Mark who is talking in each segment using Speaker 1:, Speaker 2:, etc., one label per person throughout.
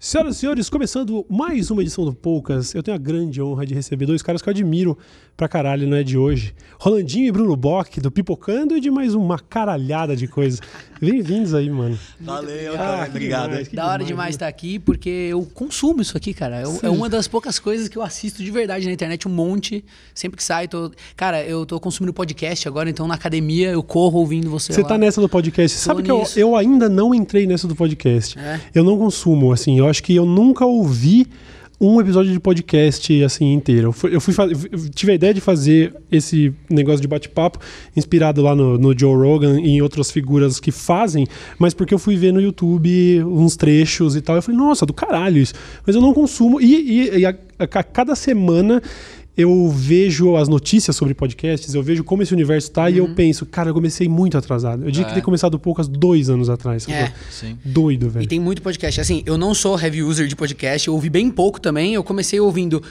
Speaker 1: Senhoras e senhores, começando mais uma edição do Poucas, eu tenho a grande honra de receber dois caras que eu admiro pra caralho, não é de hoje. Rolandinho e Bruno Bock, do Pipocando e de mais uma caralhada de coisas. Bem-vindos aí, mano.
Speaker 2: Valeu,
Speaker 1: Ah,
Speaker 2: cara. Obrigado.
Speaker 1: demais,
Speaker 3: Da hora
Speaker 1: demais,
Speaker 3: demais
Speaker 1: né?
Speaker 3: estar aqui, porque eu consumo isso aqui, cara. Eu- é uma das poucas coisas que eu assisto de verdade na internet, um monte. Sempre que sai, tô... Cara, eu tô consumindo podcast agora, então na academia eu corro ouvindo você
Speaker 1: Você
Speaker 3: lá.
Speaker 1: tá nessa do podcast. Sabe que eu,
Speaker 3: nisso.
Speaker 1: eu ainda não entrei nessa do podcast.
Speaker 3: É?
Speaker 1: Eu não consumo, assim. Eu acho que eu nunca ouvi um episódio de podcast assim inteiro. Eu, fui, eu fui eu tive a ideia de fazer esse negócio de bate-papo inspirado lá no, no Joe Rogan e em outras figuras que fazem, mas porque eu fui ver no YouTube uns trechos e tal. Eu falei, nossa, do caralho isso. Mas eu não consumo. E, e- e a- a cada semana eu vejo as notícias sobre podcasts, eu vejo como esse universo tá e
Speaker 3: Uhum.
Speaker 1: eu penso, cara, eu comecei muito atrasado. Eu tinha que
Speaker 2: É.
Speaker 1: ter começado poucas dois anos atrás.
Speaker 3: É.
Speaker 2: Sim.
Speaker 1: Doido, velho.
Speaker 3: E tem muito podcast. Assim, eu não sou heavy user de podcast, eu ouvi bem pouco também. Eu comecei ouvindo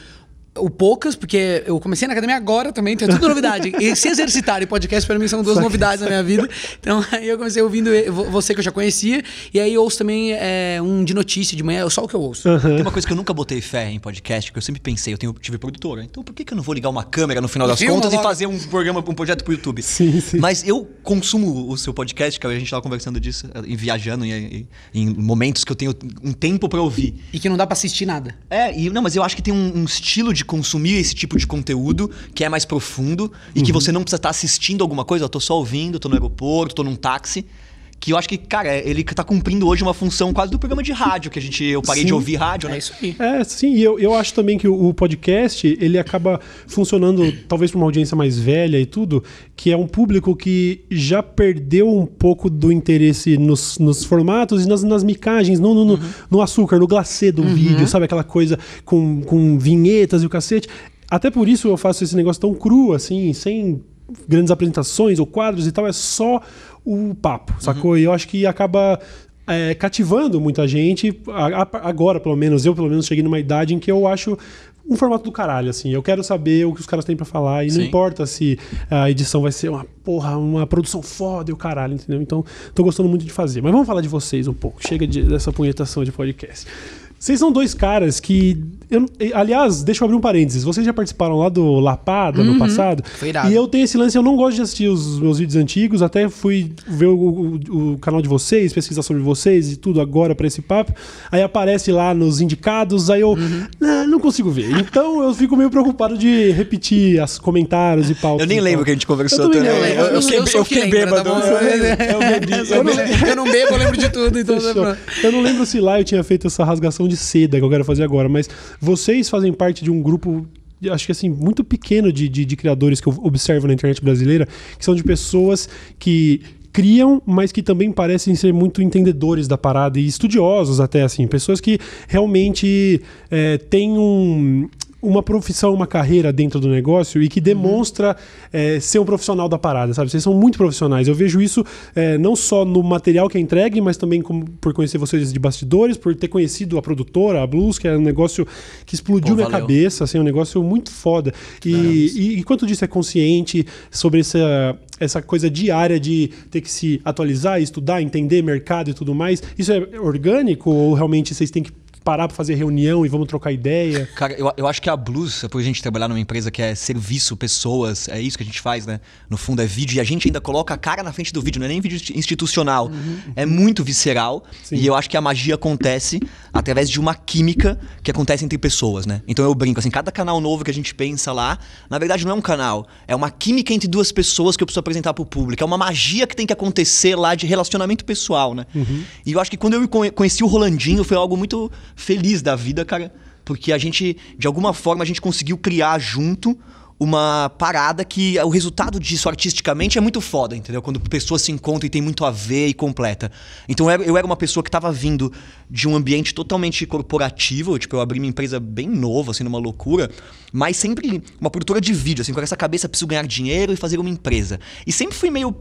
Speaker 3: o poucas, porque eu comecei na academia agora também, então é tudo novidade. E se exercitar e podcast pra mim são duas novidades na minha vida. Então aí eu comecei ouvindo vo- você que eu já conhecia, e aí eu ouço também é, um de notícia de manhã, é só o que eu ouço.
Speaker 2: Tem uma coisa que eu nunca botei fé em podcast, que eu sempre pensei, eu tenho, tive produtora, então por que, que eu não vou ligar uma câmera no final das
Speaker 3: Filma
Speaker 2: contas e
Speaker 3: logo.
Speaker 2: fazer um programa, um projeto pro YouTube?
Speaker 1: Sim, sim.
Speaker 2: Mas eu consumo o seu podcast, que a gente tava conversando disso, e viajando e, e- em momentos que eu tenho um tempo pra ouvir.
Speaker 3: E que não dá pra assistir nada.
Speaker 2: É, e, não, mas eu acho que tem um, um estilo de consumir esse tipo de conteúdo que é mais profundo e que você não precisa estar assistindo alguma coisa, eu tô só ouvindo, tô no aeroporto, tô num táxi. Que eu acho que, cara, ele tá cumprindo hoje uma função quase do programa de rádio, que a gente. Eu parei
Speaker 1: Sim.
Speaker 2: de ouvir rádio, né?
Speaker 3: É isso aí.
Speaker 1: É, sim, e eu, eu acho também que o, o podcast, ele acaba funcionando talvez para uma audiência mais velha e tudo, que é um público que já perdeu um pouco do interesse nos, nos formatos e nas, nas micagens, no, no, no- no açúcar, no glacê do vídeo, sabe? Aquela coisa com, com vinhetas e o cacete. Até por isso eu faço esse negócio tão cru, assim, sem grandes apresentações ou quadros e tal, é só o papo, sacou? E eu acho que acaba é, cativando muita gente. Agora, pelo menos, eu pelo menos cheguei numa idade em que eu acho um formato do caralho, assim. Eu quero saber o que os caras têm pra falar e não
Speaker 2: Sim.
Speaker 1: importa se a edição vai ser uma porra, uma produção foda e o caralho, entendeu? Então, tô gostando muito de fazer. Mas vamos falar de vocês um pouco. Chega de- dessa punhetação de podcast. Vocês são dois caras que. eu não- aliás, deixa eu abrir um parênteses. Vocês já participaram lá do Lapada no passado.
Speaker 3: Foi irado.
Speaker 1: E eu tenho esse lance, eu não gosto de assistir os meus vídeos antigos, até fui ver o, o- o canal de vocês, pesquisar sobre vocês e tudo agora pra esse papo. Aí aparece lá nos indicados, aí eu "Ah, não consigo ver. Então eu fico meio preocupado de repetir os comentários e pautas.
Speaker 2: Eu nem lembro
Speaker 1: tal.
Speaker 2: que a gente conversou
Speaker 1: Eu também
Speaker 2: também.
Speaker 1: não,
Speaker 3: Eu, eu, eu, sou- eu o que
Speaker 2: fiquei
Speaker 3: lembra, tá bom?
Speaker 2: Eu bebi.
Speaker 3: Eu não, eu não bebo, eu lembro de tudo, então...
Speaker 1: Eu não lembro se lá eu tinha feito essa rasgação de seda que eu quero fazer agora, mas vocês fazem parte de um grupo, acho que assim, muito pequeno de, de, de criadores que eu observo na internet brasileira, que são de pessoas que criam, mas que também parecem ser muito entendedores da parada e estudiosos até, assim, pessoas que realmente é, têm um uma profissão, uma carreira dentro do negócio e que demonstra é, ser um profissional da parada, sabe? Vocês são muito profissionais. Eu vejo isso é, não só no material que é entregue, mas também como, por conhecer vocês de bastidores, por ter conhecido a produtora, a Blues, que é um negócio que explodiu
Speaker 2: Pô,
Speaker 1: minha
Speaker 2: valeu.
Speaker 1: cabeça, assim, um negócio muito foda. E, e, e quanto disso é consciente sobre essa, essa coisa diária de ter que se atualizar, estudar, entender mercado e tudo mais, isso é orgânico ou realmente vocês têm que parar para fazer reunião e vamos trocar ideia?
Speaker 2: Cara, eu, eu acho que a Blues, por a gente trabalhar numa empresa que é serviço, pessoas, é isso que a gente faz, né? No fundo é vídeo e a gente ainda coloca a cara na frente do vídeo, não é nem vídeo institucional. É muito visceral
Speaker 1: Sim.
Speaker 2: e eu acho que a magia acontece através de uma química que acontece entre pessoas, né? Então eu brinco, assim, cada canal novo que a gente pensa lá, na verdade não é um canal, é uma química entre duas pessoas que eu preciso apresentar pro público. É uma magia que tem que acontecer lá de relacionamento pessoal, né? E eu acho que quando eu conhe- conheci o Rolandinho foi algo muito feliz da vida, cara, porque a gente, de alguma forma, a gente conseguiu criar junto uma parada que o resultado disso artisticamente é muito foda, entendeu? Quando pessoas se encontram e tem muito a ver e completa. Então eu era, uma pessoa que tava vindo de um ambiente totalmente corporativo, tipo, eu abri minha empresa bem nova, assim, numa loucura, mas sempre uma produtora de vídeo, assim, com essa cabeça, preciso ganhar dinheiro e fazer uma empresa. E sempre fui meio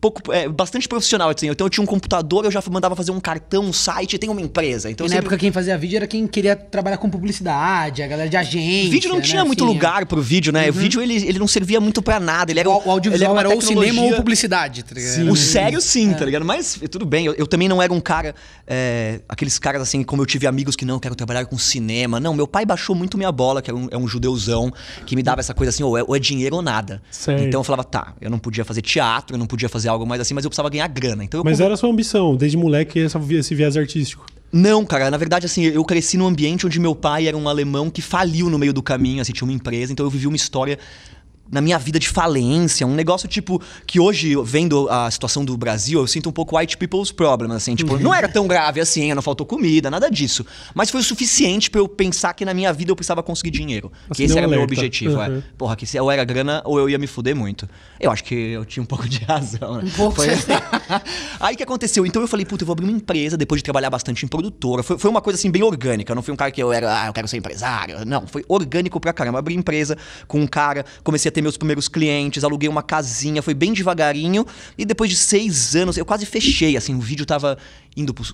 Speaker 2: pouco é, bastante profissional, assim. Então eu tinha um computador, eu já mandava fazer um cartão, um site, tem uma empresa. Então
Speaker 3: e na
Speaker 2: sempre-
Speaker 3: época quem fazia vídeo era quem queria trabalhar com publicidade, a galera de agência.
Speaker 2: vídeo não
Speaker 3: né?
Speaker 2: tinha muito
Speaker 3: Assim,
Speaker 2: lugar pro vídeo, né? O vídeo ele, ele não servia muito pra nada. Ele era,
Speaker 3: O, o audiovisual
Speaker 2: ele
Speaker 3: era,
Speaker 2: uma
Speaker 3: ou cinema ou publicidade, tá ligado?
Speaker 2: O sério sim, tá ligado? Mas tudo bem, eu, eu também não era um cara. é, aqueles caras assim, como eu tive amigos que não, quero trabalhar com cinema. Não, meu pai baixou muito minha bola, que é um, é um judeuzão, que me dava essa coisa assim, ou é, ou é dinheiro ou nada.
Speaker 1: Certo.
Speaker 2: Então eu falava, tá, eu não podia fazer teatro, eu não podia fazer algo mais assim, mas eu precisava ganhar grana. Então
Speaker 1: Mas era a sua ambição, desde moleque, esse viés artístico.
Speaker 2: Não, cara, na verdade, assim, eu cresci num ambiente onde meu pai era um alemão que faliu no meio do caminho, assim, tinha uma empresa, então eu vivi uma história na minha vida de falência, um negócio tipo que hoje, vendo a situação do Brasil, eu sinto um pouco white people's problem, assim, tipo, não era tão grave assim, não faltou comida, nada disso, mas foi o suficiente pra eu pensar que na minha vida eu precisava conseguir dinheiro, que
Speaker 1: Acendeu
Speaker 2: esse era meu
Speaker 1: alerta.
Speaker 2: objetivo,
Speaker 1: Uhum.
Speaker 2: é. Porra, que se eu era grana ou eu ia me fuder muito. Eu acho que eu tinha um pouco de razão, né?
Speaker 3: Um pouco,
Speaker 2: Foi-
Speaker 3: você
Speaker 2: Aí o que aconteceu? Então eu falei, puta, eu vou abrir uma empresa depois de trabalhar bastante em produtora. Foi, foi uma coisa assim bem orgânica. Eu não fui um cara que eu era, ah, eu quero ser empresário. Não, foi orgânico pra caramba. Eu abri empresa com um cara, comecei a ter meus primeiros clientes, aluguei uma casinha, foi bem devagarinho. E depois de seis anos, eu quase fechei. Assim, o vídeo tava indo. pro-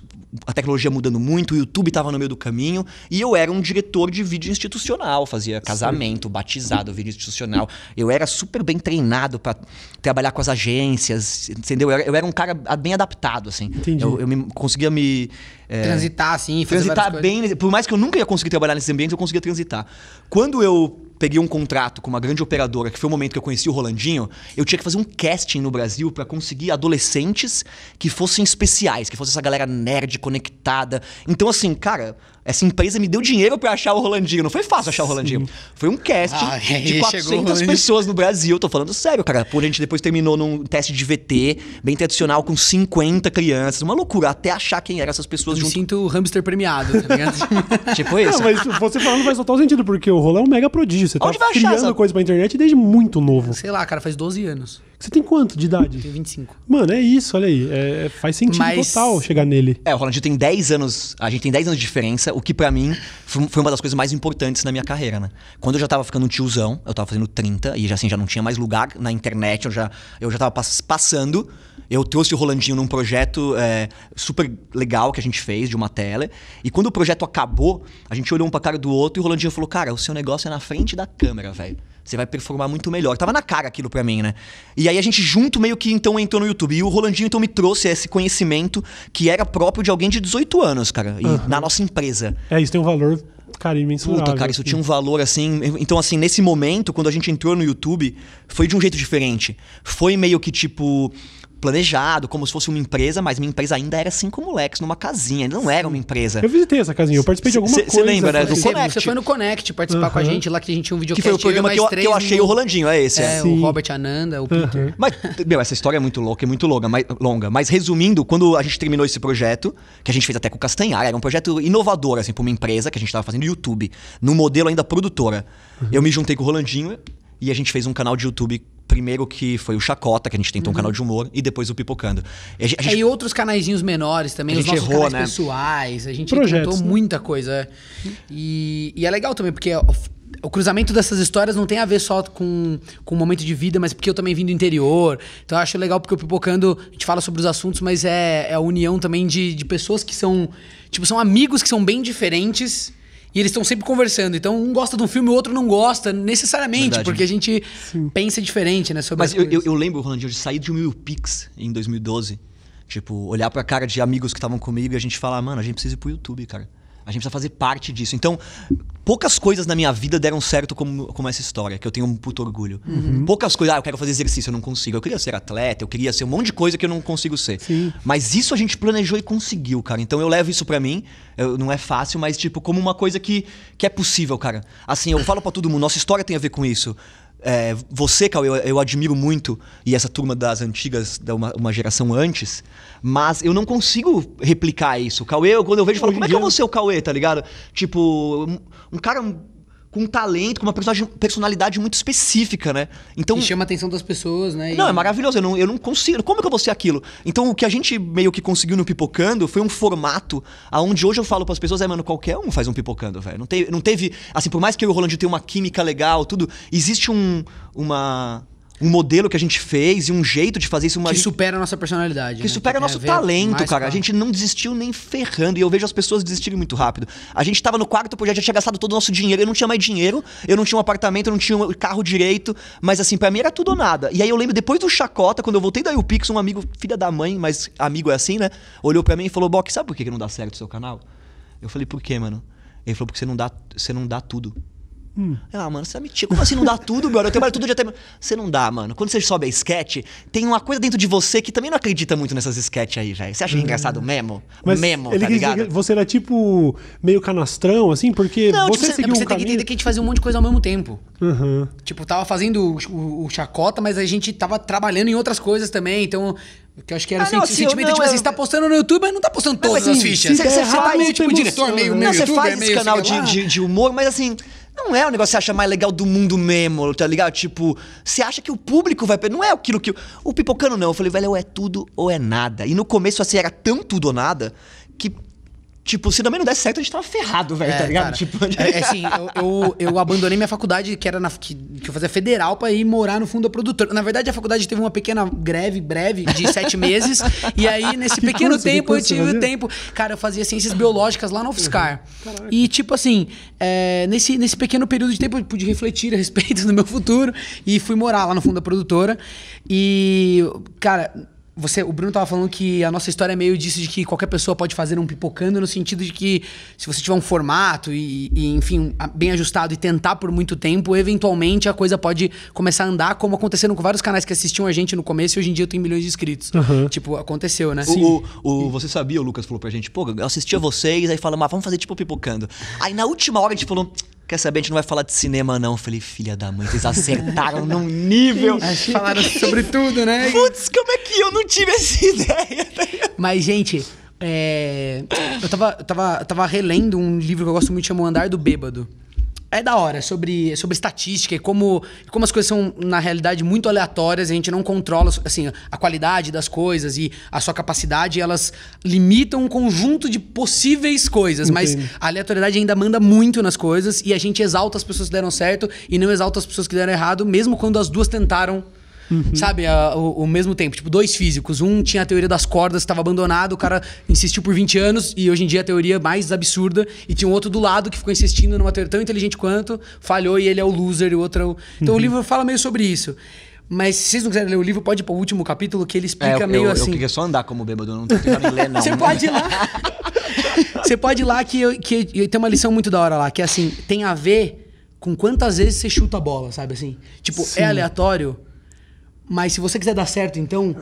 Speaker 2: a tecnologia mudando muito, o YouTube tava no meio do caminho. E eu era um diretor de vídeo institucional, fazia casamento, batizado, vídeo institucional. Eu era super bem treinado pra trabalhar com as agências, entendeu? Eu era, eu era um cara bem adaptado, assim.
Speaker 1: Entendi.
Speaker 2: Eu, eu me- conseguia me. é,
Speaker 3: Transitar assim, fazer
Speaker 2: transitar
Speaker 3: coisas.
Speaker 2: bem. nesse- Por mais que eu nunca ia conseguir trabalhar nesses ambientes, eu conseguia transitar. Quando eu peguei um contrato com uma grande operadora, que foi o momento que eu conheci o Rolandinho, eu tinha que fazer um casting no Brasil pra conseguir adolescentes que fossem especiais, que fosse essa galera nerd, conectada. Então, assim, cara, essa empresa me deu dinheiro pra achar o Rolandinho. Não foi fácil achar o Rolandinho. Foi um casting
Speaker 3: Ah,
Speaker 2: de
Speaker 3: chegou o
Speaker 2: 400
Speaker 3: Rolandinho.
Speaker 2: pessoas no Brasil. Tô falando sério, cara. Pô, a gente depois terminou num teste de VT, bem tradicional, com 50 crianças. Uma loucura, até achar quem eram essas pessoas
Speaker 3: Eu me
Speaker 2: junto.
Speaker 3: sinto o hamster premiado, tá ligado?
Speaker 2: Tipo isso.
Speaker 1: Não, mas você falando faz total sentido, porque o rolo é um mega prodígio. Você tá
Speaker 2: Onde
Speaker 1: criando
Speaker 2: essa-
Speaker 1: coisa pra internet desde muito novo.
Speaker 3: Sei lá, cara, faz 12 anos.
Speaker 1: Você tem quanto de idade?
Speaker 3: Tenho 25.
Speaker 1: Mano, é isso, olha aí. É, faz sentido
Speaker 3: Mas-
Speaker 1: total chegar nele.
Speaker 2: É, o Rolandinho tem 10 anos, a gente tem 10 anos de diferença, o que pra mim foi foi uma das coisas mais importantes na minha carreira, né? Quando eu já tava ficando um tiozão, eu tava fazendo 30 e já assim já não tinha mais lugar na internet, eu já eu já tava pass- passando. Eu trouxe o Rolandinho num projeto é, super legal que a gente fez de uma tela. E quando o projeto acabou, a gente olhou um pra cara do outro e o Rolandinho falou: "Cara, o seu negócio é na frente da câmera, velho. Você vai performar muito melhor. Tava na cara aquilo pra mim, né? E aí a gente junto meio que então entrou no YouTube. E o Rolandinho então me trouxe esse conhecimento que era próprio de alguém de 18 anos, cara. E na nossa empresa.
Speaker 1: É, isso tem um valor, cara, imensurável.
Speaker 2: Puta, cara, isso tinha um valor assim. Então, assim, nesse momento, quando a gente entrou no YouTube, foi de um jeito diferente. Foi meio que tipo. Planejado, como se fosse uma empresa, mas minha empresa ainda era cinco moleques numa casinha, ainda não era uma empresa.
Speaker 1: Eu visitei essa casinha, eu participei de alguma
Speaker 2: Cê- cê
Speaker 1: coisa.
Speaker 2: lembra, né, do
Speaker 3: Você,
Speaker 2: Connect.
Speaker 3: você foi no Connect participar com a gente lá, que a gente tinha um
Speaker 2: Que
Speaker 3: videocast.
Speaker 2: foi o
Speaker 3: eu
Speaker 2: programa
Speaker 3: mais
Speaker 2: que eu, que eu achei
Speaker 3: no-
Speaker 2: o Rolandinho, é esse.
Speaker 3: É,
Speaker 2: é.
Speaker 3: o. Robert Ananda, o Peter.
Speaker 2: Mas, meu, essa história é muito louca, é muito longa mas, longa. Mas resumindo, quando a gente terminou esse projeto, que a gente fez até com o Castanhar, era um projeto inovador, assim, pra uma empresa que a gente tava fazendo YouTube, no modelo ainda produtora. Eu me juntei com o Rolandinho e a gente fez um canal de YouTube. Primeiro que foi o Chacota, que a gente tentou um canal de humor, e depois o Pipocando. E a gente- a
Speaker 3: É, e outros canaizinhos menores também,
Speaker 2: A
Speaker 3: os
Speaker 2: gente
Speaker 3: nossos
Speaker 2: errou,
Speaker 3: canais
Speaker 2: né?
Speaker 3: pessoais. A gente
Speaker 1: Projetos,
Speaker 3: tentou
Speaker 1: né?
Speaker 3: muita coisa. é. E, e é legal também, porque o, o cruzamento dessas histórias não tem a ver só com, com o momento de vida, mas porque eu também vim do interior. Então eu acho legal porque o Pipocando, a gente fala sobre os assuntos, mas é, é a união também de, de pessoas que são. Tipo, são amigos que são bem diferentes. E eles estão sempre conversando. Então, um gosta de um filme, o outro não gosta, necessariamente,
Speaker 2: Verdade.
Speaker 3: porque a gente pensa diferente, né? Sobre
Speaker 2: Mas
Speaker 3: as
Speaker 2: eu, eu, eu lembro, Rolandinho, de sair de um Mil Pix em 2012. Tipo, olhar pra cara de amigos que estavam comigo e a gente falar, mano, a gente precisa ir pro YouTube, cara. A gente precisa fazer parte disso. Então, poucas coisas na minha vida deram certo como, como essa história, que eu tenho um puto orgulho. Poucas coisas, ah, eu quero fazer exercício, eu não consigo. Eu queria ser atleta, eu queria ser um monte de coisa que eu não consigo ser.
Speaker 1: Sim.
Speaker 2: Mas isso a gente planejou e conseguiu, cara. Então eu levo isso pra mim. Eu- não é fácil, mas tipo, como uma coisa que, que é possível, cara. Assim, eu falo pra todo mundo, nossa história tem a ver com isso. É, você, Cauê, eu, eu admiro muito, e essa turma das antigas, da uma, uma geração antes, mas eu não consigo replicar isso. Cauê, eu- quando eu vejo, eu falo, como é que eu vou ser o Cauê, tá ligado? Tipo, um, um cara com talento, com uma personalidade muito específica, né? Então,
Speaker 3: Que chama a atenção das pessoas, né?
Speaker 2: não,
Speaker 3: E-
Speaker 2: é maravilhoso. Eu não, eu não consigo. Como é que eu vou ser aquilo? Então, o que a gente meio que conseguiu no Pipocando foi um formato aonde hoje eu falo pras pessoas, é, mano, qualquer um faz um Pipocando, velho. Não teve, não teve. Assim, por mais que eu e o Roland tenha uma química legal, tudo, existe um. Uma. Um modelo que a gente fez e um jeito de fazer isso. Uma
Speaker 3: Que
Speaker 2: gente-
Speaker 3: supera a nossa personalidade.
Speaker 2: que
Speaker 3: né?
Speaker 2: supera
Speaker 3: tem
Speaker 2: nosso talento, cara.
Speaker 3: com
Speaker 2: A gente não desistiu nem ferrando. E eu vejo as pessoas desistirem muito rápido. A gente tava no quarto projeto, já tinha gastado todo o nosso dinheiro. Eu não tinha mais dinheiro, eu não tinha um apartamento, eu não tinha um carro direito. Mas assim, pra mim era tudo ou nada. E aí eu lembro, depois do Chacota, quando eu voltei da YouPix, um amigo, filha da mãe, mas amigo é assim, né? Olhou pra mim e falou: Bock, sabe por que que não dá certo o seu canal? Eu falei, por quê, mano? Ele falou, porque você não dá, você não dá tudo. Ah, mano, você tá mentindo. Como assim não dá tudo, brother? Eu trabalho todo dia até. Você não dá, mano. Quando você sobe a sketch, tem uma coisa dentro de você que também não acredita muito nessas sketch aí, velho. Você acha engraçado mesmo?
Speaker 1: Mas
Speaker 2: Memo,
Speaker 1: ele
Speaker 2: tá ligado?
Speaker 1: você era tipo meio canastrão, assim, porque
Speaker 2: Não, tipo,
Speaker 1: você
Speaker 2: você-
Speaker 3: É
Speaker 1: seguiu
Speaker 3: porque
Speaker 1: um
Speaker 3: você tem que
Speaker 1: caminho...
Speaker 3: entender que a gente fazia um monte de coisa ao mesmo tempo.
Speaker 1: Aham.
Speaker 3: Tipo, tava fazendo o, o- o chacota, mas a gente tava trabalhando em outras coisas também. Então, que eu acho que era
Speaker 2: Ah,
Speaker 3: o
Speaker 2: não, assim, eu-
Speaker 3: sentimento,
Speaker 2: não,
Speaker 3: tipo assim,
Speaker 2: eu-
Speaker 3: você tá postando no YouTube, mas não tá postando todas
Speaker 2: mas
Speaker 3: as
Speaker 2: assim,
Speaker 3: fichas. Você
Speaker 2: der
Speaker 3: tá meio tipo diretor, meio, meio
Speaker 2: Não, você faz esse
Speaker 3: meio
Speaker 2: canal de humor, mas assim, não é o negócio que você acha mais legal do mundo mesmo, tá ligado? Tipo, você acha que o público vai. Não é aquilo que. o- pipocano não. Eu falei, velho, ou é tudo ou é nada. E no começo, assim, era tão tudo ou nada que. Tipo, se também não desse certo, a gente tava ferrado, velho, tá ligado?
Speaker 3: cara,
Speaker 2: Tipo,
Speaker 3: é, é assim, eu, eu, eu abandonei minha faculdade, que era na, que, que eu fazia federal, pra ir morar no fundo da produtora. Na verdade, a faculdade teve uma pequena greve, breve, de sete meses. e aí, nesse
Speaker 1: Que
Speaker 3: pequeno
Speaker 1: curso?
Speaker 3: Tempo, eu
Speaker 1: curso você
Speaker 3: tive o tempo. Cara, eu fazia ciências biológicas lá na UFSCar. E, tipo assim, é, nesse, nesse pequeno período de tempo, eu pude refletir a respeito do meu futuro e fui morar lá no fundo da produtora. E, cara. Você, o Bruno tava falando que a nossa história é meio disso de que qualquer pessoa pode fazer um pipocando no sentido de que se você tiver um formato e, e, enfim, bem ajustado e tentar por muito tempo, eventualmente a coisa pode começar a andar, como aconteceram com vários canais que assistiam a gente no começo e hoje em dia eu tenho milhões de inscritos. Tipo, aconteceu, né?
Speaker 2: O, o, o- você sabia, o Lucas falou pra gente, pô, eu assistia vocês, aí falamos, ah, vamos fazer tipo pipocando. Aí na última hora a gente falou, quer saber, a gente não vai falar de cinema não. Eu falei, filha da mãe, vocês acertaram num nível.
Speaker 3: Falaram sobre tudo, né?
Speaker 2: Putz, como é que eu não tive essa ideia?
Speaker 3: Mas, gente, é, eu tava, eu tava, eu tava relendo um livro que eu gosto muito, chama O Andar do Bêbado. É da hora, sobre, sobre estatística e como, como as coisas são, na realidade, muito aleatórias. A gente não controla assim, a qualidade das coisas e a sua capacidade. Elas limitam um conjunto de possíveis coisas. Mas
Speaker 1: Entendo.
Speaker 3: a aleatoriedade ainda manda muito nas coisas. E a gente exalta as pessoas que deram certo e não exalta as pessoas que deram errado, mesmo quando as duas tentaram Sabe, a- o, o mesmo tempo. Tipo, dois físicos. Um tinha a teoria das cordas, estava abandonado, o cara insistiu por 20 anos, e hoje em dia é a teoria mais absurda. E tinha um outro do lado que ficou insistindo numa teoria tão inteligente quanto, falhou e ele é o loser, e o outro é o. Então o livro fala meio sobre isso. Mas se vocês não quiserem ler o livro, pode ir pro último capítulo que ele explica
Speaker 2: É, eu,
Speaker 3: meio
Speaker 2: eu,
Speaker 3: assim.
Speaker 2: eu queria só andar como bêbado, eu não tô tentando ler, não.
Speaker 3: Você pode ir lá. Você pode ir lá que, eu- que eu- tem uma lição muito da hora lá, que é assim, tem a ver com quantas vezes você chuta a bola, sabe assim? Tipo,
Speaker 1: Sim.
Speaker 3: é aleatório, mas se você quiser dar certo, então,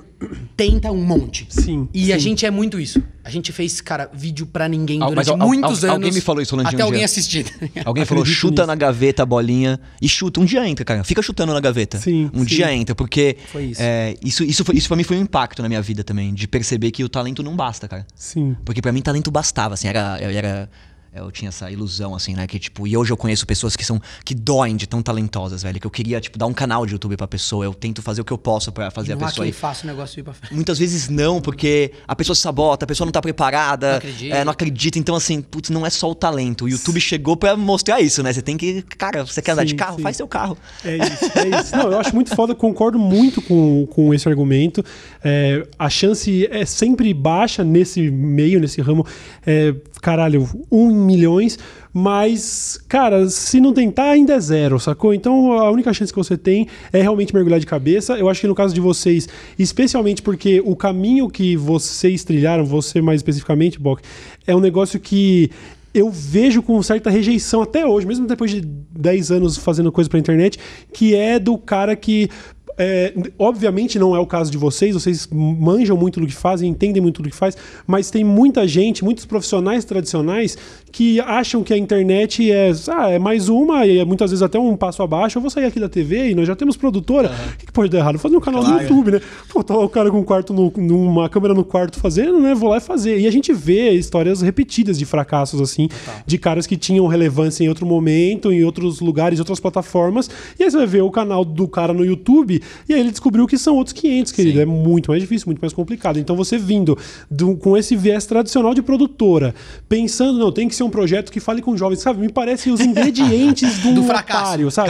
Speaker 3: tenta um monte.
Speaker 1: Sim,
Speaker 3: E a
Speaker 1: sim.
Speaker 3: gente é muito isso. A gente fez, cara, vídeo pra ninguém
Speaker 2: Al-
Speaker 3: durante
Speaker 2: mas al-
Speaker 3: muitos
Speaker 2: al-
Speaker 3: anos.
Speaker 2: alguém me falou isso,
Speaker 3: Até
Speaker 2: um
Speaker 3: alguém
Speaker 2: dia.
Speaker 3: assistir.
Speaker 2: Alguém falou, chuta
Speaker 1: nisso.
Speaker 2: na gaveta a bolinha e chuta. Um dia entra, cara. Fica chutando na gaveta.
Speaker 1: Sim,
Speaker 2: um
Speaker 1: sim.
Speaker 2: dia entra, porque.
Speaker 3: Foi isso.
Speaker 2: é, isso, isso, foi, isso pra mim foi um impacto na minha vida também. De perceber que o talento não basta, cara.
Speaker 1: Sim.
Speaker 2: Porque pra mim talento bastava, assim, era. Eu, era eu tinha essa ilusão, assim, né? Que, tipo, e hoje eu conheço pessoas que são. que doem de tão talentosas, velho. Que eu queria, tipo, dar um canal de YouTube pra pessoa. Eu tento fazer o que eu posso pra fazer a
Speaker 3: não
Speaker 2: pessoa
Speaker 3: quem
Speaker 2: ir.
Speaker 3: faça o negócio ir pra frente.
Speaker 2: Muitas vezes não, porque a pessoa se sabota, a pessoa não tá preparada,
Speaker 3: Não acredita.
Speaker 2: é, não acredita. Então, assim, putz, não é só o talento. O YouTube chegou pra mostrar isso, né? Você tem que. Cara, você quer andar de carro?
Speaker 1: sim.
Speaker 2: Faz seu carro.
Speaker 1: É isso, é isso. Não, eu acho muito foda, concordo muito com, com esse argumento. É, a chance é sempre baixa nesse meio, nesse ramo. É, caralho, um em milhões. Mas, cara, se não tentar, ainda é zero, sacou? Então a única chance que você tem é realmente mergulhar de cabeça. Eu acho que no caso de vocês, especialmente porque o caminho que vocês trilharam, você mais especificamente, Bock, é um negócio que eu vejo com certa rejeição até hoje, mesmo depois de 10 anos fazendo coisa pra internet, que é do cara que. É, obviamente não é o caso de vocês, vocês manjam muito do que fazem, entendem muito do que faz, mas tem muita gente, muitos profissionais tradicionais que acham que a internet é, ah, é mais uma, e é muitas vezes até um passo abaixo. Eu vou sair aqui da TV e nós já temos produtora. O que, que pode dar errado? Fazer um canal no
Speaker 2: Claro.
Speaker 1: YouTube, né? Pô, tá o cara com um quarto no, numa câmera no quarto fazendo, né? Vou lá e fazer. E a gente vê histórias repetidas de fracassos, assim, de caras que tinham relevância em outro momento, em outros lugares, em outras plataformas. E aí você vai ver o canal do cara no YouTube, E aí ele descobriu que são outros 500, querido.
Speaker 2: Sim.
Speaker 1: É muito mais difícil, muito mais complicado. Então você vindo do- com esse viés tradicional de produtora, pensando, não, tem que ser um projeto que fale com jovens, sabe? Me parece os ingredientes do,
Speaker 3: Do fracasso.
Speaker 1: otário, sabe?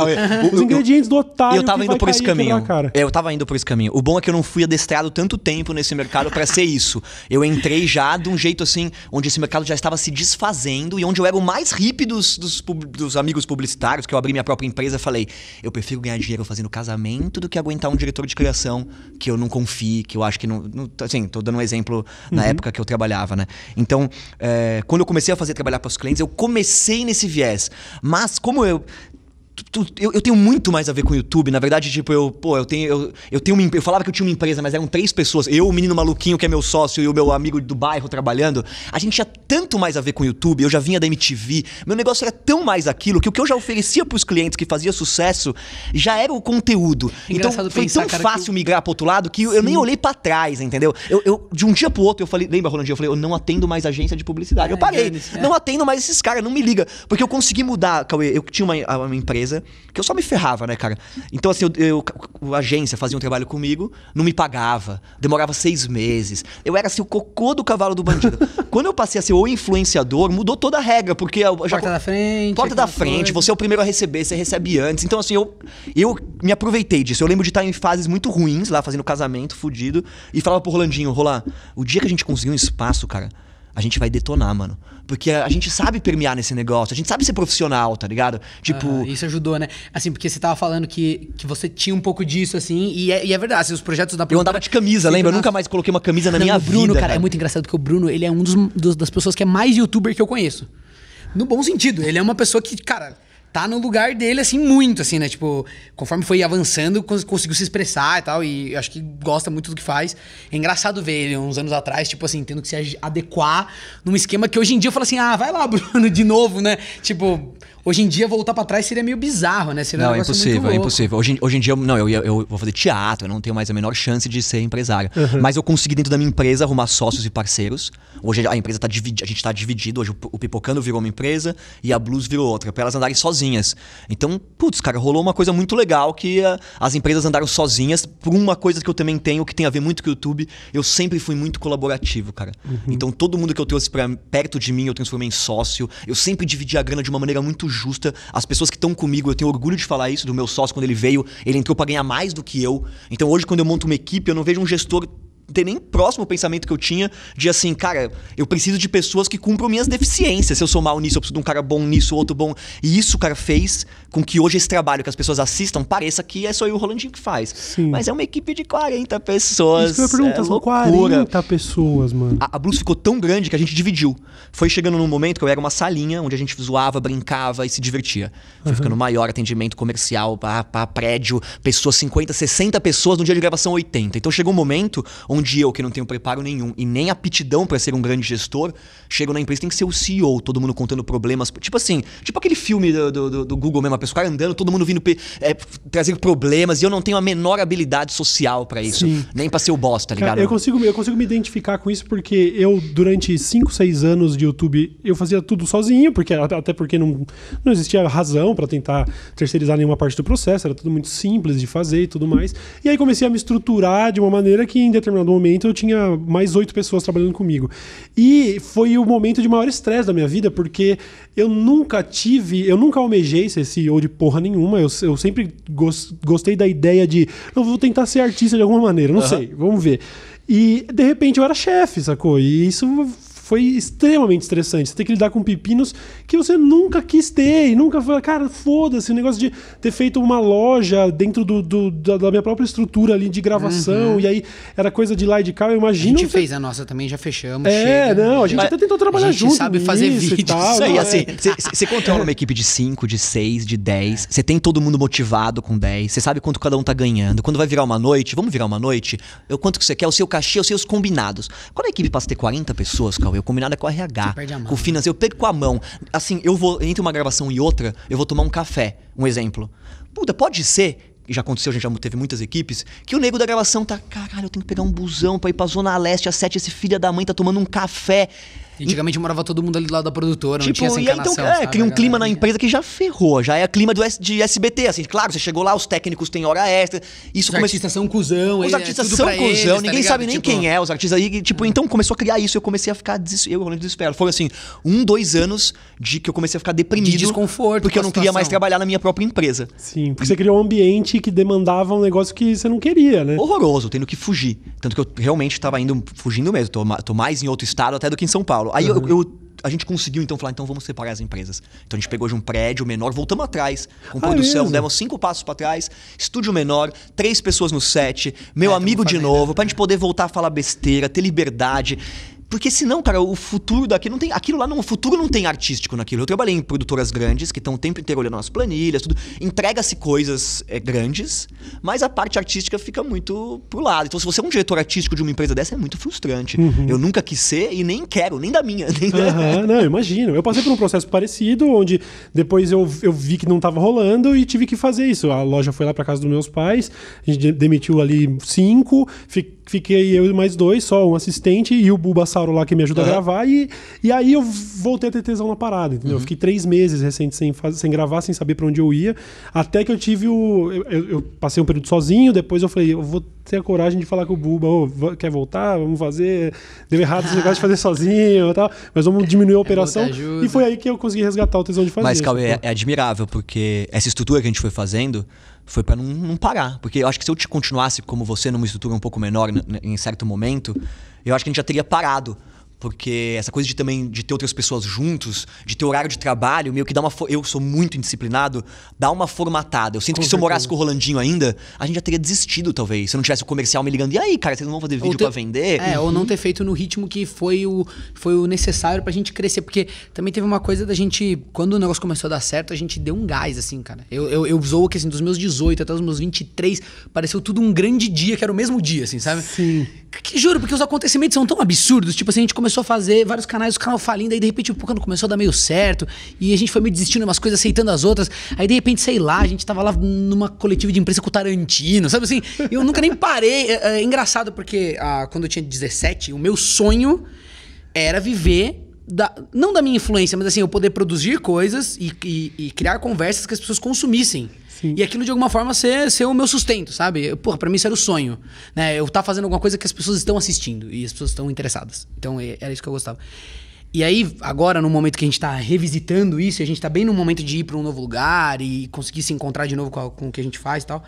Speaker 1: Os ingredientes do otário
Speaker 2: Eu tava
Speaker 1: que
Speaker 2: indo
Speaker 1: vai
Speaker 2: por esse
Speaker 1: e
Speaker 2: caminho. Eu tava indo por esse caminho. O bom é que eu não fui adestrado tanto tempo nesse mercado pra ser isso. Eu entrei já de um jeito assim, onde esse mercado já estava se desfazendo e onde eu era o mais hippie dos, dos, dos amigos publicitários, que eu abri minha própria empresa. Falei, eu prefiro ganhar dinheiro fazendo casamento do que aguentar um diretor de criação que eu não confie, que eu acho que não. não assim, tô dando um exemplo na época que eu trabalhava, né? Então, é, quando eu comecei a fazer trabalhar para os clientes, eu comecei nesse viés. Mas, como eu. Eu, eu tenho muito mais a ver com o YouTube. Na verdade, tipo, eu, pô, eu tenho. Eu, eu tenho uma, eu falava que eu tinha uma empresa, mas eram três pessoas. Eu, o menino maluquinho que é meu sócio, e o meu amigo do bairro trabalhando. A gente tinha tanto mais a ver com o YouTube. Eu já vinha da MTV. Meu negócio era tão mais aquilo que o que eu já oferecia pros clientes que fazia sucesso já era o conteúdo. Então
Speaker 3: Engraçado
Speaker 2: foi
Speaker 3: pensar,
Speaker 2: tão
Speaker 3: cara, que
Speaker 2: fácil migrar pro outro lado que eu nem olhei pra trás, entendeu? Eu, eu- de um dia pro outro, eu falei, lembra, Rolandinho? Eu falei, eu não atendo mais agência de publicidade. eu
Speaker 3: É,
Speaker 2: parei.
Speaker 3: dane-se, é.
Speaker 2: Não atendo mais esses caras, não me liga. Porque eu consegui mudar, Cauê. Eu tinha uma, uma empresa que eu só me ferrava, né, cara? Então, assim, eu, eu- a agência fazia um trabalho comigo, não me pagava, demorava seis meses. Eu era assim, o cocô do cavalo do bandido. Quando eu passei a ser o influenciador, mudou toda a regra, porque eu já.
Speaker 3: Porta da frente.
Speaker 2: Porta da frente,
Speaker 3: coisa.
Speaker 2: você é o primeiro a receber, você recebe antes. Então, assim, eu, eu me aproveitei disso. Eu lembro de estar em fases muito ruins, lá fazendo casamento, fudido, e falava pro Rolandinho, Rolar, o dia que a gente conseguir um espaço, cara, a gente vai detonar, mano. Porque a gente sabe permear nesse negócio, a gente sabe ser profissional, tá ligado? Tipo.
Speaker 3: Ah, isso ajudou, né? Assim, porque você tava falando que, que você tinha um pouco disso, assim, e é, e é verdade, assim, os projetos da
Speaker 2: Eu andava de camisa, lembra? Eu nunca mais coloquei uma camisa na
Speaker 3: Não,
Speaker 2: minha
Speaker 3: o Bruno,
Speaker 2: vida.
Speaker 3: cara, é muito engraçado porque o Bruno, ele é um dos, dos- das pessoas que é mais youtuber que eu conheço. No bom sentido. Ele é uma pessoa que, cara, tá no lugar dele, assim, muito, assim, né? Tipo, conforme foi avançando, cons- conseguiu se expressar e tal, e acho que gosta muito do que faz. É engraçado ver ele uns anos atrás, tipo assim, tendo que se adequar num esquema que hoje em dia eu falo assim, ah, vai lá, Bruno, de novo, né? Tipo, hoje em dia voltar pra trás seria meio bizarro, né? Seria um
Speaker 2: Não, é
Speaker 3: negócio muito
Speaker 2: impossível, é impossível. Hoje, em- hoje em dia, eu- não, eu, eu vou fazer teatro, eu não tenho mais a menor chance de ser empresário. Mas eu consegui, dentro da minha empresa, arrumar sócios e parceiros. Hoje a empresa tá dividida, a gente tá dividido. Hoje o, Pipocando virou uma empresa e a Blues virou outra, pra elas andarem sozinhas. Então, putz, cara, rolou uma coisa muito legal que ah, as empresas andaram sozinhas por uma coisa que eu também tenho, que tem a ver muito com o YouTube. Eu sempre fui muito colaborativo, cara. Então, todo mundo que eu trouxe perto de mim, eu transformei em sócio. Eu sempre dividi a grana de uma maneira muito justa. As pessoas que estão comigo, eu tenho orgulho de falar isso do meu sócio quando ele veio, ele entrou pra ganhar mais do que eu. Então, hoje quando eu monto uma equipe, eu não vejo um gestor ter nem próximo ao pensamento que eu tinha de assim, cara, eu preciso de pessoas que cumpram minhas deficiências. Se eu sou mal nisso, eu preciso de um cara bom nisso, outro bom. E isso, cara, fez com que hoje esse trabalho que as pessoas assistam pareça que é só eu e o Rolandinho que faz.
Speaker 1: Sim.
Speaker 2: Mas é uma equipe de 40 pessoas.
Speaker 1: Isso que eu ia perguntar,
Speaker 2: é loucura.
Speaker 1: 40 pessoas, mano.
Speaker 2: A, a Blues ficou tão grande que a gente dividiu. Foi chegando num momento que eu era uma salinha onde a gente zoava, brincava e se divertia. Foi ficando maior, atendimento comercial, pra prédio, pessoas 50, 60 pessoas, no dia de gravação 80. Então chegou um momento onde eu, que não tenho preparo nenhum e nem aptidão pra ser um grande gestor, chego na empresa tem que ser o CEO, todo mundo contando problemas. Tipo assim, tipo aquele filme do, do- do- Google mesmo, a pessoa andando, todo mundo vindo é, trazer problemas e eu não tenho a menor habilidade social pra isso.
Speaker 1: Sim.
Speaker 2: Nem pra ser o boss, tá ligado?
Speaker 1: Cara, eu consigo, eu consigo me identificar com isso porque eu, durante 5, 6 anos de YouTube, eu fazia tudo sozinho, porque até porque não, não existia razão pra tentar terceirizar nenhuma parte do processo, era tudo muito simples de fazer e tudo mais. E aí comecei a me estruturar de uma maneira que em determinado momento eu tinha mais oito pessoas trabalhando comigo. E foi o momento de maior estresse da minha vida, porque eu nunca tive, eu nunca almejei ser CEO de porra nenhuma. Eu, eu sempre gos- gostei da ideia de, eu vou tentar ser artista de alguma maneira, não sei, vamos ver. E de repente eu era chefe, sacou? E isso foi extremamente estressante. Você tem que lidar com pepinos que você nunca quis ter e nunca foi. Cara, foda-se, o negócio de ter feito uma loja dentro do, do- da, da minha própria estrutura ali de gravação, e aí era coisa de lá e de cá. Eu
Speaker 3: A
Speaker 1: imagino.
Speaker 3: gente
Speaker 1: você-
Speaker 3: fez a nossa também, já fechamos.
Speaker 1: É,
Speaker 3: chega.
Speaker 1: não, a gente
Speaker 2: Mas
Speaker 1: até tentou trabalhar
Speaker 3: a gente
Speaker 1: junto.
Speaker 3: sabe fazer
Speaker 1: nisso e
Speaker 3: vídeos,
Speaker 1: tal,
Speaker 2: Isso aí,
Speaker 1: não,
Speaker 2: assim,
Speaker 1: é.
Speaker 2: você controla uma equipe de 5, de 6, de 10. Você tem todo mundo motivado com 10. Você sabe quanto cada um tá ganhando. Quando vai virar uma noite, vamos virar uma noite? Eu, quanto que você quer? O seu cachê, os seus combinados. Quando a equipe passa a ter 40 pessoas, Cauê, o combinado é com o RH.
Speaker 3: Mão,
Speaker 2: com o financeiro, eu perco a mão. Assim, eu vou, entre uma gravação e outra, eu vou tomar um café. Um exemplo. Puta, pode ser e já aconteceu, a gente já teve muitas equipes, que o nego da gravação tá, caralho, eu tenho que pegar um busão pra ir pra Zona Leste às sete, esse filho da mãe tá tomando um café.
Speaker 3: Antigamente morava todo mundo ali do lado da produtora, não tinha essa
Speaker 2: e aí, então,
Speaker 3: encanação.
Speaker 2: é,
Speaker 3: sabe?
Speaker 2: cria um clima na empresa que já ferrou, já é clima do S- de SBT, assim, claro, você chegou lá, os técnicos têm hora extra, isso
Speaker 3: Os
Speaker 2: começou...
Speaker 3: artistas são cuzão,
Speaker 2: Os
Speaker 3: é
Speaker 2: artistas
Speaker 3: tudo
Speaker 2: são
Speaker 3: pra
Speaker 2: cuzão,
Speaker 3: eles, tá
Speaker 2: ninguém
Speaker 3: ligado?
Speaker 2: sabe nem
Speaker 3: Tipo,
Speaker 2: quem é os artistas aí. Tipo, então começou a criar isso. Eu comecei a ficar des... eu rolando desespero. Foi assim, um, dois anos de que eu comecei a ficar deprimido.
Speaker 3: De desconforto
Speaker 2: Porque eu não queria mais trabalhar na minha própria empresa.
Speaker 1: Sim, porque você criou um ambiente que demandava um negócio que você não queria, né?
Speaker 2: Horroroso, tendo que fugir. Tanto que eu realmente tava indo, fugindo mesmo. Tô, tô mais em outro estado até do que em São Paulo. Aí eu- eu. A gente conseguiu então falar, então vamos separar as empresas. Então a gente pegou de um prédio menor, voltamos atrás, com
Speaker 1: Ah,
Speaker 2: produção,
Speaker 1: mesmo?
Speaker 2: demos cinco passos pra trás, estúdio menor, três pessoas no set, meu
Speaker 3: É,
Speaker 2: amigo de novo, pra gente poder voltar a falar besteira, ter liberdade. Porque senão, cara, o futuro daqui não tem. Aquilo lá, não, o futuro não tem artístico naquilo. Eu trabalhei em produtoras grandes que estão o tempo inteiro olhando as planilhas, tudo. Entrega-se coisas é, grandes, mas a parte artística fica muito pro lado. Então, se você é um diretor artístico de uma empresa dessa, é muito frustrante.
Speaker 1: Uhum.
Speaker 2: Eu nunca quis ser e nem quero, nem da minha. Nem da...
Speaker 1: Aham, não, eu imagino. Eu passei por um processo parecido, onde depois eu, eu vi que não tava rolando e tive que fazer isso. A loja foi lá pra casa dos meus pais, a gente demitiu ali cinco, fi- fiquei eu e mais dois, só um assistente e o Bulbasauro lá que me ajuda a
Speaker 2: Aham.
Speaker 1: gravar. E, e aí eu voltei a ter tesão na parada,
Speaker 2: Uhum.
Speaker 1: entendeu? Eu fiquei três meses recente sem, sem gravar, sem saber pra onde eu ia, até que eu tive o. Eu, eu- eu passei um período sozinho, depois eu falei, eu vou ter a coragem de falar com o Buba, va- quer voltar? Vamos fazer. Deu errado esse negócio de fazer sozinho e tal, mas vamos diminuir a operação.
Speaker 3: É, ajuda.
Speaker 1: e foi aí que eu consegui resgatar o tesão de fazer.
Speaker 2: Mas, Cauê, é,
Speaker 1: sacou?
Speaker 2: é admirável, porque essa estrutura que a gente foi fazendo foi pra não, não parar. Porque eu acho que se eu te continuasse como você numa estrutura um pouco menor em certo momento, eu acho que a gente já teria parado. Porque essa coisa de também de ter outras pessoas juntos, de ter horário de trabalho, meio que dá uma. Eu sou muito indisciplinado, dá uma formatada. Eu sinto
Speaker 1: Com
Speaker 2: que se eu morasse
Speaker 1: certeza.
Speaker 2: com o Rolandinho ainda, a gente já teria desistido, talvez. Se eu não tivesse o comercial me ligando, e aí, cara, vocês não vão fazer vídeo
Speaker 3: ter-
Speaker 2: pra vender?
Speaker 3: É, ou não ter feito no ritmo que foi o, foi o necessário pra gente crescer. Porque também teve uma coisa da gente. Quando o negócio começou a dar certo, a gente deu um gás, assim, cara. Eu, eu, eu zoo que, assim, dos meus 18 até os meus 23, pareceu tudo um grande dia, que era o mesmo dia, assim, sabe?
Speaker 1: Sim.
Speaker 3: Que, juro, porque os acontecimentos são tão absurdos. Tipo assim, a gente começou a fazer vários canais, o canal falindo, aí de repente o quando começou a dar meio certo, e a gente foi meio desistindo de umas coisas, aceitando as outras. Aí de repente, sei lá, a gente tava lá numa coletiva de imprensa com o Tarantino, sabe assim? Eu nunca nem parei. É, é engraçado porque ah, quando eu tinha 17, o meu sonho era viver. Da, não da minha influência, mas assim, eu poder produzir coisas e, e- e criar conversas que as pessoas consumissem.
Speaker 1: Sim.
Speaker 3: E aquilo de alguma forma ser, ser o meu sustento, sabe? Porra, pra mim isso era o sonho. Né? Eu estar fazendo alguma coisa que as pessoas estão assistindo e as pessoas estão interessadas. Então é- era isso que eu gostava. E aí, agora, no momento que a gente tá revisitando isso, e a gente tá bem no momento de ir pra um novo lugar e conseguir se encontrar de novo com, a- com o que a gente faz e tal,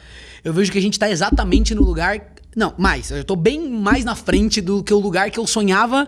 Speaker 3: eu vejo que a gente tá exatamente no lugar. Não, mais. Eu tô bem mais na frente do que o lugar que eu sonhava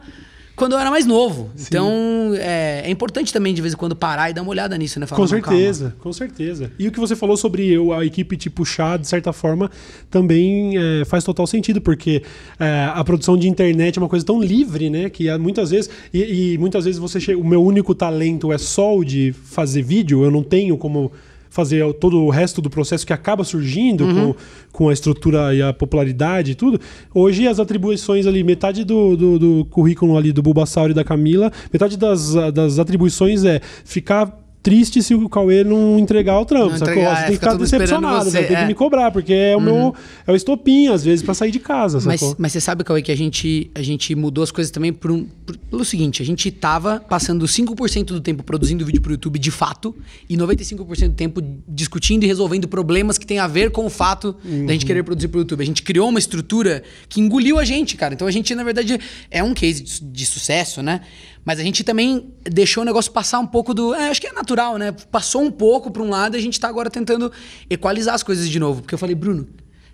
Speaker 3: quando eu era mais novo. Então, é, é importante também, de vez em quando, parar e dar uma olhada nisso, né? Falar,
Speaker 1: Com
Speaker 3: "Não, calma."
Speaker 1: certeza, com certeza. E o que você falou sobre a equipe te puxar, de certa forma, também é, faz total sentido, porque é, a produção de internet é uma coisa tão livre, né? Que muitas vezes. E, e muitas vezes você chega. O meu único talento é só o de fazer vídeo, eu não tenho como fazer todo o resto do processo que acaba surgindo com, com a estrutura e a popularidade e tudo. Hoje as atribuições ali, metade do, do, do currículo ali do Bulbasauro e da Camila, metade das, das atribuições é ficar triste se o Cauê não entregar o trampo,
Speaker 3: Não
Speaker 1: sacou?
Speaker 3: entregar,
Speaker 1: você
Speaker 3: é,
Speaker 1: tem que
Speaker 3: fica
Speaker 1: ficar decepcionado,
Speaker 3: você,
Speaker 1: ter
Speaker 3: é.
Speaker 1: que me cobrar, porque é o meu é o estopim, às vezes, pra sair de casa,
Speaker 3: Mas,
Speaker 1: sacou?
Speaker 3: mas você sabe, Cauê, que a gente, a gente mudou as coisas também por um- por- pelo seguinte: a gente tava passando 5% do tempo produzindo vídeo pro YouTube de fato e 95% do tempo discutindo e resolvendo problemas que tem a ver com o fato da gente querer produzir pro YouTube. A gente criou uma estrutura que engoliu a gente, cara. Então a gente, na verdade, é um case de, de sucesso, né? Mas a gente também deixou o negócio passar um pouco do. é, acho que é natural, né? Passou um pouco pra um lado e a gente tá agora tentando equalizar as coisas de novo. Porque eu falei, Bruno.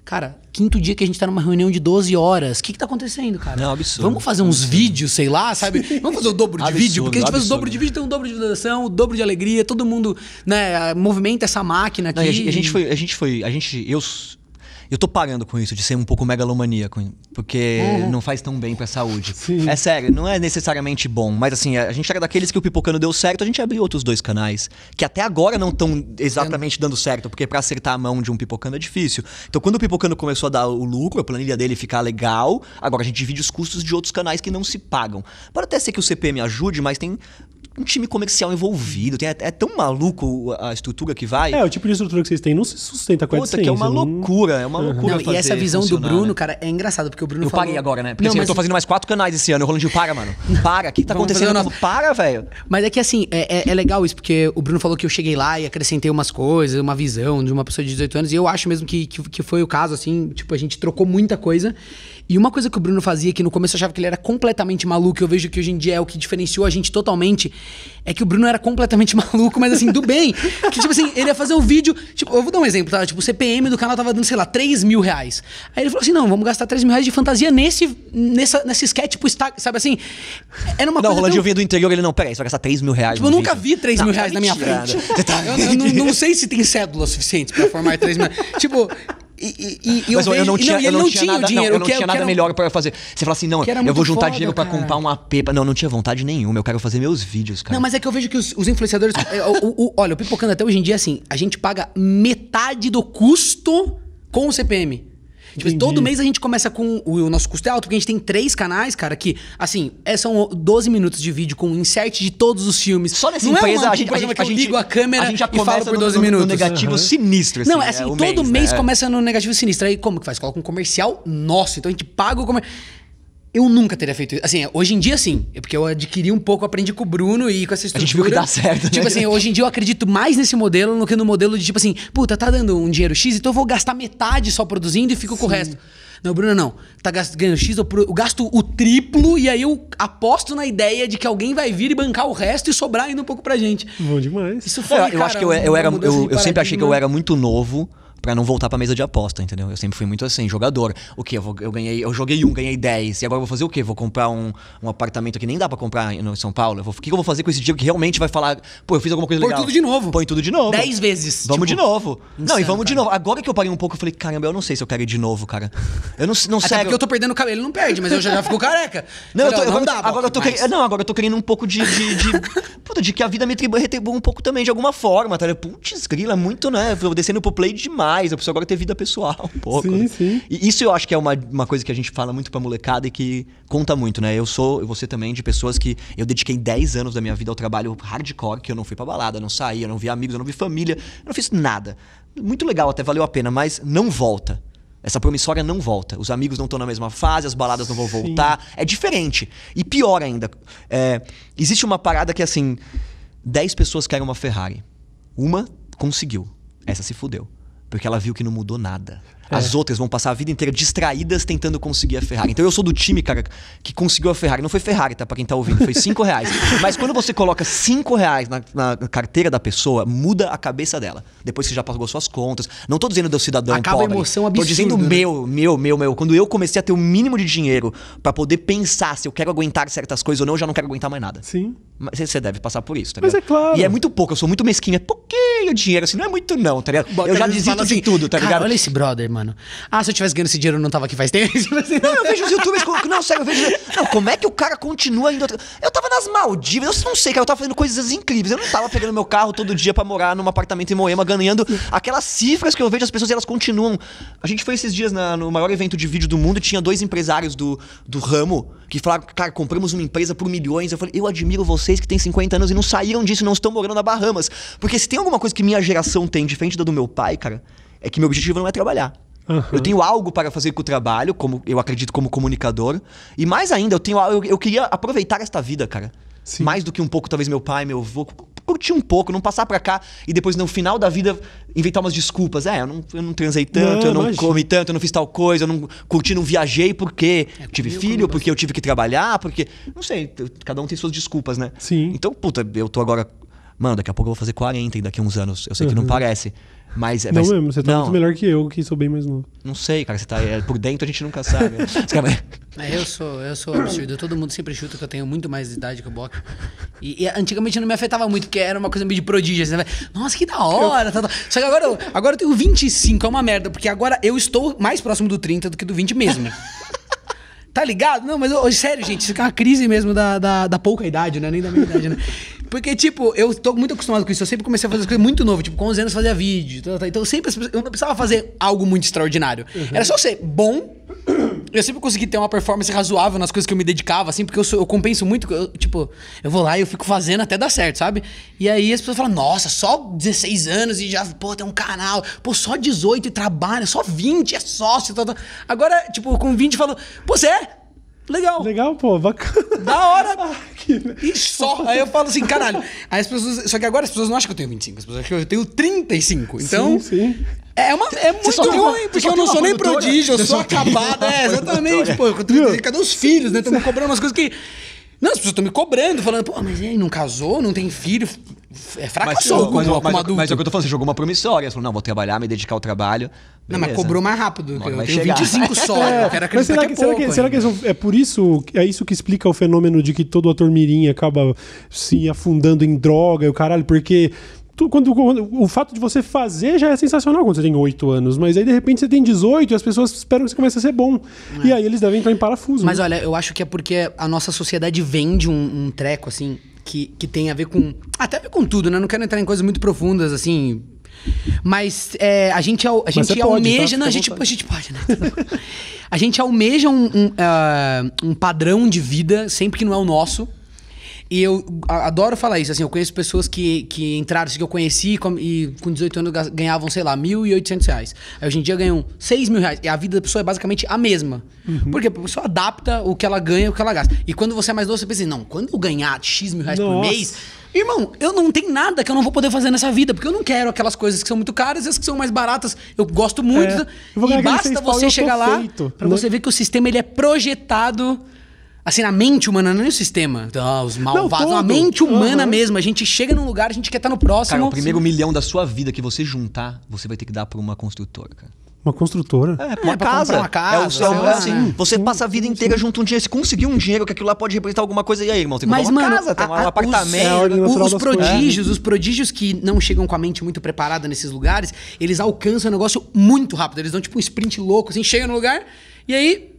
Speaker 3: Cara, quinto dia que a gente tá numa reunião de 12 horas. O que que tá acontecendo, cara?
Speaker 2: Não, absurdo.
Speaker 3: Vamos fazer uns vídeos, sei lá, sabe? Vamos fazer o dobro de
Speaker 2: Absurdo,
Speaker 3: vídeo, porque a gente faz o
Speaker 2: absurdo.
Speaker 3: dobro de vídeo, tem um dobro de visualização, o dobro de alegria, todo mundo, né, movimenta essa máquina aqui.
Speaker 2: Não, a, gente- a gente foi, a gente foi, a gente, eu, eu tô parando com isso de ser um pouco megalomaníaco, porque não faz tão bem pra saúde.
Speaker 1: Sim.
Speaker 2: É sério, não é necessariamente bom, mas assim, a gente era daqueles que o Pipocano deu certo, a gente abriu outros dois canais, que até agora não estão exatamente dando certo, porque pra acertar a mão de um Pipocano é difícil. Então quando o Pipocano começou a dar o lucro, a planilha dele ficar legal, agora a gente divide os custos de outros canais que não se pagam. Pode até ser que o CPM ajude, mas tem um time comercial envolvido. Tem, é, é tão maluco a estrutura que vai.
Speaker 1: É, o tipo de estrutura que vocês têm não se sustenta com a
Speaker 2: Puta, que é uma
Speaker 1: não-
Speaker 2: loucura, é uma loucura.
Speaker 3: Não, e essa visão do Bruno,
Speaker 2: né?
Speaker 3: cara, é engraçado, porque o Bruno
Speaker 2: Eu
Speaker 3: falou...
Speaker 2: parei agora, né? Porque
Speaker 3: Não,
Speaker 2: assim,
Speaker 3: mas-
Speaker 2: eu tô fazendo mais quatro canais esse ano. O Rolandinho, para, mano. Para, o que, que tá
Speaker 3: Vamos
Speaker 2: acontecendo?
Speaker 3: nosso-
Speaker 2: Para, velho.
Speaker 3: Mas é que assim, é, é- é legal isso, porque o Bruno falou que eu cheguei lá e acrescentei umas coisas, uma visão de uma pessoa de 18 anos, e eu acho mesmo que, que, que foi o caso, assim, tipo, a gente trocou muita coisa. E uma coisa que o Bruno fazia, que no começo eu achava que ele era completamente maluco, eu vejo que hoje em dia é o que diferenciou a gente totalmente, é que o Bruno era completamente maluco, mas assim, do bem. Que tipo assim, ele ia fazer um vídeo, tipo, eu vou dar um exemplo, tá? Tipo, o CPM do canal tava dando, sei lá, 3 mil reais. Aí ele falou assim: não, vamos gastar 3 mil reais de fantasia nesse, nessa, nesse sketch, tipo, sabe assim? Era uma
Speaker 2: Não, o
Speaker 3: coisa.
Speaker 2: Rolandinho
Speaker 3: tão-
Speaker 2: vinha do interior, ele não, peraí, você vai gastar 3 mil reais.
Speaker 3: Tipo, eu nunca
Speaker 2: vídeo.
Speaker 3: vi 3
Speaker 2: Não,
Speaker 3: mil
Speaker 2: tá
Speaker 3: reais na minha frente.
Speaker 2: Tá-
Speaker 3: Eu, eu não, não sei se tem cédula suficiente pra formar 3 mil Tipo, e, e- e- eu,
Speaker 2: Mas eu,
Speaker 3: vejo-
Speaker 2: não
Speaker 3: e
Speaker 2: tinha,
Speaker 3: e
Speaker 2: eu
Speaker 3: ele
Speaker 2: não tinha nada,
Speaker 3: o dinheiro.
Speaker 2: não, eu não tinha nada melhor pra fazer. Você fala assim, não, eu vou juntar
Speaker 3: foda,
Speaker 2: dinheiro pra
Speaker 3: cara.
Speaker 2: comprar uma pepa. Não, não tinha vontade nenhuma, eu quero fazer meus vídeos, cara.
Speaker 3: Não, mas é que eu vejo que os, os influenciadores. é, o- o- olha, o Pipocando até hoje em dia, assim, a gente paga metade do custo com o CPM. Tipo, todo mês a gente começa com. O, o nosso custo é alto, porque a gente tem três canais, cara, que, assim, é, são 12 minutos de vídeo com insert de todos os filmes.
Speaker 2: Só nessa
Speaker 3: Não
Speaker 2: empresa,
Speaker 3: é uma,
Speaker 2: a gente, a gente,
Speaker 3: que eu
Speaker 2: a gente,
Speaker 3: ligo a câmera
Speaker 2: a gente já
Speaker 3: e falo por
Speaker 2: no-
Speaker 3: 12
Speaker 2: no, no
Speaker 3: minutos.
Speaker 2: negativo
Speaker 1: Aham.
Speaker 2: sinistro, assim.
Speaker 3: Não, é assim,
Speaker 2: o
Speaker 3: todo mês,
Speaker 2: né?
Speaker 3: começa no negativo sinistro. Aí como que faz? Coloca um comercial nosso. Então a gente paga o comercial. Eu nunca teria feito isso. Assim, hoje em dia sim. É porque eu adquiri um pouco, aprendi com o Bruno e com essa
Speaker 2: A
Speaker 3: estrutura.
Speaker 2: gente viu que dá certo, né?
Speaker 3: Tipo assim, hoje em dia eu acredito mais nesse modelo do que no modelo de tipo assim, puta, tá dando um dinheiro X, então eu vou gastar metade só produzindo e fico com o resto. Não, Bruno, não. Tá ganhando X, eu, pro- eu gasto o triplo e aí eu aposto na ideia de que alguém vai vir e bancar o resto e sobrar ainda um pouco pra gente.
Speaker 1: Bom demais.
Speaker 3: Isso foi,
Speaker 2: Eu, eu
Speaker 3: cara,
Speaker 2: acho que eu, eu era. Eu, eu sempre achei que eu era muito novo pra não voltar pra mesa de aposta, entendeu? Eu sempre fui muito assim, jogador. O quê? Eu, vou- eu ganhei, eu joguei um, ganhei 10. E agora eu vou fazer o quê? Vou comprar um, um apartamento que nem dá pra comprar em São Paulo. Vou- o que que eu vou fazer com esse dinheiro que realmente vai falar, pô, eu fiz alguma coisa
Speaker 3: Põe
Speaker 2: legal?
Speaker 3: tudo de novo.
Speaker 2: Põe tudo de novo.
Speaker 3: Dez vezes.
Speaker 2: Vamos
Speaker 3: tipo,
Speaker 2: de novo. não, e
Speaker 3: insano,
Speaker 2: vamos de
Speaker 3: cara.
Speaker 2: novo. Agora que eu parei um pouco, eu falei, caramba, eu não sei se eu quero ir de novo, cara. Eu não, não
Speaker 3: Até porque eu tô perdendo o cabelo, ele não perde, mas eu já, já fico careca.
Speaker 2: Não, eu tô,
Speaker 3: ó,
Speaker 2: agora,
Speaker 3: dá,
Speaker 2: agora eu tô querendo, não, agora eu tô querendo um pouco de. de, de, puta, de que a vida me retribua, um pouco também, de alguma forma, tá? Putz, grila, é muito, né? Eu descendo pro play demais. Eu preciso agora ter vida pessoal um pouco.
Speaker 1: Sim,
Speaker 2: né?
Speaker 1: sim.
Speaker 2: E isso eu acho que é uma, uma coisa que a gente fala muito pra molecada e que conta muito, né? Eu sou, e você também, de pessoas que eu dediquei 10 anos da minha vida ao trabalho hardcore, que eu não fui pra balada, não saí, eu não vi amigos, eu não vi família, eu não fiz nada. Muito legal, até valeu a pena, mas não volta. Essa promissória não volta. Os amigos não estão na mesma fase, as baladas não vão
Speaker 1: Sim.
Speaker 2: voltar. É diferente. E pior ainda, é, existe uma parada que assim: 10 pessoas querem uma Ferrari. Uma conseguiu. Essa se fudeu. Porque ela viu que não mudou nada. As outras vão passar a vida inteira distraídas tentando conseguir a Ferrari. Então eu sou do time, cara, que conseguiu a Ferrari. Não foi Ferrari, tá? Pra quem tá ouvindo, foi 5 reais. Mas quando você coloca 5 reais na, na carteira da pessoa, muda a cabeça dela. Depois que já pagou suas contas. Não tô dizendo do cidadão
Speaker 3: Acaba a
Speaker 2: pobre.
Speaker 3: emoção
Speaker 2: Tô
Speaker 3: absurda,
Speaker 2: dizendo
Speaker 3: né?
Speaker 2: meu, meu, meu, meu. Quando eu comecei a ter o mínimo de dinheiro pra poder pensar se eu quero aguentar certas coisas ou não, eu já não quero aguentar mais nada.
Speaker 1: Sim.
Speaker 2: Mas você deve passar por isso, tá
Speaker 1: Mas
Speaker 2: ligado?
Speaker 1: é claro.
Speaker 2: E é muito pouco, eu sou muito mesquinho. É pouquinho dinheiro, assim, não é muito não, tá ligado? eu já desisto de
Speaker 3: assim,
Speaker 2: tudo, tá
Speaker 3: "Cara,
Speaker 2: ligado?
Speaker 3: Olha esse brother, mano. Ah, se eu tivesse ganhando esse dinheiro, eu não tava aqui faz tempo.
Speaker 2: Não, eu vejo os youtubers colocando. Não, sério, eu vejo. Não, como é que o cara continua indo. Eu tava nas Maldivas, eu não sei, cara, eu tava fazendo coisas incríveis. Eu não tava pegando meu carro todo dia pra morar num apartamento em Moema, ganhando aquelas cifras que eu vejo as pessoas e elas continuam. A gente foi esses dias na- no maior evento de vídeo do mundo tinha dois empresários do, do ramo que falaram, cara, compramos uma empresa por milhões. Eu falei, eu admiro vocês que têm 50 anos e não saíram disso, não estão morando na Bahamas. Porque se tem alguma coisa que minha geração tem diferente da do meu pai, cara, é que meu objetivo não é trabalhar.
Speaker 1: Aham.
Speaker 2: Eu tenho algo para fazer com o trabalho, como eu acredito como comunicador. E mais ainda, eu tenho eu, eu queria aproveitar esta vida, cara.
Speaker 1: Sim.
Speaker 2: Mais do que um pouco, talvez, meu pai, meu avô. Curtir um pouco, não passar pra cá e depois, no final da vida, inventar umas desculpas. É, eu não, eu não transei tanto,
Speaker 1: Não,
Speaker 2: eu não
Speaker 1: imagina.
Speaker 2: comi tanto, eu não fiz tal coisa, eu não curti, não viajei porque
Speaker 3: É,
Speaker 2: tive filho,
Speaker 3: comi
Speaker 2: porque eu tive que trabalhar, porque. Não sei, cada um tem suas desculpas, né?
Speaker 1: Sim.
Speaker 2: Então, puta, eu tô agora. Mano, daqui a pouco eu vou fazer 40 e daqui a uns anos. Eu sei que não
Speaker 1: Uhum.
Speaker 2: parece. Mas.
Speaker 1: Não
Speaker 2: mas,
Speaker 1: mesmo, você tá
Speaker 2: não,
Speaker 1: muito melhor que eu, que sou bem mais novo.
Speaker 2: não sei, cara, você tá é, por dentro, a gente nunca sabe. Os caras-
Speaker 3: É, eu sou, eu sou absurdo. Todo mundo sempre chuta que eu tenho muito mais idade que o Boca. E, e antigamente não me afetava muito, porque era uma coisa meio de prodígio. Assim, né? Nossa, que da hora. tal, tal. Só que agora, eu- agora eu tenho 25, é uma merda, porque agora eu estou mais próximo do 30 do que do 20 mesmo. Tá ligado? Não, mas eu- sério, gente, isso aqui é uma crise mesmo da, da, da pouca idade, né? Nem da minha idade, né? Porque, tipo, eu tô muito acostumado com isso. Eu sempre comecei a fazer as coisas muito novo. Tipo, com 11 anos fazia vídeo. Então, eu sempre eu não precisava fazer algo muito extraordinário. Era só ser bom eu sempre consegui ter uma performance razoável nas coisas que eu me dedicava, assim, porque eu, sou- eu compenso muito. eu, tipo, eu vou lá e eu fico fazendo até dar certo, sabe? E aí as pessoas falam, nossa, só 16 anos e já, pô, tem um canal. Pô, só 18 e trabalha, só 20 é sócio. Tá, tá. Agora, tipo, com 20 falou, pô, você é? Legal.
Speaker 1: Legal, pô, bacana.
Speaker 3: Da hora.
Speaker 1: Que-
Speaker 3: E só. Aí eu falo assim, caralho. Aí as pessoas. Só que agora as pessoas não acham que eu tenho 25, as pessoas acham que eu tenho 35. Então.
Speaker 1: Sim, sim.
Speaker 3: É, uma, é muito
Speaker 2: uma-
Speaker 3: ruim,
Speaker 2: você
Speaker 3: porque eu não
Speaker 2: uma
Speaker 3: sou nem prodígio, eu sou
Speaker 2: uma
Speaker 3: É, exatamente. Pô, cadê os filhos, né? Estão me cobrando umas coisas que. Não, as pessoas estão me cobrando, falando, pô, mas e aí, não casou, não tem filho? É
Speaker 2: Mas,
Speaker 3: fracassou como,
Speaker 2: mas,
Speaker 3: como
Speaker 2: mas,
Speaker 3: adulto.
Speaker 2: mas é o que eu tô falando, você jogou uma promissória. Você falou, não, vou trabalhar, me dedicar ao trabalho.
Speaker 3: Não, mas
Speaker 2: Beleza.
Speaker 3: cobrou mais rápido. Eu tenho
Speaker 2: chegar.
Speaker 3: 25 só. eu quero
Speaker 1: Mas
Speaker 3: acreditar
Speaker 1: será
Speaker 3: que, é
Speaker 1: será
Speaker 3: pouco
Speaker 1: que, será que é por isso, é isso que explica o fenômeno de que todo ator mirim acaba se afundando em droga e o caralho, porque tu- quando, quando- o fato de você fazer já é sensacional quando você tem 8 anos, mas aí de repente você tem 18 e as pessoas esperam que você comece a ser bom. E aí eles devem entrar em parafuso.
Speaker 3: Mas
Speaker 1: né?
Speaker 3: olha, eu acho que é porque a nossa sociedade vende um, um treco, assim, que, que tem a ver com. Até a ver com tudo, né? Não quero entrar em coisas muito profundas, assim. Mas é, a gente, a gente
Speaker 1: você pode,
Speaker 3: almeja.
Speaker 1: tá?
Speaker 3: Não, a gente, a gente pode, né? a gente almeja um, um, ah, um padrão de vida sempre que não é o nosso. E eu adoro falar isso, assim, eu conheço pessoas que, que entraram, assim, que eu conheci com- e com 18 anos ga- ganhavam, sei lá, 1.800 reais. Aí hoje em dia ganham 6 mil reais. E a vida da pessoa é basicamente a mesma. Porque a pessoa adapta o que ela ganha e o que ela gasta. E quando você é mais novo, você pensa assim, não, quando eu ganhar X mil reais por
Speaker 1: Nossa.
Speaker 3: mês, irmão, eu não tenho nada que eu não vou poder fazer nessa vida, porque eu não quero aquelas coisas que são muito caras e as que são mais baratas. Eu gosto muito.
Speaker 1: É, eu
Speaker 3: e basta você chegar lá pra
Speaker 1: né?
Speaker 3: você ver que o sistema ele é projetado assim na mente humana, não é o sistema. Então, os malvados,
Speaker 1: todo.
Speaker 3: a mente humana
Speaker 1: Aham.
Speaker 3: mesmo. A gente chega num lugar, a gente quer estar no próximo.
Speaker 2: Cara, o primeiro milhão da sua vida que você juntar, você vai ter que dar pra uma construtora, cara.
Speaker 1: Uma construtora.
Speaker 2: É, uma
Speaker 3: pra
Speaker 2: casa.
Speaker 3: uma casa,
Speaker 2: é o seu, é assim,
Speaker 3: né?
Speaker 2: Você passa a vida inteira junto um dinheiro. Se conseguir um dinheiro que aquilo lá pode representar alguma coisa, e aí, irmão? Tem que
Speaker 3: Mas,
Speaker 2: comprar uma
Speaker 3: mano,
Speaker 2: casa, tem
Speaker 3: a-
Speaker 2: um
Speaker 3: a-
Speaker 2: apartamento.
Speaker 1: É
Speaker 3: os,
Speaker 1: natural
Speaker 3: os prodígios, os prodígios que não chegam com a mente muito preparada nesses lugares, eles alcançam o negócio muito rápido. Eles dão tipo um sprint louco, assim, chega no lugar e aí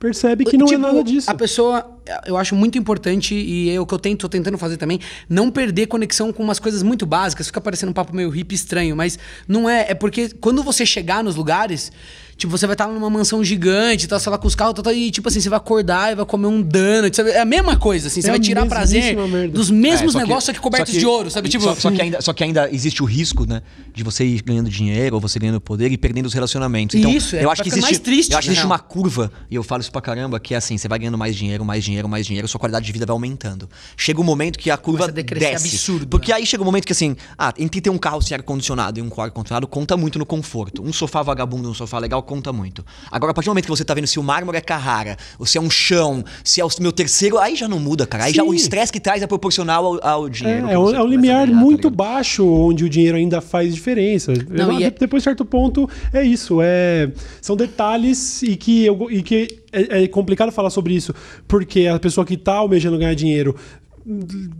Speaker 1: Percebe que não
Speaker 3: Tipo,
Speaker 1: é nada disso.
Speaker 3: A pessoa, eu acho muito importante, e é o que eu tento, tô tentando fazer também, não perder conexão com umas coisas muito básicas. Fica parecendo um papo meio hippie estranho, mas não é. É porque quando você chegar nos lugares, tipo, você vai estar numa mansão gigante, tá, sei lá, com os carros, tá, tá, e tipo assim, você vai acordar e vai comer um donut, sabe? É a mesma coisa, assim, você
Speaker 1: É
Speaker 3: vai
Speaker 1: a
Speaker 3: tirar prazer
Speaker 1: merda.
Speaker 3: dos mesmos
Speaker 2: É, só que-
Speaker 3: negócios aqui cobertos
Speaker 2: só que-
Speaker 3: de ouro, sabe? Tipo,
Speaker 2: só, só que ainda, só que ainda existe o risco, né? De você ir ganhando dinheiro, ou você ganhando poder e perdendo os relacionamentos. Então,
Speaker 3: Isso, é,
Speaker 2: eu
Speaker 3: vai
Speaker 2: acho que existe,
Speaker 3: mais triste,
Speaker 2: eu acho que existe uma curva, e eu falo isso pra caramba, que é assim, você vai ganhando mais dinheiro, mais dinheiro, mais dinheiro, sua qualidade de vida vai aumentando. Chega um momento que a curva
Speaker 3: Começa a decrescer
Speaker 2: desce.
Speaker 3: absurdo,
Speaker 2: Porque
Speaker 3: né?
Speaker 2: aí chega um momento que assim, ah, entre ter um carro sem ar-condicionado e um com ar-condicionado conta muito no conforto. Um sofá vagabundo, um sofá legal conta muito. Agora, a partir do momento que você tá vendo se o mármore é Carrara, ou se é um chão, se é o meu terceiro, aí já não muda, cara. Aí já
Speaker 1: Sim.
Speaker 2: o estresse que traz é proporcional ao, ao dinheiro.
Speaker 1: É, é um, é um limiar
Speaker 2: ganhar, tá
Speaker 1: muito
Speaker 2: ligado?
Speaker 1: baixo onde o dinheiro ainda faz diferença.
Speaker 3: Não,
Speaker 1: Eu-
Speaker 3: e é-
Speaker 1: Depois de certo ponto, é isso. É, são detalhes e que, eu, e que é, é complicado falar sobre isso, porque a pessoa que tá almejando ganhar dinheiro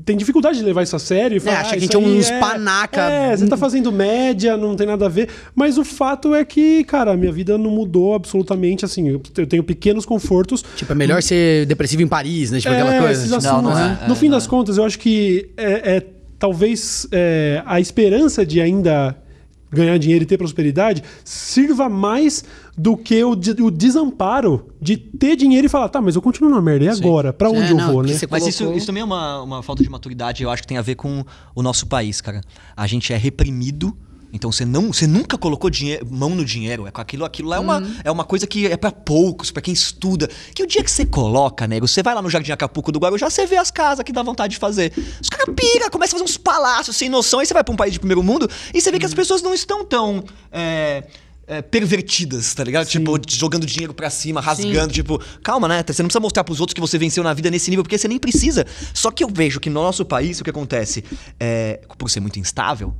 Speaker 1: tem dificuldade de levar isso a sério e falar,
Speaker 3: acha
Speaker 1: "Ah,
Speaker 3: que a gente é
Speaker 1: aí
Speaker 3: uns panaca."
Speaker 1: É, você tá fazendo média, não tem nada a ver. Mas o fato é que, cara, a minha vida não mudou absolutamente. Assim, eu tenho pequenos confortos,
Speaker 3: tipo, é melhor ser depressivo em Paris, né? Tipo, aquela
Speaker 1: é,
Speaker 3: coisa.
Speaker 1: esses
Speaker 3: tipo,
Speaker 2: Não, não é,
Speaker 1: no
Speaker 2: é,
Speaker 1: fim
Speaker 2: não
Speaker 1: das
Speaker 2: é.
Speaker 1: contas, eu acho que é, é talvez é, a esperança de ainda ganhar dinheiro e ter prosperidade sirva mais do que o, de- o desamparo de ter dinheiro e falar, tá, mas eu continuo na merda, e agora? Pra onde
Speaker 3: É,
Speaker 1: eu
Speaker 3: não,
Speaker 1: vou,
Speaker 3: que
Speaker 1: né?
Speaker 3: você
Speaker 2: Mas isso, isso também é uma, uma falta de maturidade, eu acho que tem a ver com o nosso país, cara. A gente é reprimido. Então você não, você nunca colocou dinheiro, mão no dinheiro, é com aquilo, aquilo lá é uma,
Speaker 3: Uhum.
Speaker 2: é uma coisa que é pra poucos, pra quem estuda. Que o dia que você coloca, nego, você vai lá no Jardim Acapulco do Guarujá, você vê as casas que dá vontade de fazer. Os caras pira, começam a fazer uns palácios sem noção, aí você vai pra um país de primeiro mundo e você vê que
Speaker 3: Uhum.
Speaker 2: as pessoas não estão tão é, é, pervertidas, tá ligado? Tipo, jogando dinheiro pra cima, rasgando, tipo, calma, né? Você não precisa mostrar pros outros que você venceu na vida nesse nível, porque você nem precisa. Só que eu vejo que no nosso país o que acontece é, por ser muito instável,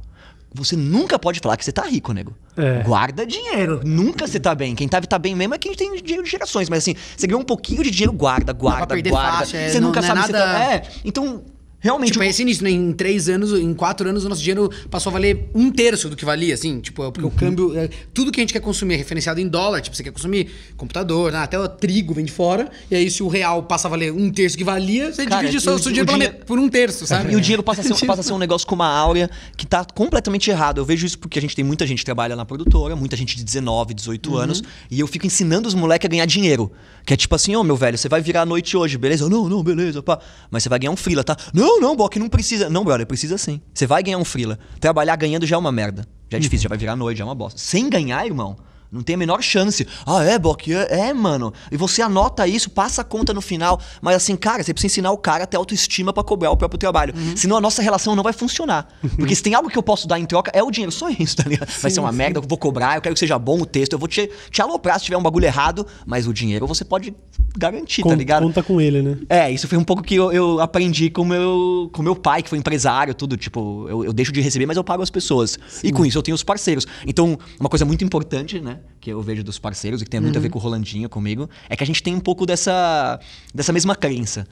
Speaker 2: você nunca pode falar que você tá rico, nego.
Speaker 1: É.
Speaker 2: Guarda dinheiro. Nunca você tá bem. Quem tá, tá bem mesmo é quem tem dinheiro de gerações. Mas assim, você ganhou um pouquinho de dinheiro, guarda, guarda, guarda.
Speaker 3: fácil, é,
Speaker 2: você
Speaker 3: não-
Speaker 2: nunca
Speaker 3: não é
Speaker 2: sabe se
Speaker 3: nada-
Speaker 2: tá. É. Então, Realmente.
Speaker 3: Tipo, é sinistro, né? Em três anos, em quatro anos, o nosso dinheiro passou a valer um terço do que valia, assim. Tipo, porque o câmbio. é, tudo que a gente quer consumir é referenciado em dólar. Tipo, você quer consumir computador, né? até o trigo vem de fora. E aí, se o real passa a valer um terço que valia, você
Speaker 2: Cara,
Speaker 3: divide o seu,
Speaker 2: o
Speaker 3: seu
Speaker 2: di-
Speaker 3: dinheiro
Speaker 2: dinheiro-
Speaker 3: por um terço, sabe?
Speaker 2: E o dinheiro passa a, ser, passa a ser um negócio com uma áurea que tá completamente errado. Eu vejo isso porque a gente tem muita gente que trabalha na produtora, muita gente de 19, 18
Speaker 3: Uhum.
Speaker 2: anos, e eu fico ensinando os moleques a ganhar dinheiro. Que é tipo assim, ô meu velho, você vai virar a noite hoje, beleza? Eu, Não, não, beleza, pá. Mas você vai ganhar um frila, tá? Não, não, Bock, não precisa. Não, brother, precisa sim. Você vai ganhar um frila. Trabalhar ganhando já é uma merda. Já é difícil, já vai virar noite, já é uma bosta. Sem ganhar, irmão. Não tem a menor chance. Ah, é, Bock? É, é, mano. E você anota isso, passa a conta no final. Mas assim, cara, você precisa ensinar o cara a ter autoestima pra cobrar o próprio trabalho. Senão a nossa relação não vai funcionar. Porque se tem algo que eu posso dar em troca, é o dinheiro. Só isso, tá ligado? vai ser uma merda, eu vou cobrar, eu quero que seja bom o texto, eu vou te, te aloprar se tiver um bagulho errado, mas o dinheiro você pode garantir, tá ligado?
Speaker 1: Conta com ele, né?
Speaker 2: É, isso foi um pouco que eu, eu aprendi com meu, com meu pai, que foi empresário, tudo. Tipo, eu, eu deixo de receber, mas eu pago as pessoas. E com isso eu tenho os parceiros. Então, uma coisa muito importante, né, que eu vejo dos parceiros, e que tem muito a ver com o Rolandinho, comigo, é que a gente tem um pouco dessa, dessa mesma crença.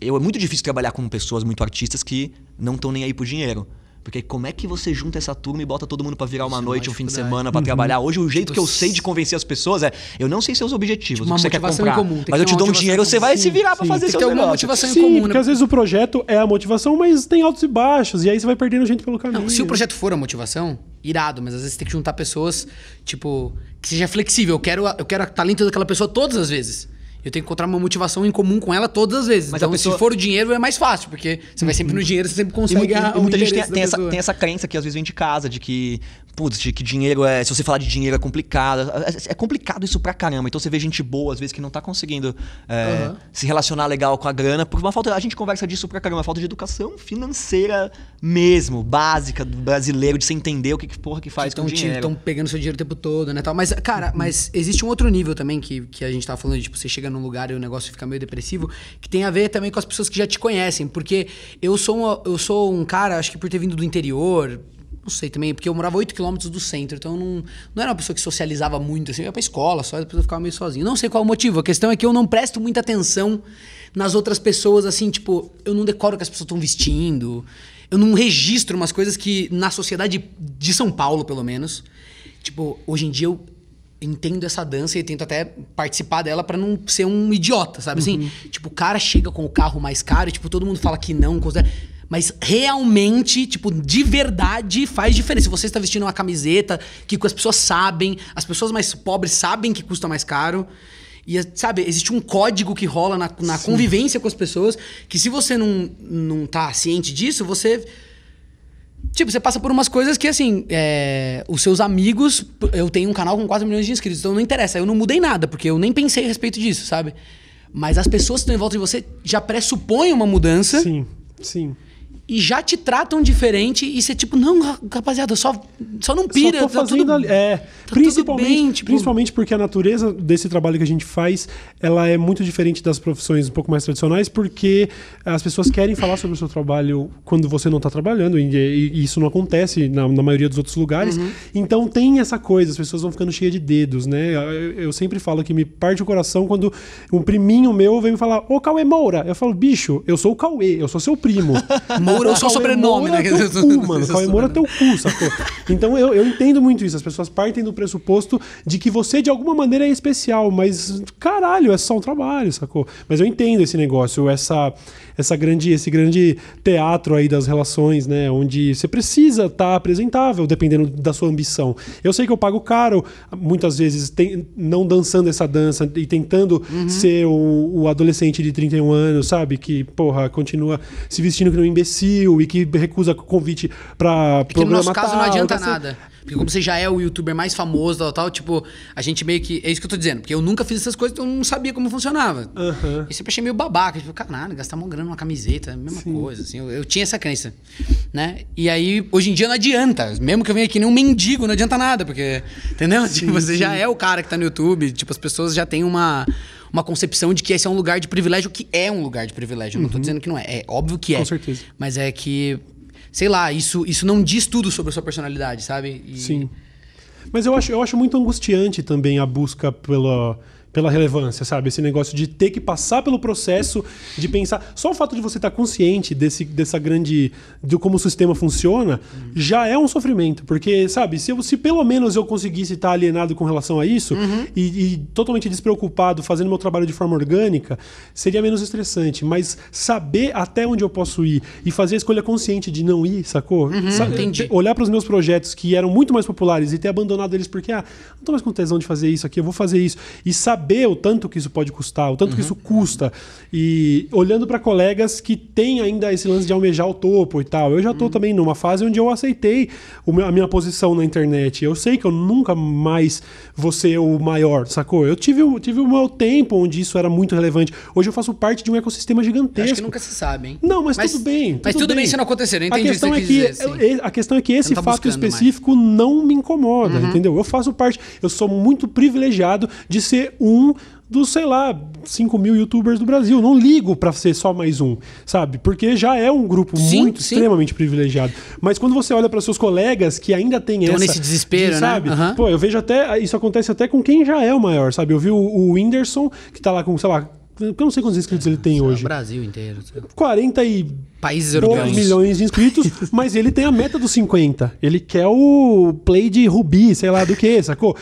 Speaker 2: Eu, é muito difícil trabalhar com pessoas muito artistas que não estão nem aí pro dinheiro. Porque como é que você junta essa turma e bota todo mundo pra virar uma
Speaker 3: Isso é
Speaker 2: noite,
Speaker 3: uma
Speaker 2: um fim de semana pra trabalhar? Hoje, o jeito
Speaker 3: Tipo,
Speaker 2: que eu sei de convencer as pessoas é: eu não sei seus objetivos,
Speaker 3: Tipo,
Speaker 2: o que você quer
Speaker 3: uma motivação
Speaker 2: comprar.
Speaker 3: em comum, tem que
Speaker 2: mas eu te dou um dinheiro,
Speaker 3: em
Speaker 2: você
Speaker 3: comum.
Speaker 2: vai se virar pra
Speaker 1: sim,
Speaker 2: fazer
Speaker 3: tem
Speaker 2: seus
Speaker 3: ter alguma
Speaker 2: negócios.
Speaker 3: motivação em
Speaker 1: Sim,
Speaker 3: comum,
Speaker 1: porque
Speaker 3: né?
Speaker 1: às vezes o projeto é a motivação, mas tem altos e baixos, e aí você vai perdendo gente pelo caminho.
Speaker 3: Não, se o projeto for a motivação, irado, mas às vezes você tem que juntar pessoas, tipo, que seja flexível. Eu quero, eu quero o talento daquela pessoa todas as vezes. Eu tenho que encontrar uma motivação em comum com ela todas as vezes.
Speaker 2: Mas
Speaker 3: então,
Speaker 2: pessoa-
Speaker 3: se for o dinheiro, é mais fácil, porque você vai sempre no dinheiro, você sempre
Speaker 2: E,
Speaker 3: consegue
Speaker 2: e- e
Speaker 3: o
Speaker 2: muita gente tem, tem essa, tem essa crença que às vezes vem de casa, de que, putz, de que dinheiro é. Se você falar de dinheiro é complicado. É, é complicado isso pra caramba. Então você vê gente boa, às vezes, que não tá conseguindo é,
Speaker 3: Aham.
Speaker 2: se relacionar legal com a grana, por uma falta. A gente conversa disso pra caramba, falta de educação financeira mesmo, básica, do brasileiro, de você entender o que, que porra que faz com o dinheiro.
Speaker 3: Estão pegando seu dinheiro o tempo todo, né? Tal. Mas, cara, mas existe um outro nível também que, que a gente tava falando, de, tipo, você chega num lugar e o negócio fica meio depressivo, que tem a ver também com as pessoas que já te conhecem. Porque eu sou, uma- eu sou um cara, acho que por ter vindo do interior. Não sei também, porque eu morava 8 quilômetros do centro, então eu não, não era uma pessoa que socializava muito, assim, eu ia pra escola só, depois eu ficava meio sozinho. Não sei qual o motivo, a questão é que eu não presto muita atenção nas outras pessoas, assim, tipo, eu não decoro o que as pessoas estão vestindo, eu não registro umas coisas que na sociedade de São Paulo, pelo menos, tipo, hoje em dia eu entendo essa dança e tento até participar dela pra não ser um idiota, sabe assim? Tipo, o cara chega com o carro mais caro e tipo, todo mundo fala que não, considera- mas realmente, tipo, de verdade faz diferença. Se você está vestindo uma camiseta que as pessoas sabem, as pessoas mais pobres sabem que custa mais caro. E, sabe, existe um código que rola na, na convivência com as pessoas que se você não, não tá ciente disso, você Tipo, você passa por umas coisas que, assim, é, os seus amigos. Eu tenho um canal com 4 milhões de inscritos, então não interessa. Eu não mudei nada, porque eu nem pensei a respeito disso, sabe? Mas as pessoas que estão em volta de você já pressupõem uma mudança
Speaker 1: Sim, sim.
Speaker 3: E já te tratam diferente. E você, tipo, não, ra- rapaziada, só, só não pira.
Speaker 1: Só tô
Speaker 3: tá
Speaker 1: fazendo
Speaker 3: tudo-
Speaker 1: ali. É,
Speaker 3: tá
Speaker 1: principalmente,
Speaker 3: bem, tipo-
Speaker 1: principalmente porque a natureza desse trabalho que a gente faz, ela é muito diferente das profissões um pouco mais tradicionais, porque as pessoas querem falar sobre o seu trabalho quando você não está trabalhando, e, e isso não acontece na, na maioria dos outros lugares.
Speaker 3: Uhum.
Speaker 1: Então tem essa coisa, as pessoas vão ficando cheias de dedos, né? Eu, eu sempre falo que me parte o coração quando um priminho meu vem me falar, ô Cauê Moura. Eu falo, bicho, eu sou o Cauê, eu sou seu primo.
Speaker 3: Moura é o seu
Speaker 1: Cauê
Speaker 3: sobrenome, né?
Speaker 1: é teu cu, mano. Cauê Moura é teu cu, sacou? Então eu, eu entendo muito isso. As pessoas partem do pressuposto de que você, de alguma maneira, é especial, mas caralho, é só um trabalho, sacou? Mas eu entendo esse negócio, essa, essa grande, esse grande teatro aí das relações, né? Onde você precisa estar apresentável, dependendo da sua ambição. Eu sei que eu pago caro, muitas vezes, tem- não dançando essa dança e tentando
Speaker 3: Uhum.
Speaker 1: ser o, o adolescente de 31 anos, sabe? Que, porra, continua se vestindo que nem um imbecil e que recusa convite pra
Speaker 3: Porque no
Speaker 1: programa
Speaker 3: nosso caso não
Speaker 1: tal,
Speaker 3: adianta
Speaker 1: tá
Speaker 3: nada. Porque como você já é o youtuber mais famoso, tal, tal, tipo, a gente meio que. É isso que eu tô dizendo. Porque eu nunca fiz essas coisas, então eu não sabia como funcionava.
Speaker 1: Aham.
Speaker 3: E sempre achei meio babaca. Tipo, caralho, gastar uma grana numa camiseta, mesma coisa. Assim, eu, eu tinha essa crença. Né? E aí, hoje em dia não adianta. Mesmo que eu venha aqui nem um mendigo, não adianta nada. Porque. Entendeu? tipo, você já é o cara que tá no YouTube. Tipo, as pessoas já têm uma. Uma concepção de que esse é um lugar de privilégio, que é um lugar de privilégio. Eu não tô dizendo que não é. É óbvio que é.
Speaker 1: Com certeza.
Speaker 3: Mas é que, sei lá, isso, isso não diz tudo sobre a sua personalidade, sabe? E-
Speaker 1: Sim. Mas eu acho, eu acho muito angustiante também a busca pela, pela relevância, sabe? Esse negócio de ter que passar pelo processo de pensar. Só o fato de você estar consciente desse, dessa grande. de como o sistema funciona,
Speaker 3: Uhum.
Speaker 1: já é um sofrimento. Porque, sabe, se, eu, se pelo menos eu conseguisse estar alienado com relação a isso
Speaker 3: Uhum.
Speaker 1: e, e totalmente despreocupado, fazendo meu trabalho de forma orgânica, seria menos estressante. Mas saber até onde eu posso ir e fazer a escolha consciente de não ir, sacou?
Speaker 3: Uhum, entendi.
Speaker 1: Olhar para os meus projetos que eram muito mais populares e ter abandonado eles porque, ah, não tô mais com tesão de fazer isso aqui, eu vou fazer isso. E saber o tanto que isso pode custar, o tanto que isso custa. E olhando para colegas que têm ainda esse lance de almejar o topo e tal. Eu já tô também numa fase onde eu aceitei o a minha posição na internet. Eu sei que eu nunca mais vou ser o maior, sacou? Eu tive, o- tive o meu tempo onde isso era muito relevante. Hoje eu faço parte de um ecossistema
Speaker 3: Eu
Speaker 1: gigantesco.
Speaker 3: Acho que nunca se sabe, hein?
Speaker 1: Não, mas, tudo bem.
Speaker 3: Mas tudo bem se não acontecer, eu entendi
Speaker 1: a
Speaker 3: o
Speaker 1: questão é que,
Speaker 3: dizer, sim.
Speaker 1: eu- a questão é que esse fato
Speaker 3: buscando mais.
Speaker 1: específico não me incomoda, entendeu? Eu faço parte, eu sou muito privilegiado de ser um dos, sei lá, 5 mil youtubers do Brasil. Não ligo pra ser só mais um, sabe? Porque já é um grupo
Speaker 3: Sim,
Speaker 1: muito,
Speaker 3: sim.
Speaker 1: extremamente privilegiado. Mas quando você olha para seus colegas que ainda tem
Speaker 3: Tão
Speaker 1: essa.
Speaker 3: nesse desespero, né?
Speaker 1: sabe?
Speaker 3: Aham.
Speaker 1: Pô, eu vejo até. Isso acontece até com quem já é o maior, sabe? Eu vi o, o Whindersson, que tá lá com, sei lá. Eu não sei quantos inscritos ele tem
Speaker 3: O
Speaker 1: hoje.
Speaker 3: Brasil inteiro.
Speaker 1: 40 e
Speaker 3: Países europeus.
Speaker 1: milhões de inscritos, mas ele tem a meta dos 50. Ele quer o play de Rubi, sei lá do que, sacou?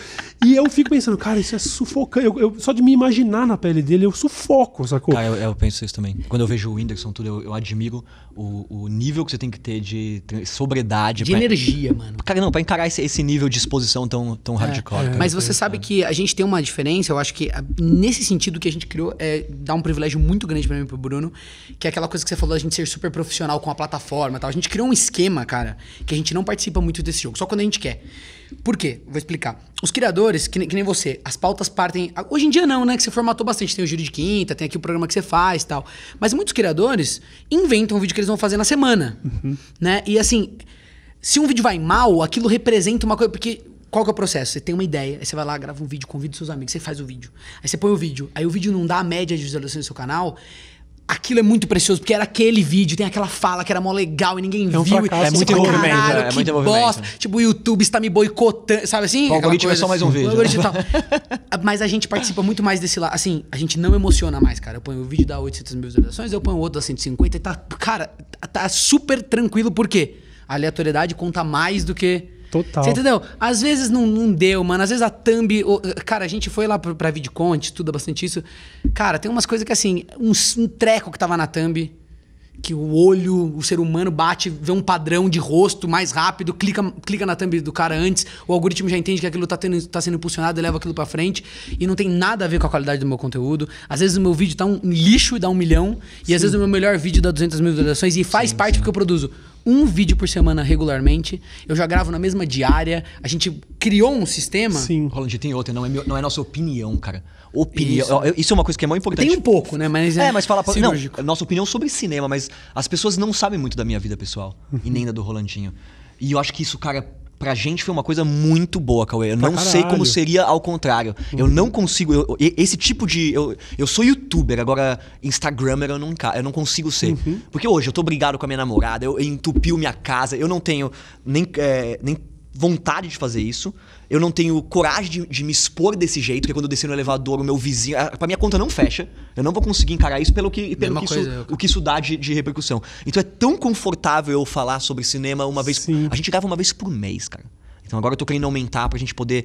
Speaker 1: E eu fico pensando, cara, isso é sufocante. Eu, eu- só de me imaginar na pele dele, eu sufoco, sacou?
Speaker 2: Cara, eu, eu penso isso também. Quando eu vejo o Whindersson, tudo, eu, eu admiro o, o nível que você tem que ter de sobriedade.
Speaker 3: De
Speaker 2: pra-
Speaker 3: energia, mano.
Speaker 2: Cara, não, pra encarar esse, esse nível de exposição tão, tão hardcore. cara.
Speaker 3: Mas você sabe que a gente tem uma diferença, eu acho que a- nesse sentido que a gente criou é dar um privilégio muito grande pra mim e pro Bruno, que é aquela coisa que você falou da gente ser super profissional com a plataforma e tal. A gente criou um esquema, cara, que a gente não participa muito desse jogo, só quando a gente quer. Por quê? Vou explicar. Os criadores, que, nem- que nem você, as pautas partem. Hoje em dia não, né? Que você formatou bastante. Tem o Giro de Quinta, tem aqui o programa que você faz e tal. Mas muitos criadores inventam um vídeo que eles vão fazer na semana. Né? E assim, se um vídeo vai mal, aquilo representa uma coisa. Porque qual que é o processo? Você tem uma ideia, aí você vai lá, grava um vídeo, convida seus amigos, você faz o vídeo. Aí você põe o vídeo, aí o vídeo não dá a média de visualizações do seu canal. Aquilo é muito precioso, porque era aquele vídeo, tem aquela fala que era mó legal e ninguém
Speaker 1: É um
Speaker 3: viu.
Speaker 1: fracasso.
Speaker 2: É muito envolvimento,
Speaker 3: "Caralho,
Speaker 2: é
Speaker 3: que
Speaker 2: muito envolvimento."
Speaker 3: bosta. Tipo, o YouTube está me boicotando, sabe assim?
Speaker 2: O algoritmo é
Speaker 3: coisa.
Speaker 2: só mais um vídeo,
Speaker 3: O algoritmo e tal. Mas a gente participa muito mais desse lado. Assim, a gente não emociona mais, cara. Eu ponho o vídeo dá 800 mil visualizações, eu ponho o outro dá 150 e tá... Cara, tá- tá super tranquilo, por quê? A aleatoriedade conta mais do que...
Speaker 1: Total.
Speaker 3: Você entendeu? Às vezes não, não deu, mano. Às vezes a thumb. Cara, a gente foi lá pro- pra VidCon, estuda bastante isso. Cara, tem umas coisas que assim, um, um treco que tava na thumb, que o olho, o ser humano bate, vê um padrão de rosto mais rápido, clica, clica na thumb do cara antes, o algoritmo já entende que aquilo tá, tendo, tá sendo impulsionado e leva aquilo pra frente. E não tem nada a ver com a qualidade do meu conteúdo. Às vezes o meu vídeo tá um lixo e dá um milhão, e às vezes o meu melhor vídeo dá 200 mil visualizações, e faz parte porque eu produzo um vídeo por semana regularmente. Eu já gravo na mesma diária. A gente criou um sistema.
Speaker 1: Sim.
Speaker 2: Roland, tem outra, não é, meu- não é nossa opinião, cara. Opinião.
Speaker 3: Isso.
Speaker 2: Isso, é uma coisa que é muito importante.
Speaker 3: Tem um pouco, né? Mas
Speaker 2: É, mas fala. Não,
Speaker 3: cirúrgico.
Speaker 2: nossa opinião sobre cinema, mas as pessoas não sabem muito da minha vida pessoal e nem da do Rolandinho. E eu acho que isso, cara, pra gente foi uma coisa muito boa, Cauê. Eu
Speaker 1: Pra
Speaker 2: não sei
Speaker 1: caralho.
Speaker 2: como seria ao contrário. Eu não consigo. eu- esse tipo de. Eu, eu sou youtuber, agora Instagrammer eu não, eu não consigo ser. Porque hoje eu tô brigado com a minha namorada, eu entupiu minha casa, eu não tenho nem. é, nem vontade de fazer isso. Eu não tenho coragem de, de me expor desse jeito, porque quando eu descer no elevador, o meu vizinho. a- Pra minha conta não fecha. Eu não vou conseguir encarar isso pelo que, pelo que isso,
Speaker 3: coisa, eu-
Speaker 2: o que isso dá de, de repercussão. Então é tão confortável eu falar sobre cinema uma vez.
Speaker 1: Sim.
Speaker 2: A gente grava uma vez por mês, cara. Então agora eu tô querendo aumentar pra gente poder.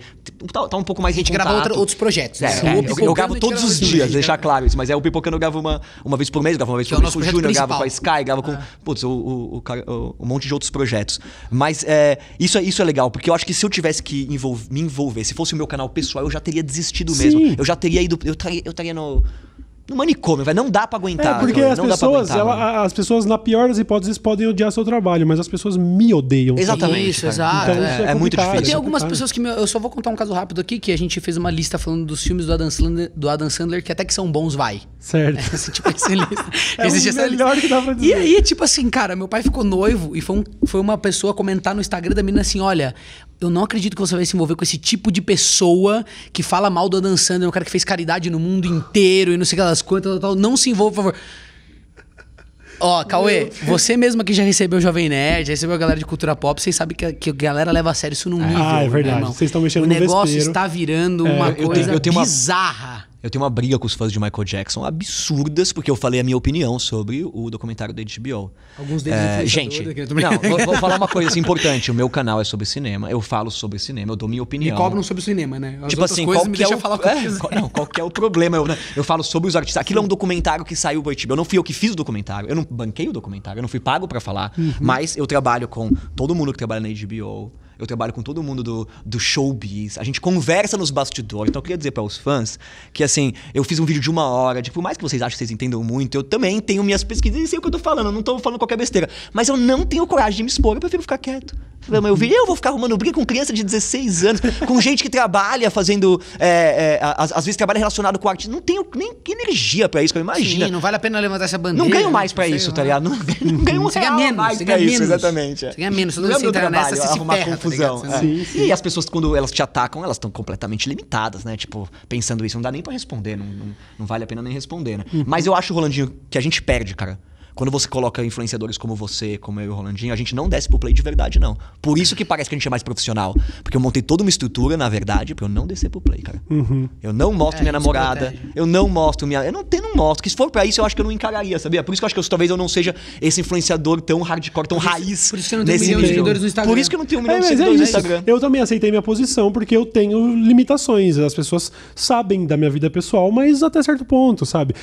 Speaker 2: Tá, tá um pouco mais
Speaker 3: A gente grava outra- outros projetos.
Speaker 2: É,
Speaker 3: né?
Speaker 2: é,
Speaker 3: O
Speaker 2: eu- eu,
Speaker 3: a
Speaker 2: gravo todos os dias,
Speaker 3: a gente
Speaker 2: deixar
Speaker 3: grava-
Speaker 2: claro isso. Mas é o Pipocando eu gravo uma, uma vez por mês, eu gravo uma vez
Speaker 3: Que é
Speaker 2: por
Speaker 3: o
Speaker 2: mês com o Júnior, eu gravo com a. Sky, gravo com putz, o, o, o um monte de outros projetos. Mas é, isso, é- isso é legal, porque eu acho que se eu tivesse que envol- me envolver, se fosse o meu canal pessoal, eu já teria desistido
Speaker 1: Sim.
Speaker 2: mesmo. Eu já teria ido. Eu estaria, eu estaria no. No manicômio, velho. Não dá pra aguentar.
Speaker 1: É, porque as pessoas,
Speaker 2: aguentar,
Speaker 1: ela- as pessoas, na pior das hipóteses, podem odiar seu trabalho, mas as pessoas me odeiam.
Speaker 2: Exatamente.
Speaker 3: Isso, exato,
Speaker 2: Então,
Speaker 3: é.
Speaker 2: é, é muito difícil.
Speaker 3: tem algumas pessoas que. me- Eu só vou contar um caso rápido aqui, que a gente fez uma lista falando dos filmes do Adam Sandler, do Adam Sandler que até que são bons, vai.
Speaker 1: Certo.
Speaker 3: Esse, tipo, lista.
Speaker 1: É
Speaker 3: Existe
Speaker 1: o melhor
Speaker 3: lista.
Speaker 1: que dá pra
Speaker 3: E
Speaker 1: dizer.
Speaker 3: aí, tipo assim, cara, meu pai ficou noivo e foi, um- foi uma pessoa comentar no Instagram da menina assim: olha, eu não acredito que você vai se envolver com esse tipo de pessoa que fala mal do Adam Sandler, um cara que fez caridade no mundo inteiro e não sei o que das quantas, tal, tal. não se envolva, por favor. Ó, Cauê, você mesmo que já recebeu o Jovem Nerd, já recebeu a galera de cultura pop, vocês sabem que, a- que a galera leva a sério isso num nível.
Speaker 1: Ah, é verdade.
Speaker 3: meu irmão.
Speaker 1: Vocês estão mexendo
Speaker 3: O
Speaker 1: no
Speaker 3: negócio
Speaker 1: vespeiro.
Speaker 3: está virando
Speaker 1: É,
Speaker 3: uma
Speaker 1: eu tenho-
Speaker 3: coisa
Speaker 2: eu tenho uma-
Speaker 3: bizarra.
Speaker 2: Eu tenho uma briga com os fãs de Michael Jackson absurdas, porque eu falei a minha opinião sobre o documentário da HBO.
Speaker 3: Alguns deles
Speaker 2: É, gente, não, vou, vou falar uma coisa assim, importante. O meu canal é sobre cinema, eu falo sobre cinema, eu dou minha
Speaker 3: Me
Speaker 2: opinião.
Speaker 3: cobram sobre o cinema, né? As
Speaker 2: Tipo assim,
Speaker 3: coisas
Speaker 2: qual
Speaker 3: me
Speaker 2: que é o,
Speaker 3: falar
Speaker 2: é, qual, não, qual que é o problema? Eu, né, eu falo sobre os artistas. Aquilo é um documentário que saiu pro HBO. Eu não fui eu que fiz o documentário. Eu não banquei o documentário. Eu não fui pago pra falar.
Speaker 3: Uhum.
Speaker 2: Mas eu trabalho com todo mundo que trabalha na HBO. Eu trabalho com todo mundo do, do showbiz. A gente conversa nos bastidores. Então eu queria dizer para os fãs que, assim, eu fiz um vídeo de uma hora. Tipo, por mais que vocês achem que vocês entendam muito, eu também tenho minhas pesquisas e sei o que eu tô falando. Eu não tô falando qualquer besteira. Mas eu não tenho coragem de me expor. Eu prefiro ficar quieto. Eu, vi, eu vou ficar arrumando briga com criança de 16 anos, com gente que trabalha fazendo. É, é, às, às vezes trabalha relacionado com arte. Não tenho nem energia pra isso, cara. Imagina.
Speaker 3: Sim, não vale a pena levantar essa bandeira.
Speaker 2: Não ganho mais pra
Speaker 3: sei
Speaker 2: isso,
Speaker 3: lá.
Speaker 2: tá ligado? Não, não ganho um
Speaker 3: Você
Speaker 2: real
Speaker 3: menos,
Speaker 2: mais pra
Speaker 3: ganha
Speaker 2: isso,
Speaker 3: menos.
Speaker 2: exatamente.
Speaker 3: Você ganha menos,
Speaker 2: Não é
Speaker 3: que
Speaker 2: meu
Speaker 3: você entrar nessa, você se ferra,
Speaker 2: confusão.
Speaker 3: ligado?
Speaker 2: é.
Speaker 1: Sim, sim.
Speaker 2: E as pessoas, quando elas te atacam, elas estão completamente limitadas, né? Tipo, pensando isso, não dá nem pra responder, não, não, não vale a pena nem responder, né?
Speaker 3: Uhum.
Speaker 2: Mas eu acho, Rolandinho, que a gente perde, cara. Quando você coloca influenciadores como você, como eu e o Rolandinho, a gente não desce pro play de verdade, não. Por isso que parece que a gente é mais profissional. Porque eu montei toda uma estrutura, na verdade, pra eu não descer pro play, cara. Eu não mostro
Speaker 3: É,
Speaker 2: minha
Speaker 3: isso
Speaker 2: namorada,
Speaker 3: protege.
Speaker 2: eu não mostro minha. Eu não, tenho, não mostro. Que se for pra isso, eu acho que eu não encararia, sabia? Por isso que eu acho que eu, talvez eu não seja esse influenciador tão hardcore, tão raiz.
Speaker 3: por isso que eu não tenho um milhão de seguidores no Instagram.
Speaker 2: Por isso que eu não tenho um milhão
Speaker 1: É,
Speaker 2: de
Speaker 1: é
Speaker 2: seguidores no. Instagram.
Speaker 1: Eu também aceitei minha posição porque eu tenho limitações. As pessoas sabem da minha vida pessoal, mas até certo ponto, sabe?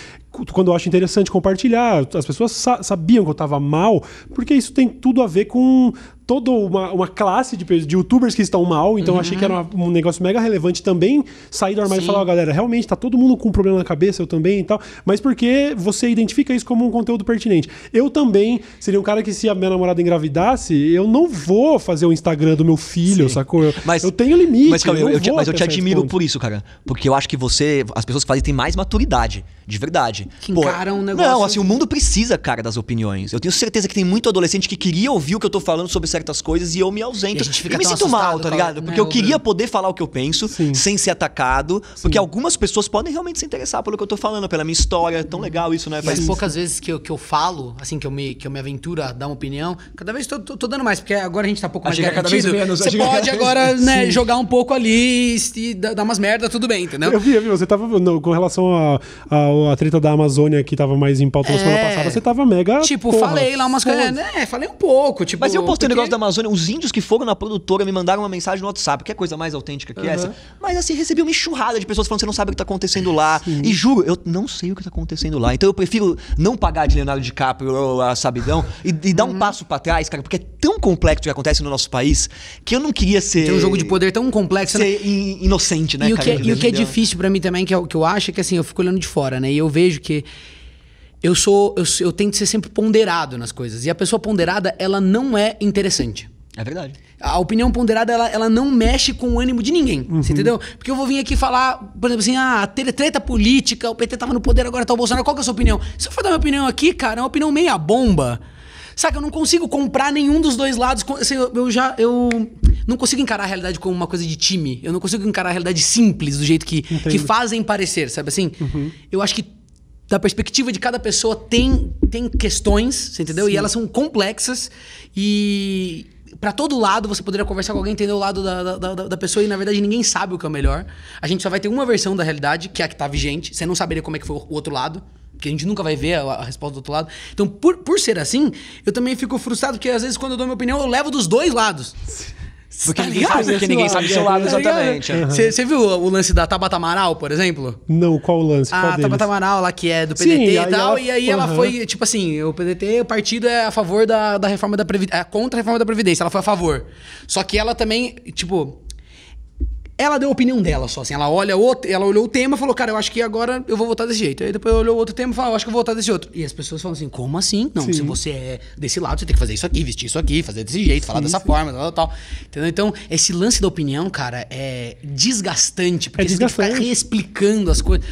Speaker 1: Quando eu acho interessante compartilhar, as pessoas sa- sabiam que eu tava mal, porque isso tem tudo a ver com toda uma, uma classe de, de youtubers que estão mal, então eu achei que era uma- um negócio mega relevante também sair do armário e
Speaker 3: Sim.
Speaker 1: falar, ó, galera, realmente tá todo mundo com um problema na cabeça, eu também e tal, mas porque você identifica isso como um conteúdo pertinente. Eu também seria um cara que se a minha namorada engravidasse, eu não vou fazer o Instagram do meu filho, sacou? Eu,
Speaker 2: Mas,
Speaker 1: eu tenho limite.
Speaker 2: Mas, calma, eu,
Speaker 1: não
Speaker 2: eu te,
Speaker 1: vou
Speaker 2: mas eu te admiro por isso, cara. Porque eu acho que você. As pessoas que fazem têm mais maturidade. De verdade.
Speaker 3: Que encaram um negócio-
Speaker 2: Não, assim, o mundo precisa, cara, das opiniões. Eu tenho certeza que tem muito adolescente que queria ouvir o que eu tô falando sobre certas coisas e eu me ausento.
Speaker 3: E a gente fica
Speaker 2: me sinto mal, tá
Speaker 3: a-
Speaker 2: ligado?
Speaker 3: né,
Speaker 2: Porque eu
Speaker 3: o
Speaker 2: queria poder falar o que eu penso
Speaker 1: Sim.
Speaker 2: sem ser atacado. Porque algumas pessoas podem realmente se interessar pelo que eu tô falando, pela minha história. É tão legal isso, né?
Speaker 3: E
Speaker 2: Faz-
Speaker 3: as poucas vezes que eu, que eu falo, assim, que eu, me, que eu me aventuro a dar uma opinião, cada vez tô, tô, tô dando mais, porque agora a gente tá um pouco mais
Speaker 2: vez
Speaker 3: garantido.
Speaker 2: menos,
Speaker 3: Você
Speaker 2: era
Speaker 3: pode agora, né, jogar um pouco ali e, dar umas merda, tudo bem, entendeu?
Speaker 1: Eu vi, eu vi, você tava no- com relação à a, a, treta da Amazônia que tava mais em pauta na semana
Speaker 3: É.
Speaker 1: passada, você tava mega.
Speaker 3: Tipo,
Speaker 1: porra,
Speaker 3: falei lá umas coisas.
Speaker 1: foda.
Speaker 3: né, falei um pouco. Tipo,
Speaker 2: Mas eu postei um negócio da Amazônia, os índios que foram na produtora me mandaram uma mensagem no WhatsApp, que é coisa mais autêntica que essa. Mas assim, recebi uma enxurrada de pessoas falando que você não sabe o que tá acontecendo lá. E juro, eu não sei o que tá acontecendo lá. Então eu prefiro não pagar de Leonardo DiCaprio ou a Sabidão e, e dar
Speaker 3: Uhum.
Speaker 2: um passo pra trás, cara, porque é tão complexo o que acontece no nosso país que eu não queria ser.
Speaker 3: Tem um jogo de poder tão complexo, né?
Speaker 2: Ser in- inocente, né,
Speaker 3: e, o
Speaker 2: cara?
Speaker 3: que, e o que é difícil pra mim também, que, é, o que eu acho, é que assim, eu fico olhando de fora, né? E eu vejo que eu sou. Eu, eu tento ser sempre ponderado nas coisas. E a pessoa ponderada, ela não é interessante.
Speaker 2: É verdade.
Speaker 3: A opinião ponderada, ela, ela não mexe com o ânimo de ninguém. Você entendeu? Porque eu vou vir aqui falar, por exemplo, assim, ah, tre- treta política, o PT tava no poder, agora tá o Bolsonaro. Qual que é a sua opinião? Se eu for dar minha opinião aqui, cara, é uma opinião meia bomba. Saca, eu não consigo comprar nenhum dos dois lados. Assim, eu, já. Eu não consigo encarar a realidade como uma coisa de time. Eu não consigo encarar a realidade simples, do jeito que, que fazem parecer, sabe assim? Eu acho que da perspectiva de cada pessoa tem, tem questões, você entendeu? E elas são complexas e Pra todo lado você poderia conversar com alguém, entender o lado da, da, da- da pessoa e na verdade ninguém sabe o que é o melhor. A gente só vai ter uma versão da realidade, que é a que tá vigente. Você não saberia como é que foi o outro lado. Porque a gente nunca vai ver a, a resposta do outro lado. Então, por, por ser assim, eu também fico frustrado, porque às vezes quando eu dou minha opinião, eu levo dos dois lados.
Speaker 2: Porque
Speaker 3: Tá
Speaker 2: ninguém
Speaker 3: ligado?
Speaker 2: porque ninguém sabe o seu lado
Speaker 3: Tá
Speaker 2: exatamente. é.
Speaker 3: Você você viu o lance da Tabata Amaral, por exemplo?
Speaker 1: Não, qual o lance? Qual
Speaker 3: A
Speaker 1: deles?
Speaker 3: Tabata Amaral lá, que é do
Speaker 1: Sim,
Speaker 3: PDT
Speaker 1: aí
Speaker 3: e tal,
Speaker 1: ela-
Speaker 3: e aí ela
Speaker 1: Aham.
Speaker 3: foi, tipo assim, o PDT, o partido é a favor da, da reforma da Previdência, é contra a reforma da Previdência, ela foi a favor. Só que ela também, tipo, ela deu a opinião dela só, assim, ela olha o, ela olhou o tema e falou, cara, eu acho que agora eu vou votar desse jeito. Aí depois olhou outro tema e falou, eu acho que eu vou votar desse outro. E as pessoas falam assim, como assim? Não,
Speaker 1: Sim.
Speaker 3: se você é desse lado, você tem que fazer isso aqui, vestir isso aqui, fazer desse jeito, falar dessa forma, tal, tal, tal. Entendeu? Então, esse lance da opinião, cara, é desgastante, porque
Speaker 1: É
Speaker 3: você tem que ficar
Speaker 1: desgastante.
Speaker 3: reexplicando as coisas.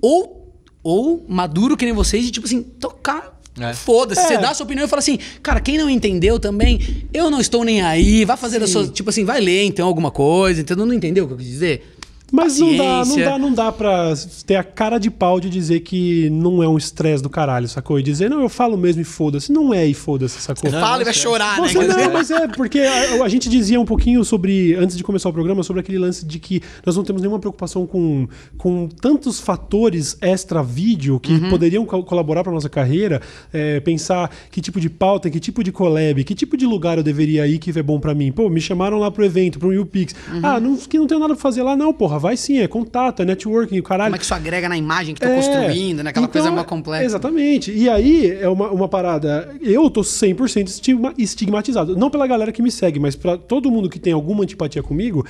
Speaker 3: Ou, ou maduro que nem vocês e, tipo assim, tocar.
Speaker 2: É.
Speaker 3: Foda-se, você
Speaker 1: É.
Speaker 3: dá a sua opinião e fala assim, cara, quem não entendeu também, eu não estou nem aí, vai fazer a sua. Tipo assim, vai ler então alguma coisa, entendeu? Não entendeu o que eu quis dizer?
Speaker 1: Mas não dá, não dá, não dá pra ter a cara de pau de dizer que não é um estresse do caralho, sacou? E dizer, não, eu falo mesmo e foda-se. Não é e foda-se, sacou?
Speaker 3: Fala e vai chorar, né?
Speaker 1: Você não, mas é, porque a, a gente dizia um pouquinho sobre, antes de começar o programa, sobre aquele lance de que nós não temos nenhuma preocupação com, com tantos fatores extra-vídeo que
Speaker 3: Uhum.
Speaker 1: poderiam co- colaborar para nossa carreira. é, pensar que tipo de pauta, que tipo de collab, que tipo de lugar eu deveria ir que é bom para mim. Pô, me chamaram lá pro evento, pro UPix.
Speaker 3: Uhum.
Speaker 1: Ah, não, que não tem nada pra fazer lá, não, porra. Vai sim, é contato, é networking, caralho.
Speaker 3: Como é que isso agrega na imagem que tô
Speaker 1: É,
Speaker 3: construindo, né? Aquela
Speaker 1: então,
Speaker 3: coisa mais complexa.
Speaker 1: Exatamente. E aí é uma, uma parada. Eu tô 100% estigma, estigmatizado. Não pela galera que me segue, mas pra todo mundo que tem alguma antipatia comigo,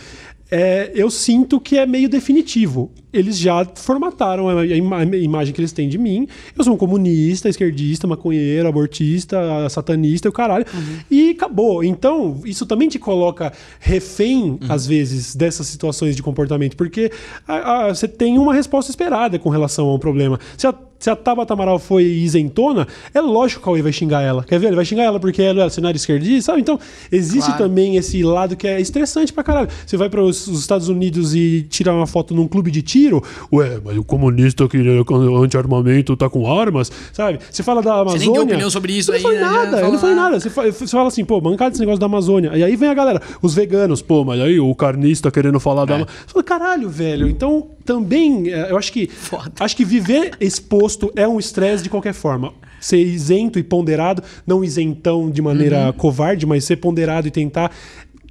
Speaker 1: é, eu sinto que é meio definitivo. Eles já formataram a, a ima- a imagem que eles têm de mim. Eu sou um comunista, esquerdista, maconheiro, abortista, satanista e o caralho. E acabou. Então, isso também te coloca refém, às vezes, dessas situações de comportamento, porque a- a- você tem uma resposta esperada com relação a um problema. A, se a Tabata Amaral foi isentona, é lógico que o Cauê vai xingar ela. Quer ver? Ele vai xingar ela porque ela é cenário esquerdista, sabe? Então, existe
Speaker 3: Claro.
Speaker 1: também esse lado que é estressante pra caralho. Você vai para os os Estados Unidos e tirar uma foto num clube de tiro, ué, mas o comunista que é anti-armamento tá com armas, sabe? Você fala da Amazônia.
Speaker 3: nem deu opinião sobre isso aí,
Speaker 1: Não foi
Speaker 3: né?
Speaker 1: Nada, eu não falei
Speaker 3: nada.
Speaker 1: Você, fa- você fala assim, pô, mancada esse negócio da Amazônia. E aí vem a galera, os veganos, pô, mas aí o carnista querendo falar da Amazônia. Você fala, caralho, velho. Então, também, é, eu acho que.
Speaker 3: Foda.
Speaker 1: Acho que viver exposto é um estresse de qualquer forma. Ser isento e ponderado, não isentão de maneira covarde, mas ser ponderado e tentar.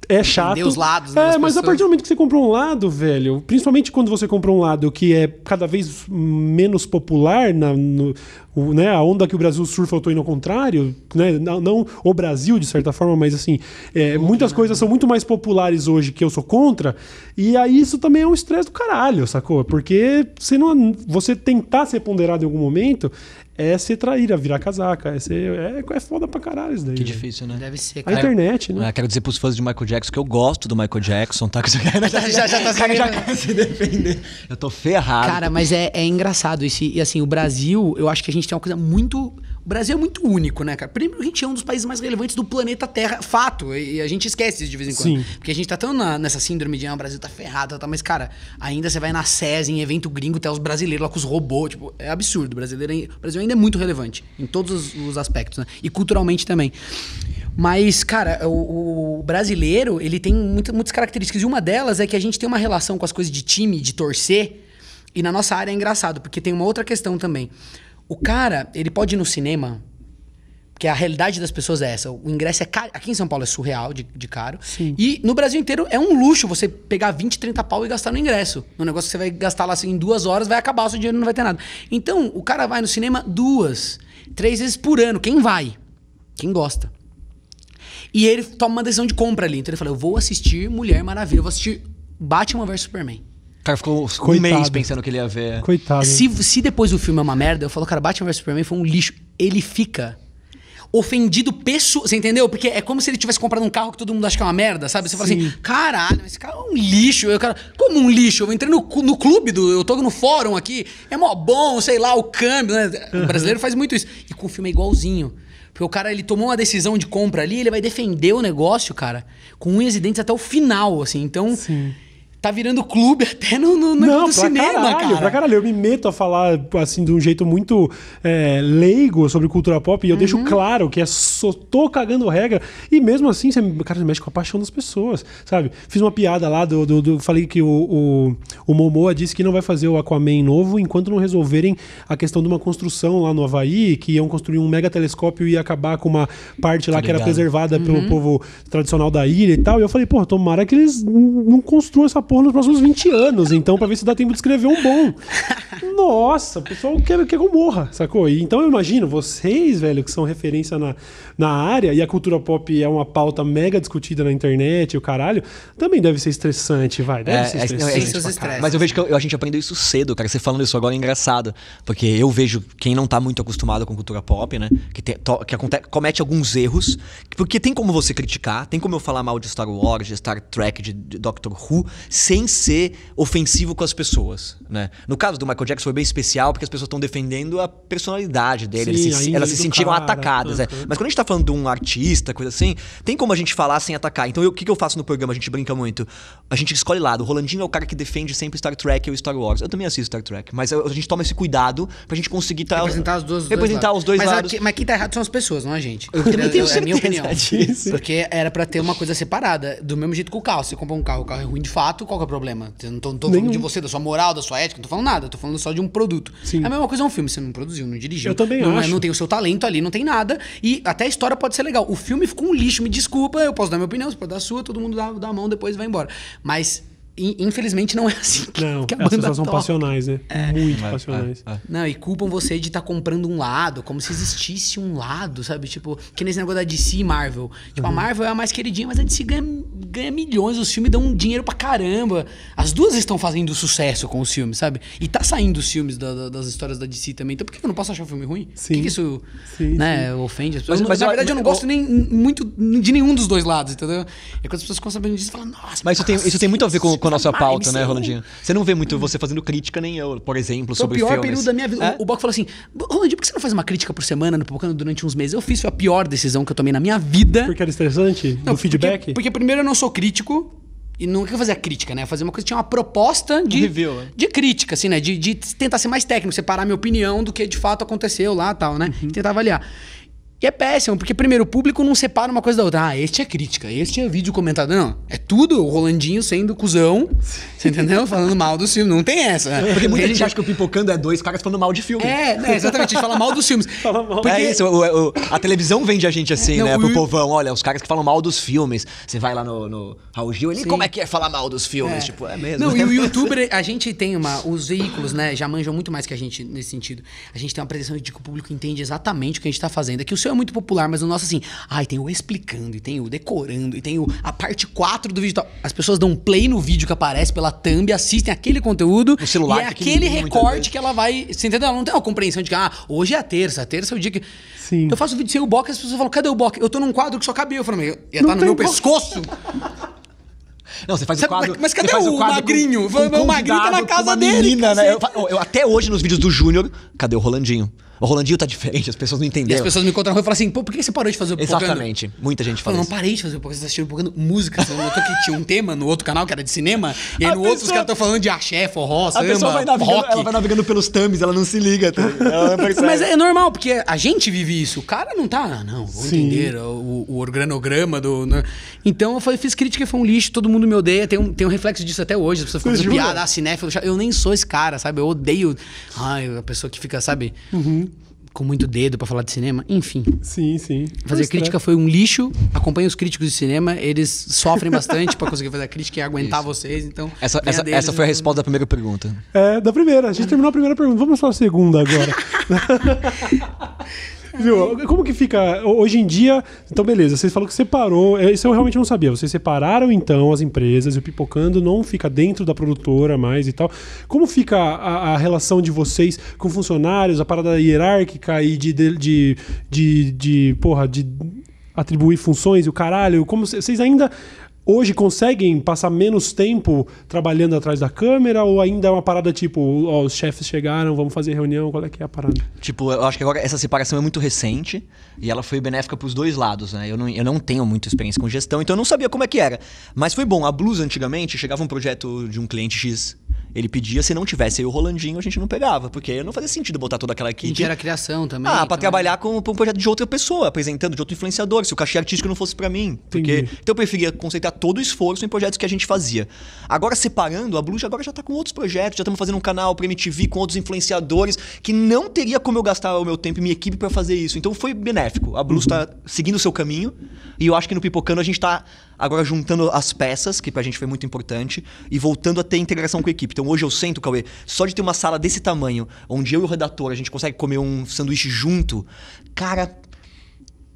Speaker 1: É chato.
Speaker 3: os lados, né,
Speaker 1: É, mas a
Speaker 3: pessoas.
Speaker 1: partir do momento que você comprou um lado, velho, principalmente quando você comprou um lado que é cada vez menos popular, na, no- o- né, a onda que o Brasil surfa, eu tô indo ao contrário, né, não, não o Brasil, de certa forma, mas assim, é, muitas coisas são muito mais populares hoje que eu sou contra, e aí isso também é um estresse do caralho, sacou? Porque você, não, você tentar ser ponderado em algum momento é ser traíra, virar casaca, é, ser, é, é foda pra caralho isso daí.
Speaker 2: Que
Speaker 1: velho.
Speaker 2: difícil, né?
Speaker 3: Deve ser,
Speaker 1: A
Speaker 3: cara.
Speaker 1: internet, né?
Speaker 2: É, quero dizer pros fãs de Michael Jackson que eu gosto do Michael Jackson, tá? já,
Speaker 3: já, já tá
Speaker 2: cara já se defender. Eu tô ferrado.
Speaker 3: Cara, mas é, é engraçado isso. E assim, o Brasil, eu acho que a gente tem uma coisa muito. O Brasil é muito único, né, cara? Primeiro, a gente é um dos países mais relevantes do planeta Terra, fato. E a gente esquece isso de vez em quando.
Speaker 1: Sim.
Speaker 3: Porque a gente tá tão na- nessa síndrome de, ah, o Brasil tá ferrado, tá, mas, cara, ainda você vai na SES, em evento gringo, tem os brasileiros lá com os robôs. Tipo, é absurdo. O, brasileiro, é- o Brasil ainda é muito relevante em todos os, os aspectos, né? E culturalmente também. Mas, cara, o, o brasileiro, ele tem muita- muitas características. E uma delas é que a gente tem uma relação com as coisas de time, de torcer. E na nossa área é engraçado, porque tem uma outra questão também. O cara, ele pode ir no cinema, porque a realidade das pessoas é essa. O ingresso é caro. Aqui em São Paulo é surreal de, de caro. E no Brasil inteiro é um luxo você pegar 20, 30 pau e gastar no ingresso. No negócio que você vai gastar lá assim, em duas horas, vai acabar, o seu dinheiro não vai ter nada. Então, o cara vai no cinema duas, três vezes por ano. Quem vai? Quem gosta. E ele toma uma decisão de compra ali. Então ele fala: eu vou assistir Mulher Maravilha, eu vou assistir Batman vs Superman.
Speaker 2: O cara ficou um
Speaker 1: Coitado.
Speaker 2: mês pensando que ele ia ver.
Speaker 1: Coitado.
Speaker 3: Se, se depois o filme é uma merda, eu falo, cara, Batman vs Superman foi um lixo. Ele fica ofendido pessoal. Você entendeu? Porque é como se ele tivesse comprado um carro que todo mundo acha que é uma merda, sabe? Você fala
Speaker 1: Sim.
Speaker 3: assim, caralho, esse carro é um lixo. Eu, cara, como um lixo? Eu entrei no, no clube do. Eu tô no fórum aqui, é mó bom, sei lá, o câmbio, né? O brasileiro faz muito isso. E com o filme é igualzinho. Porque o cara, ele tomou uma decisão de compra ali, ele vai defender o negócio, cara, com unhas e dentes até o final, assim. Então, tá virando clube até no, no, no
Speaker 1: Não,
Speaker 3: do
Speaker 1: pra
Speaker 3: cinema,
Speaker 1: caralho,
Speaker 3: cara.
Speaker 1: pra caralho. Eu me meto a falar, assim, de um jeito muito é, leigo sobre cultura pop e eu
Speaker 3: Uhum.
Speaker 1: deixo claro que é só tô cagando regra. E mesmo assim, você, cara, mexe com a paixão das pessoas, sabe? Fiz uma piada lá, do, do- do- falei que o, o, o Momoa disse que não vai fazer o Aquaman novo enquanto não resolverem a questão de uma construção lá no Havaí, que iam construir um mega telescópio e ia acabar com uma parte lá que era preservada
Speaker 3: Uhum.
Speaker 1: pelo povo tradicional da ilha e tal. E eu falei, pô, tomara que eles não construam essa porra nos próximos 20 anos, então, pra ver se dá tempo de escrever um bom. Nossa, o pessoal quer, quer que eu morra, sacou? E então eu imagino, vocês, velho, que são referência na, na área, e a cultura pop é uma pauta mega discutida na internet, o caralho, também deve ser estressante, vai. Deve
Speaker 2: É,
Speaker 1: ser
Speaker 2: é,
Speaker 1: estressante.
Speaker 2: é,
Speaker 1: pra
Speaker 3: estresses.
Speaker 1: caralho.
Speaker 2: Mas eu vejo que eu- a gente aprendeu isso cedo, cara. Você falando isso agora é engraçado. Porque eu vejo quem não tá muito acostumado com cultura pop, né? Que, tem- to- que aconte- comete alguns erros. Porque tem como você criticar, tem como eu falar mal de Star Wars, de Star Trek, de, de Doctor Who, sem ser ofensivo com as pessoas, né? No caso do Michael Jackson foi bem especial porque as pessoas estão defendendo a personalidade dele,
Speaker 1: Sim, a
Speaker 2: se, elas se sentiram
Speaker 1: cara.
Speaker 2: atacadas, né?
Speaker 1: Uhum.
Speaker 2: Mas quando a gente tá falando de um artista, coisa assim, tem como a gente falar sem atacar. Então o que, que eu faço no programa? A gente brinca muito. A gente escolhe lado. O Rolandinho é o cara que defende sempre Star Trek ou Star Wars. Eu também assisto Star Trek, mas a gente toma esse cuidado pra gente conseguir tá,
Speaker 3: Representar os dois, dois
Speaker 2: representar
Speaker 3: lados.
Speaker 2: os dois
Speaker 3: mas
Speaker 2: lados.
Speaker 3: aqui- mas quem tá errado são as pessoas, não a gente.
Speaker 2: Eu também tenho
Speaker 3: É a minha
Speaker 2: certeza
Speaker 3: opinião.
Speaker 2: disso.
Speaker 3: Porque era pra ter uma coisa separada. Do mesmo jeito que o carro. Você compra um carro, o carro é ruim de fato, qual que é o problema? Eu não tô, não tô falando de você, da sua moral, da sua ética, não tô falando nada. Eu tô falando só de um produto.
Speaker 1: Sim.
Speaker 3: A mesma coisa é um filme. Você não produziu, não dirigiu.
Speaker 1: Eu também
Speaker 3: não, é-
Speaker 1: acho.
Speaker 3: Não tem o seu talento ali, não tem nada. E até a história pode ser legal. O filme ficou um lixo, me desculpa, eu posso dar minha opinião, você pode dar a sua, todo mundo dá, dá a mão, depois vai embora. Mas, infelizmente, não é assim que,
Speaker 1: Não,
Speaker 3: que a
Speaker 1: as
Speaker 3: banda
Speaker 1: pessoas são
Speaker 3: toca.
Speaker 1: passionais, né? Muito
Speaker 2: É,
Speaker 1: passionais.
Speaker 2: é, é.
Speaker 3: Não, e culpam você de estar comprando um lado, como se existisse um lado, sabe? Tipo, que nesse negócio da DC e Marvel. Tipo,
Speaker 1: Uhum.
Speaker 3: a Marvel é a mais queridinha, mas a DC ganha, ganha milhões, os filmes dão um dinheiro pra caramba. As duas estão fazendo sucesso com os filmes, sabe? E tá saindo os filmes da- da- das histórias da DC também. Então por que eu não posso achar o filme ruim?
Speaker 1: Sim.
Speaker 3: Por que, que isso
Speaker 1: Sim,
Speaker 3: né, ofende as pessoas?
Speaker 2: Mas- mas
Speaker 3: Na
Speaker 2: eu-
Speaker 3: verdade, eu não
Speaker 2: mas-
Speaker 3: gosto nem muito de nenhum dos dois lados, entendeu? É quando as pessoas ficam sabendo disso e falam, nossa,
Speaker 2: Mas isso tem, isso tem muito a ver com, com a nossa
Speaker 3: mas
Speaker 2: pauta, né. Rolandinho? Você não vê muito você fazendo crítica, nem eu, por exemplo,
Speaker 3: Foi o
Speaker 2: sobre
Speaker 3: pior
Speaker 2: filmes.
Speaker 3: período da minha vida.
Speaker 2: É?
Speaker 3: O, o Boc falou assim: Rolandinho, por que você não faz uma crítica por semana no Pipocando durante uns meses? Eu fiz, foi a pior decisão que eu tomei na minha vida.
Speaker 1: Porque era estressante?
Speaker 3: Não,
Speaker 1: do feedback?
Speaker 3: Porque, porque primeiro eu não sou crítico. E não quer fazer a crítica, né? Fazer uma coisa que tinha uma proposta de,
Speaker 2: review, né?
Speaker 3: de crítica, assim, né? De, de tentar ser mais técnico, separar minha opinião do que de fato aconteceu lá e tal, né?
Speaker 2: Uhum.
Speaker 3: E tentar avaliar. E é péssimo, porque primeiro o público não separa uma coisa da outra. Ah, este é crítica, este é vídeo comentado. Não, é tudo o Rolandinho sendo cuzão, você entendeu? Falando mal do filme. Não tem essa.
Speaker 2: Porque muita gente acha que o Pipocando é dois caras falando mal de filme.
Speaker 3: É, né, exatamente, a gente fala mal dos filmes.
Speaker 1: Fala mal.
Speaker 3: Porque-
Speaker 2: É isso, o- o- a televisão vende a gente assim,
Speaker 3: Não,
Speaker 2: né,
Speaker 3: o-
Speaker 2: pro povão. Olha, os caras que falam mal dos filmes. Você vai lá no, no Raul Gil, ele,
Speaker 3: Sim.
Speaker 2: como é que é falar mal dos filmes? Tipo, é mesmo.
Speaker 3: Não, e o youtuber, a gente tem uma. Os veículos, né, já manjam muito mais que a gente nesse sentido. A gente tem uma pretensão de que o público entende exatamente o que a gente tá fazendo. É que o seu é muito popular, mas o nosso, assim, ai, tem o explicando, e tem o decorando, e tem o, a parte 4 do vídeo. e tal. As pessoas dão play no vídeo que aparece pela thumb, assistem aquele conteúdo.
Speaker 2: No celular,
Speaker 3: e é aquele recorte que ela vai. Você entendeu? Ela não tem uma compreensão de que, ah, hoje é a terça, a terça é o dia que.
Speaker 1: Sim.
Speaker 3: Eu faço vídeo sem o Boca e as pessoas falam, cadê o Boca? Eu tô num quadro que só cabia. Eu falo, ia estar no
Speaker 1: tem
Speaker 3: meu
Speaker 1: como.
Speaker 3: pescoço?
Speaker 2: Não, você faz o
Speaker 3: Sabe,
Speaker 2: quadro.
Speaker 3: mas- cadê o
Speaker 2: quadro
Speaker 3: magrinho?
Speaker 2: Com, com
Speaker 3: O magrinho tá na casa
Speaker 2: com uma
Speaker 3: dele,
Speaker 2: Menina, né? Eu, eu- até hoje nos vídeos do Júnior, cadê o Rolandinho? O Rolandinho tá diferente, as pessoas não
Speaker 3: E
Speaker 2: entenderam.
Speaker 3: as pessoas me encontram e falam assim, pô, por que você parou de fazer o Pipocando?
Speaker 2: Exatamente. Muita gente
Speaker 3: Eu
Speaker 2: fala
Speaker 3: falo, não
Speaker 2: isso.
Speaker 3: parei de fazer o Pipocando, você tá assistindo Pipocando música. Você notou que tinha um tema no outro canal que era de cinema? E aí
Speaker 2: A
Speaker 3: no outro os
Speaker 2: pessoa-
Speaker 3: caras estão falando de axé, forró,
Speaker 2: A
Speaker 3: samba,
Speaker 2: pessoa vai navegando,
Speaker 3: rock.
Speaker 2: ela vai navegando pelos thumbs, ela não se liga. Tá?
Speaker 3: Mas é normal, porque a gente vive isso. O cara não tá, ah, não, vou
Speaker 1: Sim.
Speaker 3: entender o, o organograma do. né? Então eu fiz crítica e foi um lixo, todo mundo me odeia. Tem um, tem um reflexo disso até hoje. As pessoas ficam piada, ah, cinéfilo. Eu nem sou esse cara, sabe? Eu odeio. Ai, a pessoa que fica, sabe?
Speaker 1: Uhum.
Speaker 3: Com muito dedo pra falar de cinema. Enfim.
Speaker 1: Sim, sim.
Speaker 3: Fazer
Speaker 1: Pois
Speaker 3: crítica
Speaker 1: é.
Speaker 3: foi um lixo. Acompanhe os críticos de cinema. Eles sofrem bastante pra conseguir fazer a crítica e aguentar vocês. Então,
Speaker 2: Essa, essa,
Speaker 3: deles,
Speaker 2: essa foi a resposta da primeira pergunta.
Speaker 1: É, da primeira. A gente terminou a primeira pergunta. Vamos para a segunda agora. Viu? Como que fica hoje em dia? Então, beleza, você falou que separou. é, Isso eu realmente não sabia. Vocês separaram então as empresas e o Pipocando não fica dentro da produtora mais e tal. Como fica a, a relação de vocês com funcionários, a parada hierárquica e de, de, de, de, de porra, de atribuir funções e o caralho? Como vocês ainda hoje conseguem passar menos tempo trabalhando atrás da câmera ou ainda é uma parada tipo, ó, os chefes chegaram, vamos fazer reunião, qual é que é a parada?
Speaker 2: Tipo, eu acho que agora essa separação é muito recente e ela foi benéfica pros dois lados, né? Eu não, eu não tenho muita experiência com gestão, então eu não sabia como é que era. Mas foi bom. A Blues, antigamente, chegava um projeto de um cliente X, ele pedia, se não tivesse aí o Rolandinho, a gente não pegava, porque não fazia sentido botar toda aquela equipe.
Speaker 3: gente era criação também.
Speaker 2: Ah, pra
Speaker 3: então-
Speaker 2: trabalhar com, com um projeto de outra pessoa, apresentando de outro influenciador, se o cachê artístico não fosse pra mim. Porque,
Speaker 1: Entendi.
Speaker 2: então eu preferia concentrar todo o esforço em projetos que a gente fazia. Agora, separando, a Blue já- agora já tá com outros projetos, já estamos fazendo um canal pra MTV com outros influenciadores, que não teria como eu gastar o meu tempo e minha equipe pra fazer isso. Então foi benéfico. A Blue está seguindo o seu caminho, e eu acho que no Pipocando a gente tá agora juntando as peças, que pra gente foi muito importante, e voltando a ter integração com a equipe. Então hoje eu sento, Cauê, só de ter uma sala desse tamanho, onde eu e o redator a gente consegue comer um sanduíche junto, cara,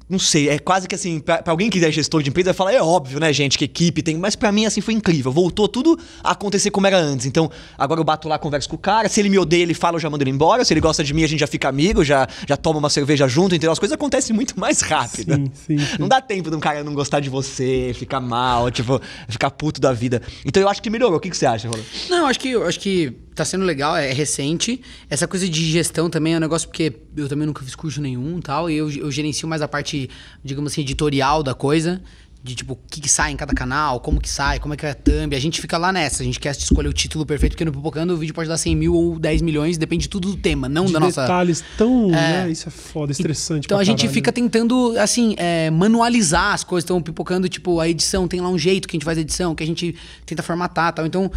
Speaker 2: Não sei, é quase que assim, pra, pra alguém que é gestor de empresa, vai falar, é óbvio, né, gente, que equipe tem. Mas pra mim, assim, foi incrível. Voltou tudo a acontecer como era antes. Então, agora eu bato lá, converso com o cara. Se ele me odeia, ele fala, eu já mando ele embora. Se ele gosta de mim, a gente já fica amigo, já, já toma uma cerveja junto, entendeu? As coisas acontecem muito mais rápido.
Speaker 1: Sim, sim, sim.
Speaker 2: Não dá tempo de um cara não gostar de você, ficar mal, tipo, ficar puto da vida. Então eu acho que melhorou. O que, que você acha, Roland?
Speaker 3: Não, acho que eu acho que tá sendo legal, é recente. Essa coisa de gestão também é um negócio porque eu também nunca fiz curso nenhum e tal, e eu, eu gerencio mais a parte, digamos assim, editorial da coisa. De tipo, o que, que sai em cada canal, como que sai, como é que é a thumb. A gente fica lá nessa, a gente quer escolher o título perfeito, porque no Pipocando o vídeo pode dar 100 mil ou 10 milhões, depende tudo do tema, não
Speaker 1: De
Speaker 3: da nossa.
Speaker 1: detalhes tão. né, isso é foda, estressante.
Speaker 3: Então a gente
Speaker 1: caralho.
Speaker 3: fica tentando, assim, é, manualizar as coisas. Então, pipocando, tipo, a edição tem lá um jeito que a gente faz a edição, que a gente tenta formatar e tal. Então,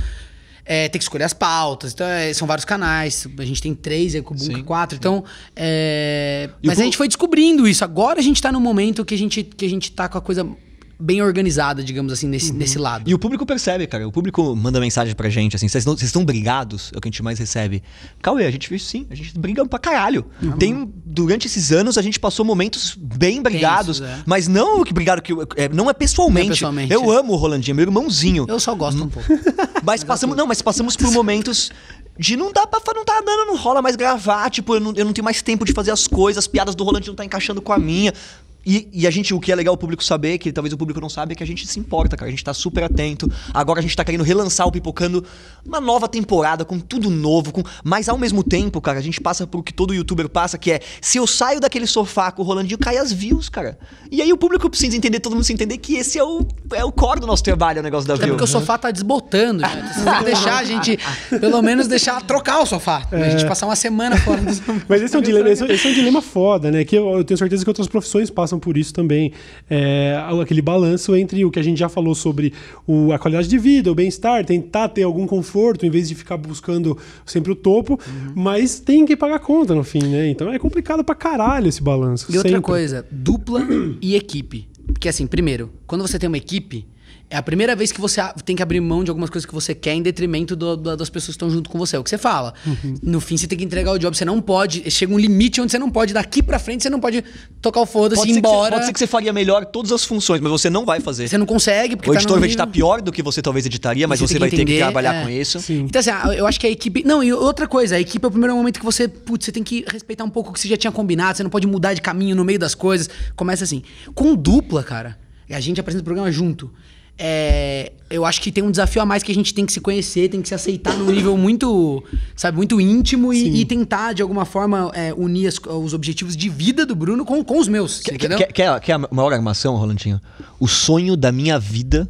Speaker 3: é, tem que escolher as pautas. Então, é, são vários canais. A gente tem três, aí com o Bunker
Speaker 2: Sim.
Speaker 3: quatro. Então, é,
Speaker 2: o
Speaker 3: mas a gente foi descobrindo isso. Agora a gente tá no momento que a gente, que a gente tá com a coisa bem organizada, digamos assim, nesse, nesse lado.
Speaker 2: E o público percebe, cara. O público manda mensagem pra gente, assim, vocês estão brigados? É o que a gente mais recebe. Cauê, a gente fez sim, a gente briga pra caralho. Tem, durante esses anos, a gente passou momentos bem brigados,
Speaker 3: Tensos, é.
Speaker 2: mas não que brigaram, que, é, não é pessoalmente.
Speaker 3: Não é pessoalmente,
Speaker 2: Eu
Speaker 3: é.
Speaker 2: amo o Rolandinho, meu irmãozinho.
Speaker 3: Eu só gosto um pouco.
Speaker 2: Mas passamos, não, mas passamos por momentos de não dá pra não tá dando, não rola mais gravar, tipo, eu não, eu não tenho mais tempo de fazer as coisas, as piadas do Rolandinho não tá encaixando com a minha. E, e a gente, o que é legal o público saber, que talvez o público não sabe, é que a gente se importa, cara. A gente tá super atento. Agora a gente tá querendo relançar o Pipocando uma nova temporada, com tudo novo, com. Mas ao mesmo tempo, cara, a gente passa por o que todo youtuber passa, que é se eu saio daquele sofá com o Rolandinho, cai as views, cara. E aí o público precisa entender, todo mundo precisa entender que esse é o, é o core do nosso trabalho, o negócio da
Speaker 3: Até
Speaker 2: view.
Speaker 3: porque o sofá tá desbotando, gente. Vocês têm que deixar a gente, pelo menos deixar trocar o sofá. A gente passar uma semana fora do sofá.
Speaker 1: Mas esse é, um dilema, esse, esse é um dilema foda, né? Que eu, eu tenho certeza que outras profissões passam por isso também. É, aquele balanço entre o que a gente já falou sobre o- a qualidade de vida, o bem-estar, tentar ter algum conforto em vez de ficar buscando sempre o topo,
Speaker 3: Uhum.
Speaker 1: mas tem que pagar conta no fim, né? Então é complicado pra caralho esse balanço.
Speaker 3: E outra
Speaker 1: sempre.
Speaker 3: coisa, dupla e equipe. Porque assim, primeiro, quando você tem uma equipe, é a primeira vez que você tem que abrir mão de algumas coisas que você quer em detrimento do- do- das pessoas que estão junto com você. É o que você fala.
Speaker 1: Uhum.
Speaker 3: No fim, você tem que entregar o job. Você não pode. Chega um limite onde você não pode, daqui pra frente, você não pode tocar o foda-se e ir
Speaker 2: que você,
Speaker 3: embora.
Speaker 2: pode ser que você faria melhor todas as funções, mas você não vai fazer.
Speaker 3: Você não consegue, porque
Speaker 2: O
Speaker 3: tá
Speaker 2: editor
Speaker 3: no
Speaker 2: vai
Speaker 3: nível-
Speaker 2: editar pior do que você talvez editaria, mas
Speaker 3: Você
Speaker 2: você, vai
Speaker 3: que
Speaker 2: ter que
Speaker 3: entender,
Speaker 2: trabalhar
Speaker 3: é.
Speaker 2: com isso.
Speaker 1: Sim.
Speaker 3: Então, assim, eu acho que a equipe. Não, e outra coisa, a equipe é o primeiro momento que você. Putz, você tem que respeitar um pouco o que você já tinha combinado, você não pode mudar de caminho no meio das coisas. Começa assim. Com dupla, cara, a gente apresenta o programa junto. É, eu acho que tem um desafio a mais que a gente tem que se conhecer, tem que se aceitar num nível muito, sabe, muito íntimo e, e tentar, de alguma forma, é, unir as- os objetivos de vida do Bruno com, com os meus.
Speaker 2: Quer,
Speaker 3: entendeu?
Speaker 2: quer, quer, quer a maior armação, Rolandinho? O sonho da minha vida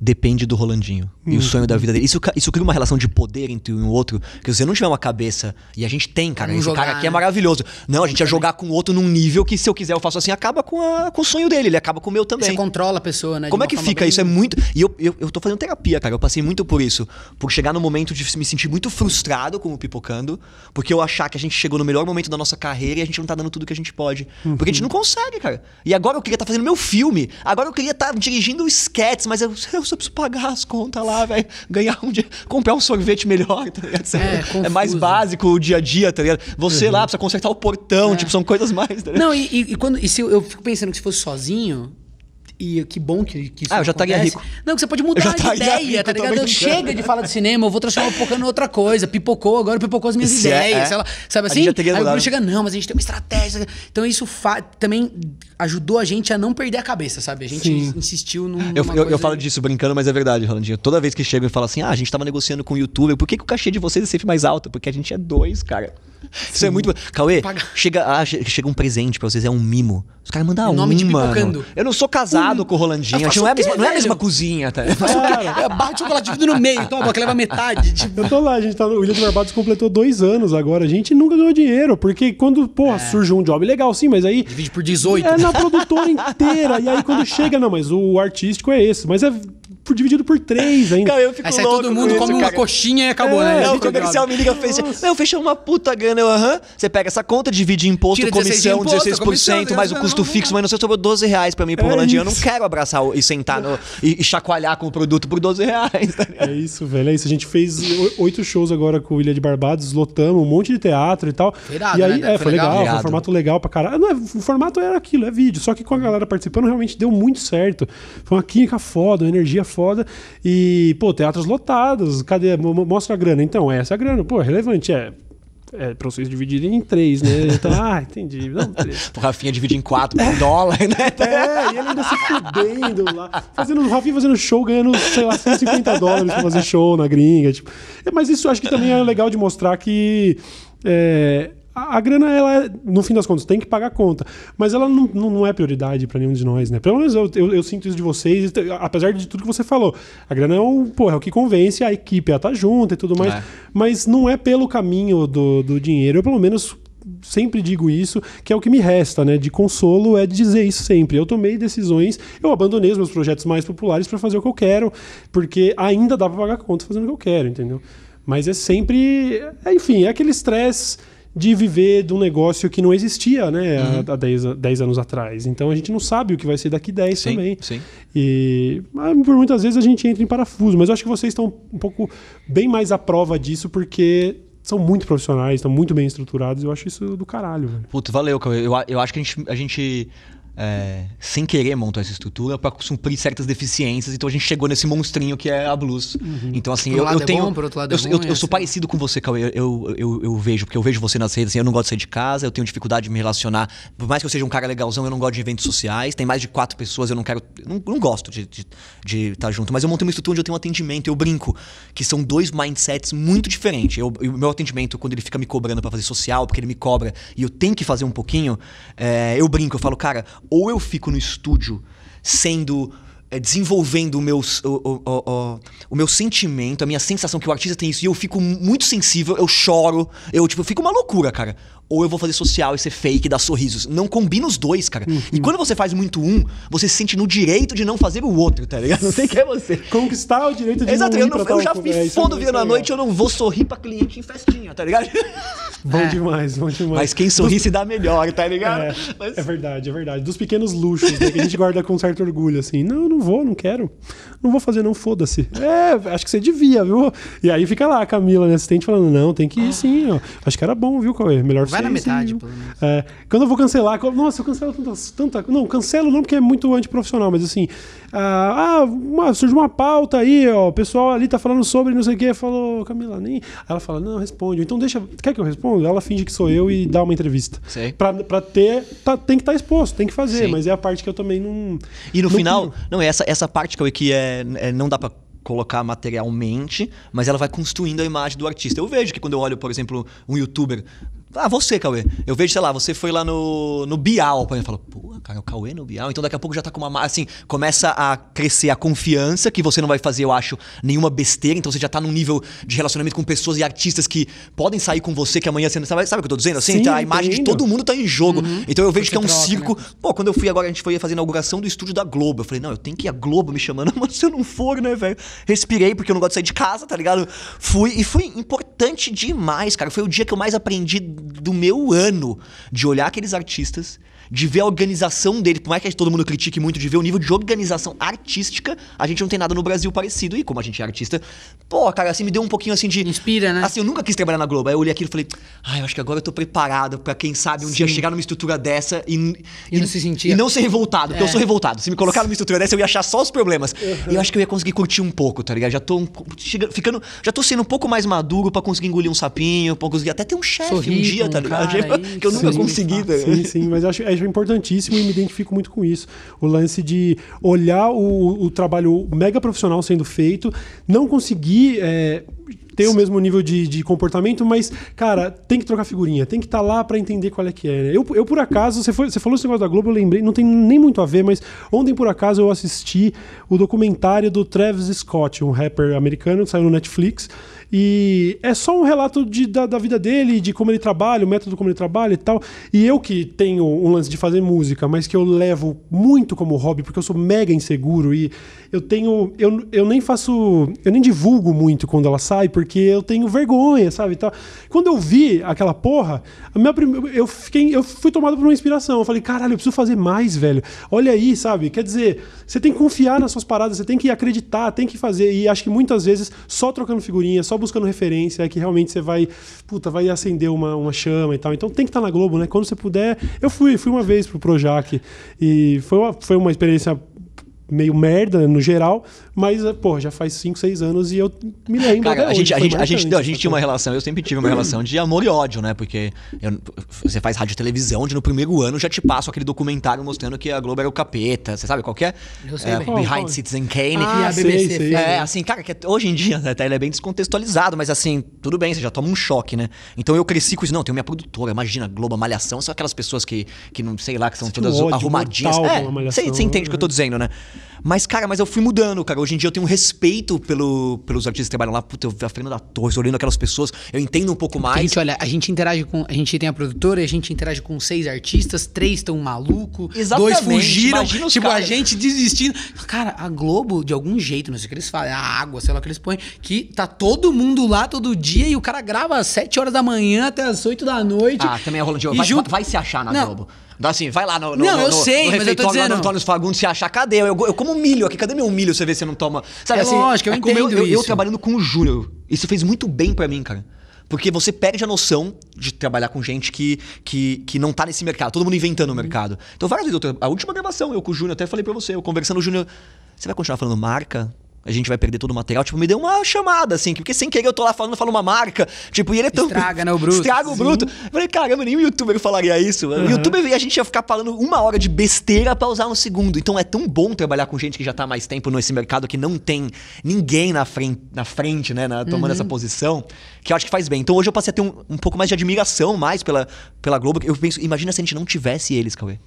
Speaker 2: depende do Rolandinho. E
Speaker 3: Hum.
Speaker 2: o sonho da vida dele. Isso, isso cria uma relação de poder entre um e o outro. Que se você não tiver uma cabeça, e a gente tem, cara,
Speaker 3: não
Speaker 2: esse cara
Speaker 3: jogar,
Speaker 2: aqui é
Speaker 3: né?
Speaker 2: maravilhoso. Não, a gente ia jogar com o outro num nível que se eu quiser eu faço assim, acaba com, a- com o sonho dele, ele acaba com o meu também.
Speaker 3: Você controla a pessoa, né?
Speaker 2: Como é que fica
Speaker 3: bem-
Speaker 2: isso? É muito. E eu, eu, eu tô fazendo terapia, cara. Eu passei muito por isso. Por chegar no momento de me sentir muito frustrado com o Pipocando. Porque eu achar que a gente chegou no melhor momento da nossa carreira e a gente não tá dando tudo que a gente pode. Porque a gente não consegue, cara. E agora eu queria estar fazendo meu filme. Agora eu queria estar dirigindo sketches, mas eu, eu só preciso pagar as contas lá, velho. Ganhar um dia. Comprar um sorvete melhor, tá ligado?
Speaker 3: É,
Speaker 2: é mais básico o dia a dia, tá ligado? Você lá precisa consertar o portão,
Speaker 3: É.
Speaker 2: tipo, são coisas mais, tá ligado?
Speaker 3: Não, e, e- e quando. E se eu, eu fico pensando que se fosse sozinho. E que bom que, que isso
Speaker 2: Ah, eu já estaria
Speaker 3: acontece.
Speaker 2: rico.
Speaker 3: Não, que você pode mudar de
Speaker 2: estaria
Speaker 3: ideia,
Speaker 2: rico,
Speaker 3: tá ligado? Chega de falar de cinema, eu vou transformar o pipocando em outra coisa. Pipocou, agora pipocou as minhas
Speaker 2: Isso é,
Speaker 3: ideias.
Speaker 2: é.
Speaker 3: sei lá, sabe assim?
Speaker 2: já teria
Speaker 3: Aí o. Bruno chega, não, mas a gente tem uma estratégia. Então isso fa- também ajudou a gente a não perder a cabeça, sabe? A gente
Speaker 1: Sim.
Speaker 3: insistiu num.
Speaker 2: Eu, eu, eu falo disso brincando, mas é verdade, Rolandinho. Toda vez que chegam e falam assim, ah, a gente tava negociando com o youtuber, por que, que o cachê de vocês é sempre mais alto? Porque a gente é dois, cara. Isso é muito. Cauê,
Speaker 3: Paga-
Speaker 2: chega, ah, che- chega um presente pra vocês, é um mimo. Os caras mandam
Speaker 3: O
Speaker 2: um,
Speaker 3: nome de
Speaker 2: mano. Eu não sou casado com o Rolandinho. Não é, a
Speaker 3: o quê,
Speaker 2: mesma, não é a mesma cozinha, tá?
Speaker 3: É, bate chocolate tudo no meio, toma, que leva metade. Tipo,
Speaker 1: Eu tô lá, a gente tá no. O de Barbados completou dois anos agora. A gente nunca ganhou dinheiro, porque quando, porra,
Speaker 3: É.
Speaker 1: surge um job legal, sim, mas aí.
Speaker 3: divide por 18.
Speaker 1: É na produtora inteira. E aí quando chega, não, mas o artístico é esse. Mas é dividido por três ainda.
Speaker 2: Cara, eu fico
Speaker 3: Aí sai
Speaker 2: louco
Speaker 3: todo
Speaker 2: com
Speaker 3: mundo,
Speaker 2: isso,
Speaker 3: come uma
Speaker 2: cara.
Speaker 3: coxinha e acabou,
Speaker 1: É,
Speaker 3: né?
Speaker 2: Não, o comercial me liga e fez assim, meu, fechou uma puta grana, eu, aham. Você pega essa conta, divide imposto,
Speaker 3: Tira 16 de
Speaker 2: comissão,
Speaker 3: imposto,
Speaker 2: 16%,
Speaker 3: comissão,
Speaker 2: mais o custo
Speaker 3: não,
Speaker 2: fixo, mas não sei, sobrou 12 reais pra mim pro
Speaker 1: É
Speaker 2: Rolandinho. Eu não quero abraçar e sentar no, e, e chacoalhar com o produto por 12 reais, tá ligado?
Speaker 1: É isso, velho. É isso. A gente fez oito shows agora com o Ilha de Barbados, lotamos um monte de teatro e tal.
Speaker 3: Irado,
Speaker 1: e aí,
Speaker 3: né?
Speaker 1: é,
Speaker 3: Foi
Speaker 1: foi legal,
Speaker 3: legal?
Speaker 1: foi um formato legal pra caralho. Não, é, o formato era aquilo, é vídeo. Só que com a galera participando realmente deu muito certo. Foi uma química foda, uma energia foda. E, pô, teatros lotados. Cadê? Mo- mo- Mostra a grana. Então, essa é a grana. Pô, é relevante, é. É pra vocês dividirem em três, né? Então, ah, entendi. Não, três.
Speaker 2: O Rafinha divide em 4 por dólar, né?
Speaker 1: É, e ele ainda se fudendo lá. Fazendo, o Rafinha fazendo show, ganhando, sei lá, 150 dólares pra fazer show na gringa. Tipo. É, Mas isso acho que também é legal de mostrar que. é, a, a grana, ela, é, no fim das contas, tem que pagar a conta. Mas ela não, não, não é prioridade pra nenhum de nós, né? Pelo menos eu, eu, eu sinto isso de vocês, apesar de tudo que você falou. A grana é o, porra, é o que convence a equipe a estar junto e tudo mais.
Speaker 2: É.
Speaker 1: Mas não é pelo caminho do, do dinheiro. Eu, pelo menos, sempre digo isso, que é o que me resta, né? De consolo é dizer isso sempre. Eu tomei decisões, eu abandonei os meus projetos mais populares para fazer o que eu quero, porque ainda dá para pagar conta fazendo o que eu quero, entendeu? Mas é sempre, enfim, é aquele estresse de viver de um negócio que não existia, né, há- há 10, a- 10 anos atrás. Então a gente não sabe o que vai ser daqui 10
Speaker 2: Sim,
Speaker 1: também.
Speaker 2: sim.
Speaker 1: E mas, por muitas vezes a gente entra em parafuso, mas eu acho que vocês estão um pouco bem mais à prova disso, porque são muito profissionais, estão muito bem estruturados. Eu acho isso do caralho, velho.
Speaker 2: Puta, valeu, Cauê. Eu, eu acho que a gente, a gente é, sem querer, montou essa estrutura pra suprir certas deficiências. Então a gente chegou nesse monstrinho que é a Blues. Então, assim,
Speaker 3: Por
Speaker 2: eu, eu
Speaker 3: é
Speaker 2: tenho.
Speaker 3: bom, por outro lado é
Speaker 2: eu, eu- eu sou
Speaker 3: assim.
Speaker 2: parecido com você, Cauê. Eu, eu, eu vejo, porque eu vejo você nas redes, assim, eu não gosto de sair de casa, eu tenho dificuldade de me relacionar. Por mais que eu seja um cara legalzão, eu não gosto de eventos sociais. Tem mais de quatro pessoas, eu não quero. eu Não, não gosto de estar de, estar junto. Mas eu montei uma estrutura onde eu tenho um atendimento, eu brinco, que são dois mindsets muito diferentes. Eu- o meu atendimento, quando ele fica me cobrando pra fazer social, porque ele me cobra e eu tenho que fazer um pouquinho, é, eu brinco, eu falo, cara, ou eu fico no estúdio sendo. é, desenvolvendo o meu, o, o, o- o meu sentimento, a minha sensação que o artista tem isso, e eu fico muito sensível, eu choro, eu tipo, fico uma loucura, cara. Ou eu vou fazer social e ser fake e dar sorrisos. Não combina os dois, cara. E quando você faz muito um, você se sente no direito de não fazer o outro, tá ligado? Não sei que é você.
Speaker 1: Conquistar o direito de
Speaker 2: Exato,
Speaker 1: não
Speaker 2: eu,
Speaker 1: pra
Speaker 2: eu
Speaker 1: tal
Speaker 2: já me
Speaker 1: é, é
Speaker 2: fodo
Speaker 1: muito
Speaker 2: virando
Speaker 1: legal.
Speaker 2: noite, eu não vou sorrir pra cliente em festinha, tá ligado?
Speaker 1: Bom demais, bom demais.
Speaker 2: Mas quem sorri se dá melhor, tá ligado?
Speaker 1: É,
Speaker 2: Mas-
Speaker 1: é verdade, é verdade. Dos pequenos luxos, né, que a gente guarda com certo orgulho, assim. Não, não vou, não quero. Não vou fazer, não, foda-se. É, acho que você devia, viu? E aí fica lá a Camila, né, assistente, falando, não, tem que ir sim, ó. Acho que era bom, viu, Cauê? Melhor
Speaker 3: Vai
Speaker 1: você
Speaker 3: na metade, pelo menos.
Speaker 1: É, quando eu vou cancelar, nossa, eu cancelo tanta, tanta. Não, cancelo não porque é muito antiprofissional, mas assim. Ah, ah, uma, surge uma pauta aí, ó. O pessoal ali tá falando sobre não sei o quê. Falou, Camila, nem. Ela fala, não, responde. Então deixa. Quer que eu responda? Ela finge que sou eu e dá uma entrevista.
Speaker 2: Sei.
Speaker 1: Pra, pra ter. tá- tem que estar exposto, tem que fazer,
Speaker 2: Sim.
Speaker 1: mas é a parte que eu também não.
Speaker 2: E no
Speaker 1: não
Speaker 2: final, não, essa, essa parte que, eu- que é, é- não dá pra colocar materialmente, mas ela vai construindo a imagem do artista. Eu vejo que quando eu olho, por exemplo, um youtuber. Ah, você, Cauê. Eu vejo, sei lá, você foi lá no, no Bial. Eu falo, pô, cara, o Cauê no Bial. Então daqui a pouco já tá com uma. ma- Assim, começa a crescer a confiança que você não vai fazer, eu acho, nenhuma besteira. Então você já tá num nível de relacionamento com pessoas e artistas que podem sair com você, que amanhã você não sabe. Sabe o que eu tô dizendo? Assim,
Speaker 1: Sim,
Speaker 2: Então, a imagem de todo mundo tá em jogo. Então eu vejo que é um
Speaker 3: troca,
Speaker 2: circo. Pô, quando eu fui agora, a gente foi fazer a inauguração do estúdio da Globo. Eu falei, não, eu tenho que ir a Globo me chamando, mas se eu não for, né, velho? Respirei, porque eu não gosto de sair de casa, tá ligado? Fui, e foi importante demais, cara. Foi o dia que eu mais aprendi do meu ano de olhar aqueles artistas. De ver a organização dele, por mais que todo mundo critique muito, de ver o nível de organização artística, a gente não tem nada no Brasil parecido. E como a gente é artista, pô, cara, assim, me deu um pouquinho assim de.
Speaker 3: Inspira, né?
Speaker 2: Assim, eu nunca quis trabalhar na Globo. Aí eu olhei aquilo e falei, ai, eu acho que agora eu tô preparado pra quem sabe um dia chegar numa estrutura dessa e.
Speaker 3: E não se sentir-
Speaker 2: E não ser revoltado, porque
Speaker 3: É.
Speaker 2: eu sou revoltado. Se me colocar numa estrutura dessa, eu ia achar só os problemas. E eu acho que eu ia conseguir curtir um pouco, tá ligado? Já tô um pouco- chega- ficando. Já tô sendo um pouco mais maduro pra conseguir engolir um sapinho, pra conseguir até ter um chefe um dia, tá ligado?
Speaker 3: cara,
Speaker 2: que eu nunca
Speaker 3: isso,
Speaker 2: consegui, tá ligado?
Speaker 1: Sim, sim, mas eu acho, acho importantíssimo e me identifico muito com isso. O lance de olhar o, o trabalho mega profissional sendo feito, não conseguir. é, ter o mesmo nível de, de comportamento, mas, cara, tem que trocar figurinha, tem que estar lá pra entender qual é que é. né? Eu, eu, por acaso, você, foi, você falou esse negócio da Globo, eu lembrei, não tem nem muito a ver, mas ontem, por acaso, eu assisti o documentário do Travis Scott, um rapper americano, que saiu no Netflix. E é só um relato de, da, da vida dele, de como ele trabalha, o método como ele trabalha e tal. E eu que tenho um lance de fazer música, mas que eu levo muito como hobby, porque eu sou mega inseguro e eu tenho. Eu, eu nem faço. Eu nem divulgo muito quando ela sai, porque eu tenho vergonha, sabe? tal. Quando eu vi aquela porra, a minha prim- eu, fiquei, eu fui tomado por uma inspiração. Eu falei, caralho, eu preciso fazer mais, velho. Olha aí, sabe? Quer dizer, você tem que confiar nas suas paradas, você tem que acreditar, tem que fazer. E acho que muitas vezes, só trocando figurinha, só buscando referência, que realmente você vai, puta, vai acender uma, uma chama e tal. Então tem que estar na Globo, né? Quando você puder. Eu fui, fui uma vez pro Projac e foi uma, foi uma experiência meio merda no geral, mas, pô, já faz 5, 6 anos e eu me lembro.
Speaker 2: Cara, a
Speaker 1: hoje,
Speaker 2: gente, a, gente, a, gente, não, a gente tinha uma relação, eu sempre tive uma relação de amor e ódio, né? Porque eu- você faz rádio e televisão, onde no primeiro ano já te passo aquele documentário mostrando que a Globo era o capeta. Você sabe qual que é?
Speaker 3: Eu sei
Speaker 2: é
Speaker 3: bem.
Speaker 2: Behind? Citizen Kane.
Speaker 3: Ah,
Speaker 1: Ah,
Speaker 3: a
Speaker 1: sei,
Speaker 3: BBC
Speaker 1: sei,
Speaker 3: fez.
Speaker 2: É, assim, cara, que hoje em dia até ele é bem descontextualizado, mas assim, tudo bem, você já toma um choque, né? Então eu cresci com isso. Não, tem minha produtora, imagina, Globo, Malhação, são aquelas pessoas que, que não sei lá, que são
Speaker 1: Você
Speaker 2: todas
Speaker 1: ódio
Speaker 2: arrumadinhas.
Speaker 1: mortal
Speaker 2: É, você, você entende o que eu tô
Speaker 1: né?
Speaker 2: dizendo, né? Mas, cara, mas eu fui mudando, cara. Hoje em dia eu tenho um respeito pelo, pelos artistas que trabalham lá. Puta, eu vi a Fernanda Torres, olhando aquelas pessoas, eu entendo um pouco
Speaker 3: A
Speaker 2: mais.
Speaker 3: gente, olha, a gente interage com. A gente tem a produtora, a gente interage com seis artistas, três estão maluco,
Speaker 2: Exatamente,
Speaker 3: dois fugiram, tipo, a
Speaker 2: caras.
Speaker 3: gente desistindo. Cara, a Globo, de algum jeito, não sei o que eles falam, a água, sei lá o que eles põem, que tá todo mundo lá todo dia e o cara grava às sete horas da manhã até às oito da noite.
Speaker 2: Ah, também é Roland
Speaker 3: E
Speaker 2: vai,
Speaker 3: junto-
Speaker 2: vai se achar na
Speaker 3: Não.
Speaker 2: Globo. Dá assim, vai lá no, no,
Speaker 3: Não,
Speaker 2: no,
Speaker 3: eu sei, mas eu tô
Speaker 2: refeitório lá
Speaker 3: dizendo-
Speaker 2: no Antônio Fagundes se achar. Cadê? Eu, eu como milho aqui, cadê meu milho? Você vê se não toma. Sabe
Speaker 3: É
Speaker 2: assim?
Speaker 3: lógico, eu
Speaker 2: como
Speaker 3: entendo
Speaker 2: eu, eu, eu
Speaker 3: isso.
Speaker 2: trabalhando com o Júnior. Isso fez muito bem pra mim, cara. Porque você perde a noção de trabalhar com gente que, que, que não tá nesse mercado. Todo mundo inventando o mercado. Então, várias vezes, eu a última gravação, eu com o Júnior, até falei pra você, eu conversando, o Júnior, você vai continuar falando marca? A gente vai perder todo o material. Tipo, me deu uma chamada, assim, porque sem querer eu tô lá falando, falo uma marca. Tipo, e ele é tão.
Speaker 3: Estraga, né, o bruto?
Speaker 2: Estraga o bruto. Eu falei, caramba, nenhum youtuber falaria isso. O youtuber a gente ia ficar falando uma hora de besteira pra usar um segundo. Então é tão bom trabalhar com gente que já tá há mais tempo nesse mercado, que não tem ninguém na frente, na frente né, na- tomando essa posição, que eu acho que faz bem. Então hoje eu passei a ter um, um pouco mais de admiração mais pela, pela Globo. Eu penso, imagina se a gente não tivesse eles, Cauê.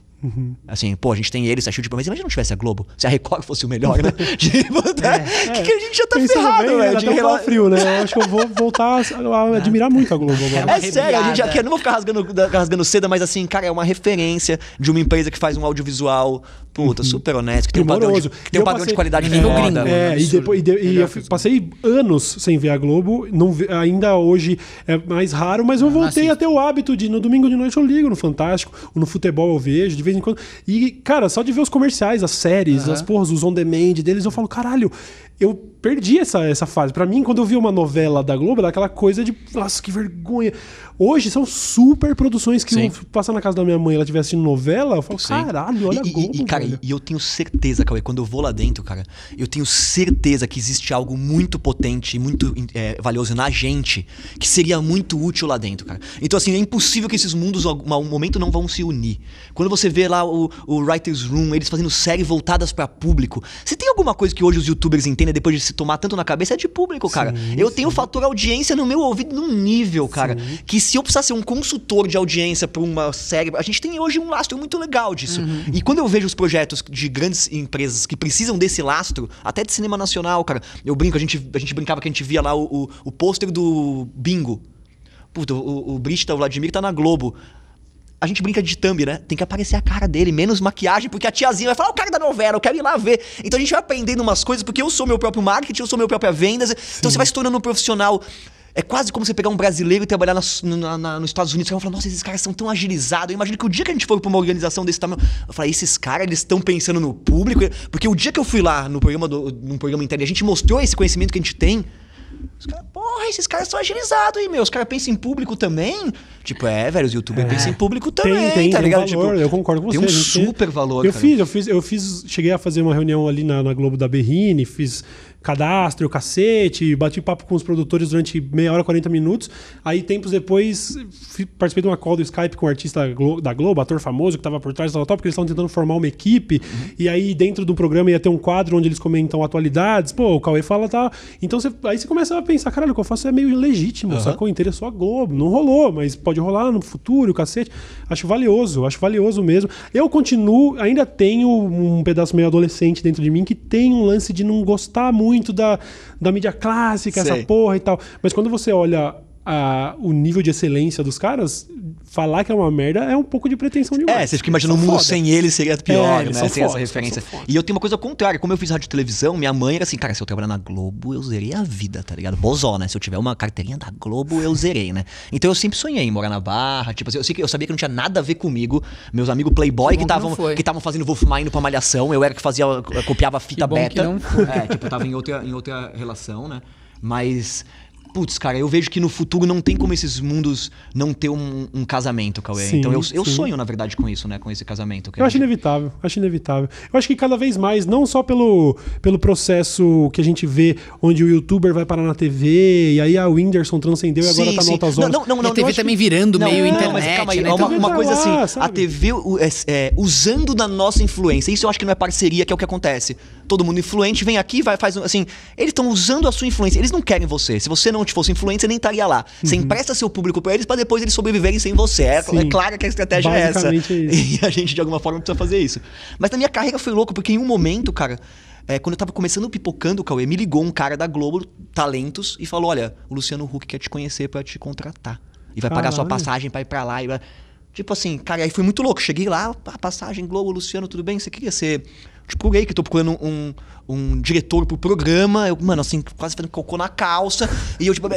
Speaker 2: Assim, pô, a gente tem eles, achou tipo, mas imagina não tivesse a Globo, se a Record fosse o melhor, né? Tipo, né? que, que a gente já tá
Speaker 1: Pensando
Speaker 2: ferrado,
Speaker 1: bem,
Speaker 2: velho.
Speaker 1: dá
Speaker 2: de
Speaker 1: até um
Speaker 2: rela-
Speaker 1: frio, né? Eu acho que eu vou voltar a, a admirar muito a Globo agora.
Speaker 3: uma
Speaker 2: É sério, a gente aqui, eu não vou ficar rasgando, rasgando seda, mas assim, cara, é uma referência de uma empresa que faz um audiovisual, puta, super honesto, que tem um padrão de, tem um padrão de
Speaker 1: passei-
Speaker 2: qualidade
Speaker 3: Nível
Speaker 2: foda.
Speaker 3: gringo,
Speaker 2: mano.
Speaker 1: É, e, depois, e, de- e eu
Speaker 3: os
Speaker 1: passei anos sem ver a Globo, não ainda hoje é mais raro, mas eu voltei
Speaker 3: assisto.
Speaker 1: a ter o hábito de no domingo de noite eu ligo no Fantástico, no futebol eu vejo de vez em quando. E, cara, só de ver os comerciais, as séries, as porras, os on demand deles, eu falo, caralho, eu perdi essa, essa fase. Pra mim, quando eu vi uma novela da Globo, era aquela coisa de, nossa, que vergonha. Hoje são super produções que
Speaker 2: Sim.
Speaker 1: eu passar na casa da minha mãe, ela estiver assistindo novela, eu falo,
Speaker 2: Sim.
Speaker 1: caralho, olha
Speaker 2: e,
Speaker 1: a Globo,
Speaker 2: e, cara,
Speaker 1: velho.
Speaker 2: e eu tenho certeza, Cauê, quando eu vou lá dentro, cara, eu tenho certeza que existe algo muito potente e muito é, valioso na gente que seria muito útil lá dentro, cara. Então, assim, é impossível que esses mundos, algum momento, não vão se unir. Quando você vê lá o, o Writer's Room, eles fazendo séries voltadas pra público, se tem alguma coisa que hoje os youtubers entendem depois de se tomar tanto na cabeça, é de público, cara. eu tenho o fator audiência no meu ouvido num nível, cara, que se eu precisar ser um consultor de audiência pra uma série, a gente tem hoje um lastro muito legal disso. E quando eu vejo os projetos de grandes empresas que precisam desse lastro, até de cinema nacional, cara, eu brinco, a gente, a gente brincava que a gente via lá o, o, o pôster do Bingo. Puta, o, o Brista, o Vladimir, tá na Globo. A gente brinca de thumb, né? Tem que aparecer a cara dele, menos maquiagem, porque a tiazinha vai falar, "Ó, o cara da novela, eu quero ir lá ver. Então a gente vai aprendendo umas coisas, porque eu sou meu próprio marketing, eu sou meu próprio vendas. Então você vai se tornando um profissional. É quase como você pegar um brasileiro e trabalhar nas- na- na- nos Estados Unidos. Você vai falar, nossa, esses caras são tão agilizados. Eu imagino que o dia que a gente for pra uma organização desse tamanho, eu falei, esses caras, eles estão pensando no público. Porque o dia que eu fui lá no programa, do, num programa interno, a gente mostrou esse conhecimento que a gente tem. Os caras, porra, esses caras são agilizados, hein, meu? Os caras pensam em público também. Tipo, é, velho, os youtubers pensam em público também,
Speaker 1: tem, tem,
Speaker 2: tá
Speaker 1: tem
Speaker 2: ligado?
Speaker 1: valor,
Speaker 2: tipo,
Speaker 1: eu concordo com você.
Speaker 2: Tem um super valor,
Speaker 1: Eu
Speaker 2: cara.
Speaker 1: fiz, eu fiz, eu fiz, cheguei a fazer uma reunião ali na, na Globo da Berrine, fiz cadastro, cacete, bati papo com os produtores durante meia hora, 40 minutos. Aí, tempos depois, participei de uma call do Skype com um artista da Globo, ator famoso, que estava por trás do tal, tal, porque eles estavam tentando formar uma equipe. E aí, dentro do programa, ia ter um quadro onde eles comentam atualidades. Pô, o Cauê fala tal. Então, você, aí você começa a pensar, caralho, o que eu faço é meio ilegítimo, sacou? Interessou a Globo. Não rolou, mas pode rolar no futuro, o cacete. Acho valioso, acho valioso mesmo. Eu continuo, ainda tenho um pedaço meio adolescente dentro de mim que tem um lance de não gostar muito da, da mídia clássica,
Speaker 2: Sei.
Speaker 1: essa porra e tal. Mas quando você olha a- o nível de excelência dos caras, falar que é uma merda é um pouco de pretensão demais.
Speaker 2: É, você fica imaginando um mundo
Speaker 1: foda.
Speaker 2: sem eles seria pior,
Speaker 1: É,
Speaker 2: né? Sem essa
Speaker 1: foda,
Speaker 2: referência.
Speaker 1: são foda.
Speaker 2: E eu tenho uma coisa contrária. Como eu fiz rádio e televisão, minha mãe era assim, cara, se eu trabalhar na Globo, eu zerei a vida, tá ligado? Bozó, né? Se eu tiver uma carteirinha da Globo, eu zerei, né? Então eu sempre sonhei em morar na Barra. Tipo assim, eu, sei que, eu sabia que não tinha nada a ver comigo. Meus amigos Playboy
Speaker 3: Que
Speaker 2: estavam que estavam fazendo Wolf Mine pra malhação. Eu era que fazia, copiava a fita
Speaker 3: Que bom
Speaker 2: beta.
Speaker 3: que não foi.
Speaker 2: É, tipo, eu tava em outra, em outra relação, né? Mas. Putz, cara, eu vejo que no futuro não tem como esses mundos não ter um, um casamento, Cauê.
Speaker 1: Sim,
Speaker 2: então eu, eu
Speaker 1: sim.
Speaker 2: sonho, na verdade, com isso, né? Com esse casamento.
Speaker 1: Eu
Speaker 2: a
Speaker 1: acho
Speaker 2: gente-
Speaker 1: inevitável, acho inevitável. Eu acho que cada vez mais, não só pelo, pelo processo que a gente vê, onde o youtuber vai parar na TV, e aí a Whindersson transcendeu e agora tá
Speaker 2: sim.
Speaker 1: no altas
Speaker 2: Não,
Speaker 1: horas.
Speaker 2: não, não,
Speaker 3: E a
Speaker 2: não,
Speaker 3: TV também
Speaker 2: que-
Speaker 3: virando
Speaker 2: Não,
Speaker 3: meio
Speaker 2: não,
Speaker 3: internet,
Speaker 2: mas calma aí,
Speaker 3: né?
Speaker 2: é uma,
Speaker 1: TV
Speaker 2: uma
Speaker 1: tá
Speaker 2: coisa
Speaker 1: lá,
Speaker 2: assim, a
Speaker 1: sabe?
Speaker 2: TV o- é, é, usando da nossa influência. Isso eu acho que não é parceria, que é o que acontece. Todo mundo influente vem aqui, vai faz assim, eles estão usando a sua influência. Eles não querem você. Se você não te fosse influente, você nem estaria lá. Você empresta seu público pra eles pra depois eles sobreviverem sem você. É, é claro que a estratégia é essa.
Speaker 1: É.
Speaker 2: E a gente de alguma forma precisa fazer isso. Mas na minha carreira foi louco porque em um momento, cara, é, quando eu tava começando o pipocando, Cauê, me ligou um cara da Globo Talentos e falou: Olha, o Luciano Huck quer te conhecer pra te contratar. E vai pagar sua
Speaker 1: Caralho.
Speaker 2: passagem pra ir pra lá. E vai... Tipo assim, cara, aí foi muito louco. Cheguei lá, pá, passagem, Globo, Luciano, tudo bem? Você queria ser. Te procurei que eu tô procurando um, um diretor pro programa. Eu, mano, assim, quase fazendo cocô na calça. E eu, tipo,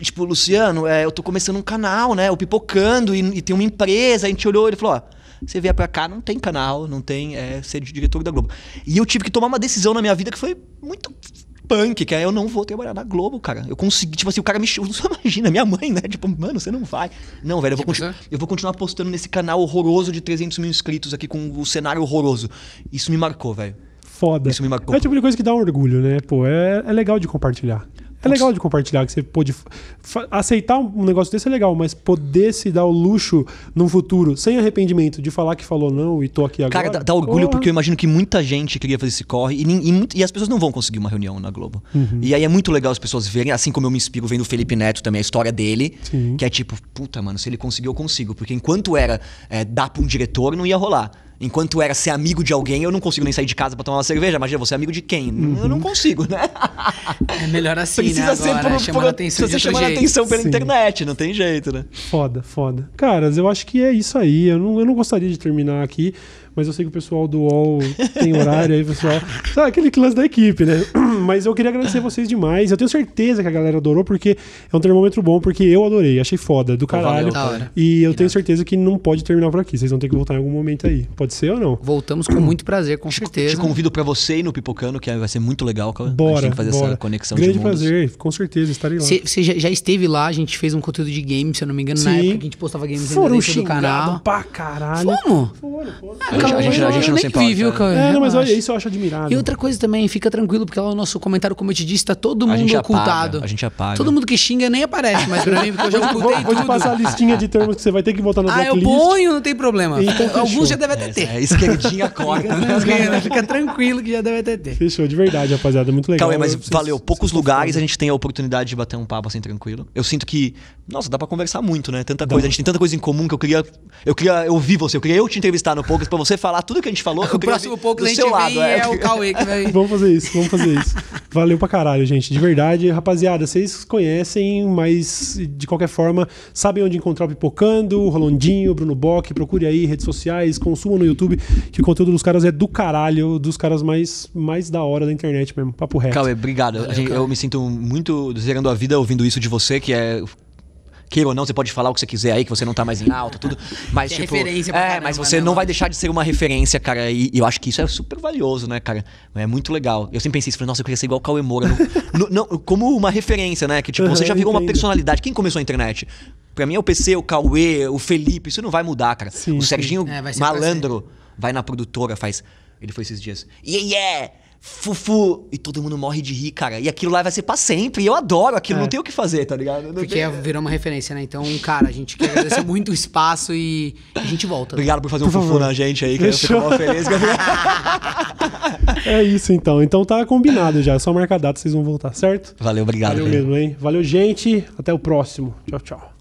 Speaker 2: tipo Luciano, é, eu tô começando um canal, né? O Pipocando, e, e tem uma empresa. A gente olhou ele falou: Ó, você vier pra cá, não tem canal, não tem é, ser diretor da Globo. E eu tive que tomar uma decisão na minha vida que foi muito punk, que é eu não vou trabalhar na Globo, cara. Eu consegui, tipo assim, o cara me você imagina, minha mãe, né? Tipo, mano, você não vai. Não, velho, eu vou,
Speaker 3: Tipo,
Speaker 2: continu-
Speaker 3: né?
Speaker 2: eu vou continuar postando nesse canal horroroso de 300 mil inscritos aqui com o cenário horroroso. Isso me marcou, velho.
Speaker 1: Foda.
Speaker 2: Isso me marcou.
Speaker 1: É o tipo de coisa que dá orgulho, né? Pô, é, é legal de compartilhar. É legal de compartilhar, que você pôde. Aceitar um negócio desse é legal, mas poder se dar o luxo num futuro, sem arrependimento, de falar que falou não e tô aqui agora.
Speaker 2: Cara, dá, dá orgulho porque eu imagino que muita gente queria fazer esse corre e, e e as pessoas não vão conseguir uma reunião na Globo.
Speaker 1: Uhum.
Speaker 2: E aí é muito legal as pessoas verem, assim como eu me inspiro vendo o Felipe Neto também, a história dele,
Speaker 1: Sim.
Speaker 2: que é tipo, puta, mano, se ele conseguiu, eu consigo. Porque enquanto era é, dar pra um diretor, não ia rolar. Enquanto era ser amigo de alguém, eu não consigo nem sair de casa pra tomar uma cerveja. Imagina, você é amigo de quem? Eu não consigo, né?
Speaker 3: É melhor assim,
Speaker 2: Precisa
Speaker 3: né?
Speaker 2: ser
Speaker 3: Agora,
Speaker 2: por,
Speaker 3: chamando
Speaker 2: por,
Speaker 3: a atenção de
Speaker 2: precisa a
Speaker 3: jeito.
Speaker 2: atenção pela
Speaker 1: Sim.
Speaker 2: internet, não tem jeito, né?
Speaker 1: Foda, foda. Caras, eu acho que é isso aí. Eu não, eu não gostaria de terminar aqui, mas eu sei que o pessoal do UOL tem horário aí, pessoal. Sabe, aquele lance da equipe, né? Mas eu queria agradecer vocês demais. Eu tenho certeza que a galera adorou, porque é um termômetro bom, porque eu adorei. Achei foda, do caralho.
Speaker 2: valeu,
Speaker 3: Da hora.
Speaker 1: E eu tenho certeza que não pode terminar por aqui. Vocês vão ter que voltar em algum momento aí. Pode ser ou não?
Speaker 3: Voltamos com muito prazer, com
Speaker 2: Te
Speaker 3: certeza.
Speaker 2: convido pra você ir no Pipocano, que vai ser muito legal. cara. a gente
Speaker 1: Bora.
Speaker 2: tem que fazer
Speaker 1: bora.
Speaker 2: essa conexão
Speaker 1: Grande
Speaker 2: de mundos.
Speaker 1: prazer, com certeza, estarei lá.
Speaker 3: Você já, já esteve lá, a gente fez um conteúdo de games, se eu não me engano, na
Speaker 1: Sim.
Speaker 3: época que a gente postava games ainda
Speaker 1: Foram
Speaker 3: dentro do canal.
Speaker 1: pra caralho.
Speaker 3: Vamos!
Speaker 1: Foram, foram.
Speaker 2: A gente- a gente- a gente não
Speaker 3: nem
Speaker 2: se
Speaker 3: vi,
Speaker 2: importa,
Speaker 3: viu,
Speaker 2: né?
Speaker 3: Cauê?
Speaker 1: É, não, mas olha, isso eu acho admirável.
Speaker 3: E outra coisa também, fica tranquilo, porque lá no nosso comentário, como eu te disse, tá todo
Speaker 2: A
Speaker 3: mundo
Speaker 2: apaga,
Speaker 3: ocultado.
Speaker 2: a gente apaga.
Speaker 3: Todo mundo que xinga nem aparece mais pra mim, porque eu já
Speaker 1: Vou,
Speaker 3: ocultei
Speaker 1: vou te
Speaker 3: tudo.
Speaker 1: passar a listinha de termos que você vai ter que botar no
Speaker 3: Ah, eu
Speaker 1: blacklist.
Speaker 3: ponho, não tem problema.
Speaker 1: Então.
Speaker 3: Alguns já devem até ter.
Speaker 2: É, esquerdinha corta,
Speaker 3: Fica
Speaker 2: né?
Speaker 3: tranquilo, fica tranquilo que já deve até ter.
Speaker 1: Fechou, de verdade, rapaziada. Muito legal.
Speaker 2: Cauê, mas
Speaker 1: Vocês-
Speaker 2: valeu. Poucos lugares a gente tem a oportunidade de bater um papo assim tranquilo. Eu sinto que, nossa, dá pra conversar muito, né? Tanta coisa. A gente tem tanta coisa em comum que eu queria. Eu queria ouvir você. Eu queria eu te entrevistar no Poucos pra você falar tudo que a gente falou. eu
Speaker 3: O próximo pouco
Speaker 2: do
Speaker 3: a gente
Speaker 2: lado.
Speaker 3: é,
Speaker 2: é.
Speaker 3: o Cauê que vai...
Speaker 1: Vamos fazer isso, vamos fazer isso. Valeu pra caralho, gente. De verdade, rapaziada, vocês conhecem, mas de qualquer forma, sabem onde encontrar o Pipocando, o Rolondinho, o Bruno Bock. Procure aí, redes sociais, consumam no YouTube, que o conteúdo dos caras é do caralho, dos caras mais, mais da hora da internet mesmo. Papo reto.
Speaker 2: Cauê, obrigado. Gente- eu me sinto muito zerando a vida ouvindo isso de você, que é. Queira ou não, você pode falar o que você quiser aí, que você não tá mais em alta, tudo. Mas,
Speaker 3: Que é
Speaker 2: tipo.
Speaker 3: referência pra
Speaker 2: é,
Speaker 3: caramba,
Speaker 2: mas você
Speaker 3: né,
Speaker 2: não vai
Speaker 3: mano?
Speaker 2: deixar de ser uma referência, cara. E, e eu acho que isso é super valioso, né, cara? É muito legal. Eu sempre pensei isso, falei, nossa, eu queria ser igual o Cauê Moura. no- no- não, como uma referência, né? Que, tipo, você já virou uma personalidade. Quem começou a internet? Pra mim é o PC, o Cauê, o Felipe, isso não vai mudar, cara.
Speaker 1: Sim,
Speaker 2: o
Speaker 1: sim.
Speaker 2: Serginho
Speaker 3: É, vai
Speaker 2: malandro vai na produtora, faz. Ele foi esses dias. Yeah, yeah! Fufu! E todo mundo morre de rir, cara. E aquilo lá vai ser pra sempre. E eu adoro aquilo,
Speaker 1: É.
Speaker 2: não tem o que fazer, tá ligado? Não
Speaker 3: Porque
Speaker 2: tem-
Speaker 3: virou uma referência, né? Então, cara, a gente quer agradecer muito o espaço e a gente volta.
Speaker 2: Obrigado por fazer um
Speaker 1: Por
Speaker 2: fufu
Speaker 1: favor.
Speaker 2: na gente aí, que eu fico feliz.
Speaker 1: É isso então. Então tá combinado já. É só marcar a data, vocês vão voltar, certo?
Speaker 2: Valeu, obrigado.
Speaker 1: Valeu mesmo, hein? Valeu, gente. Até o próximo. Tchau, tchau.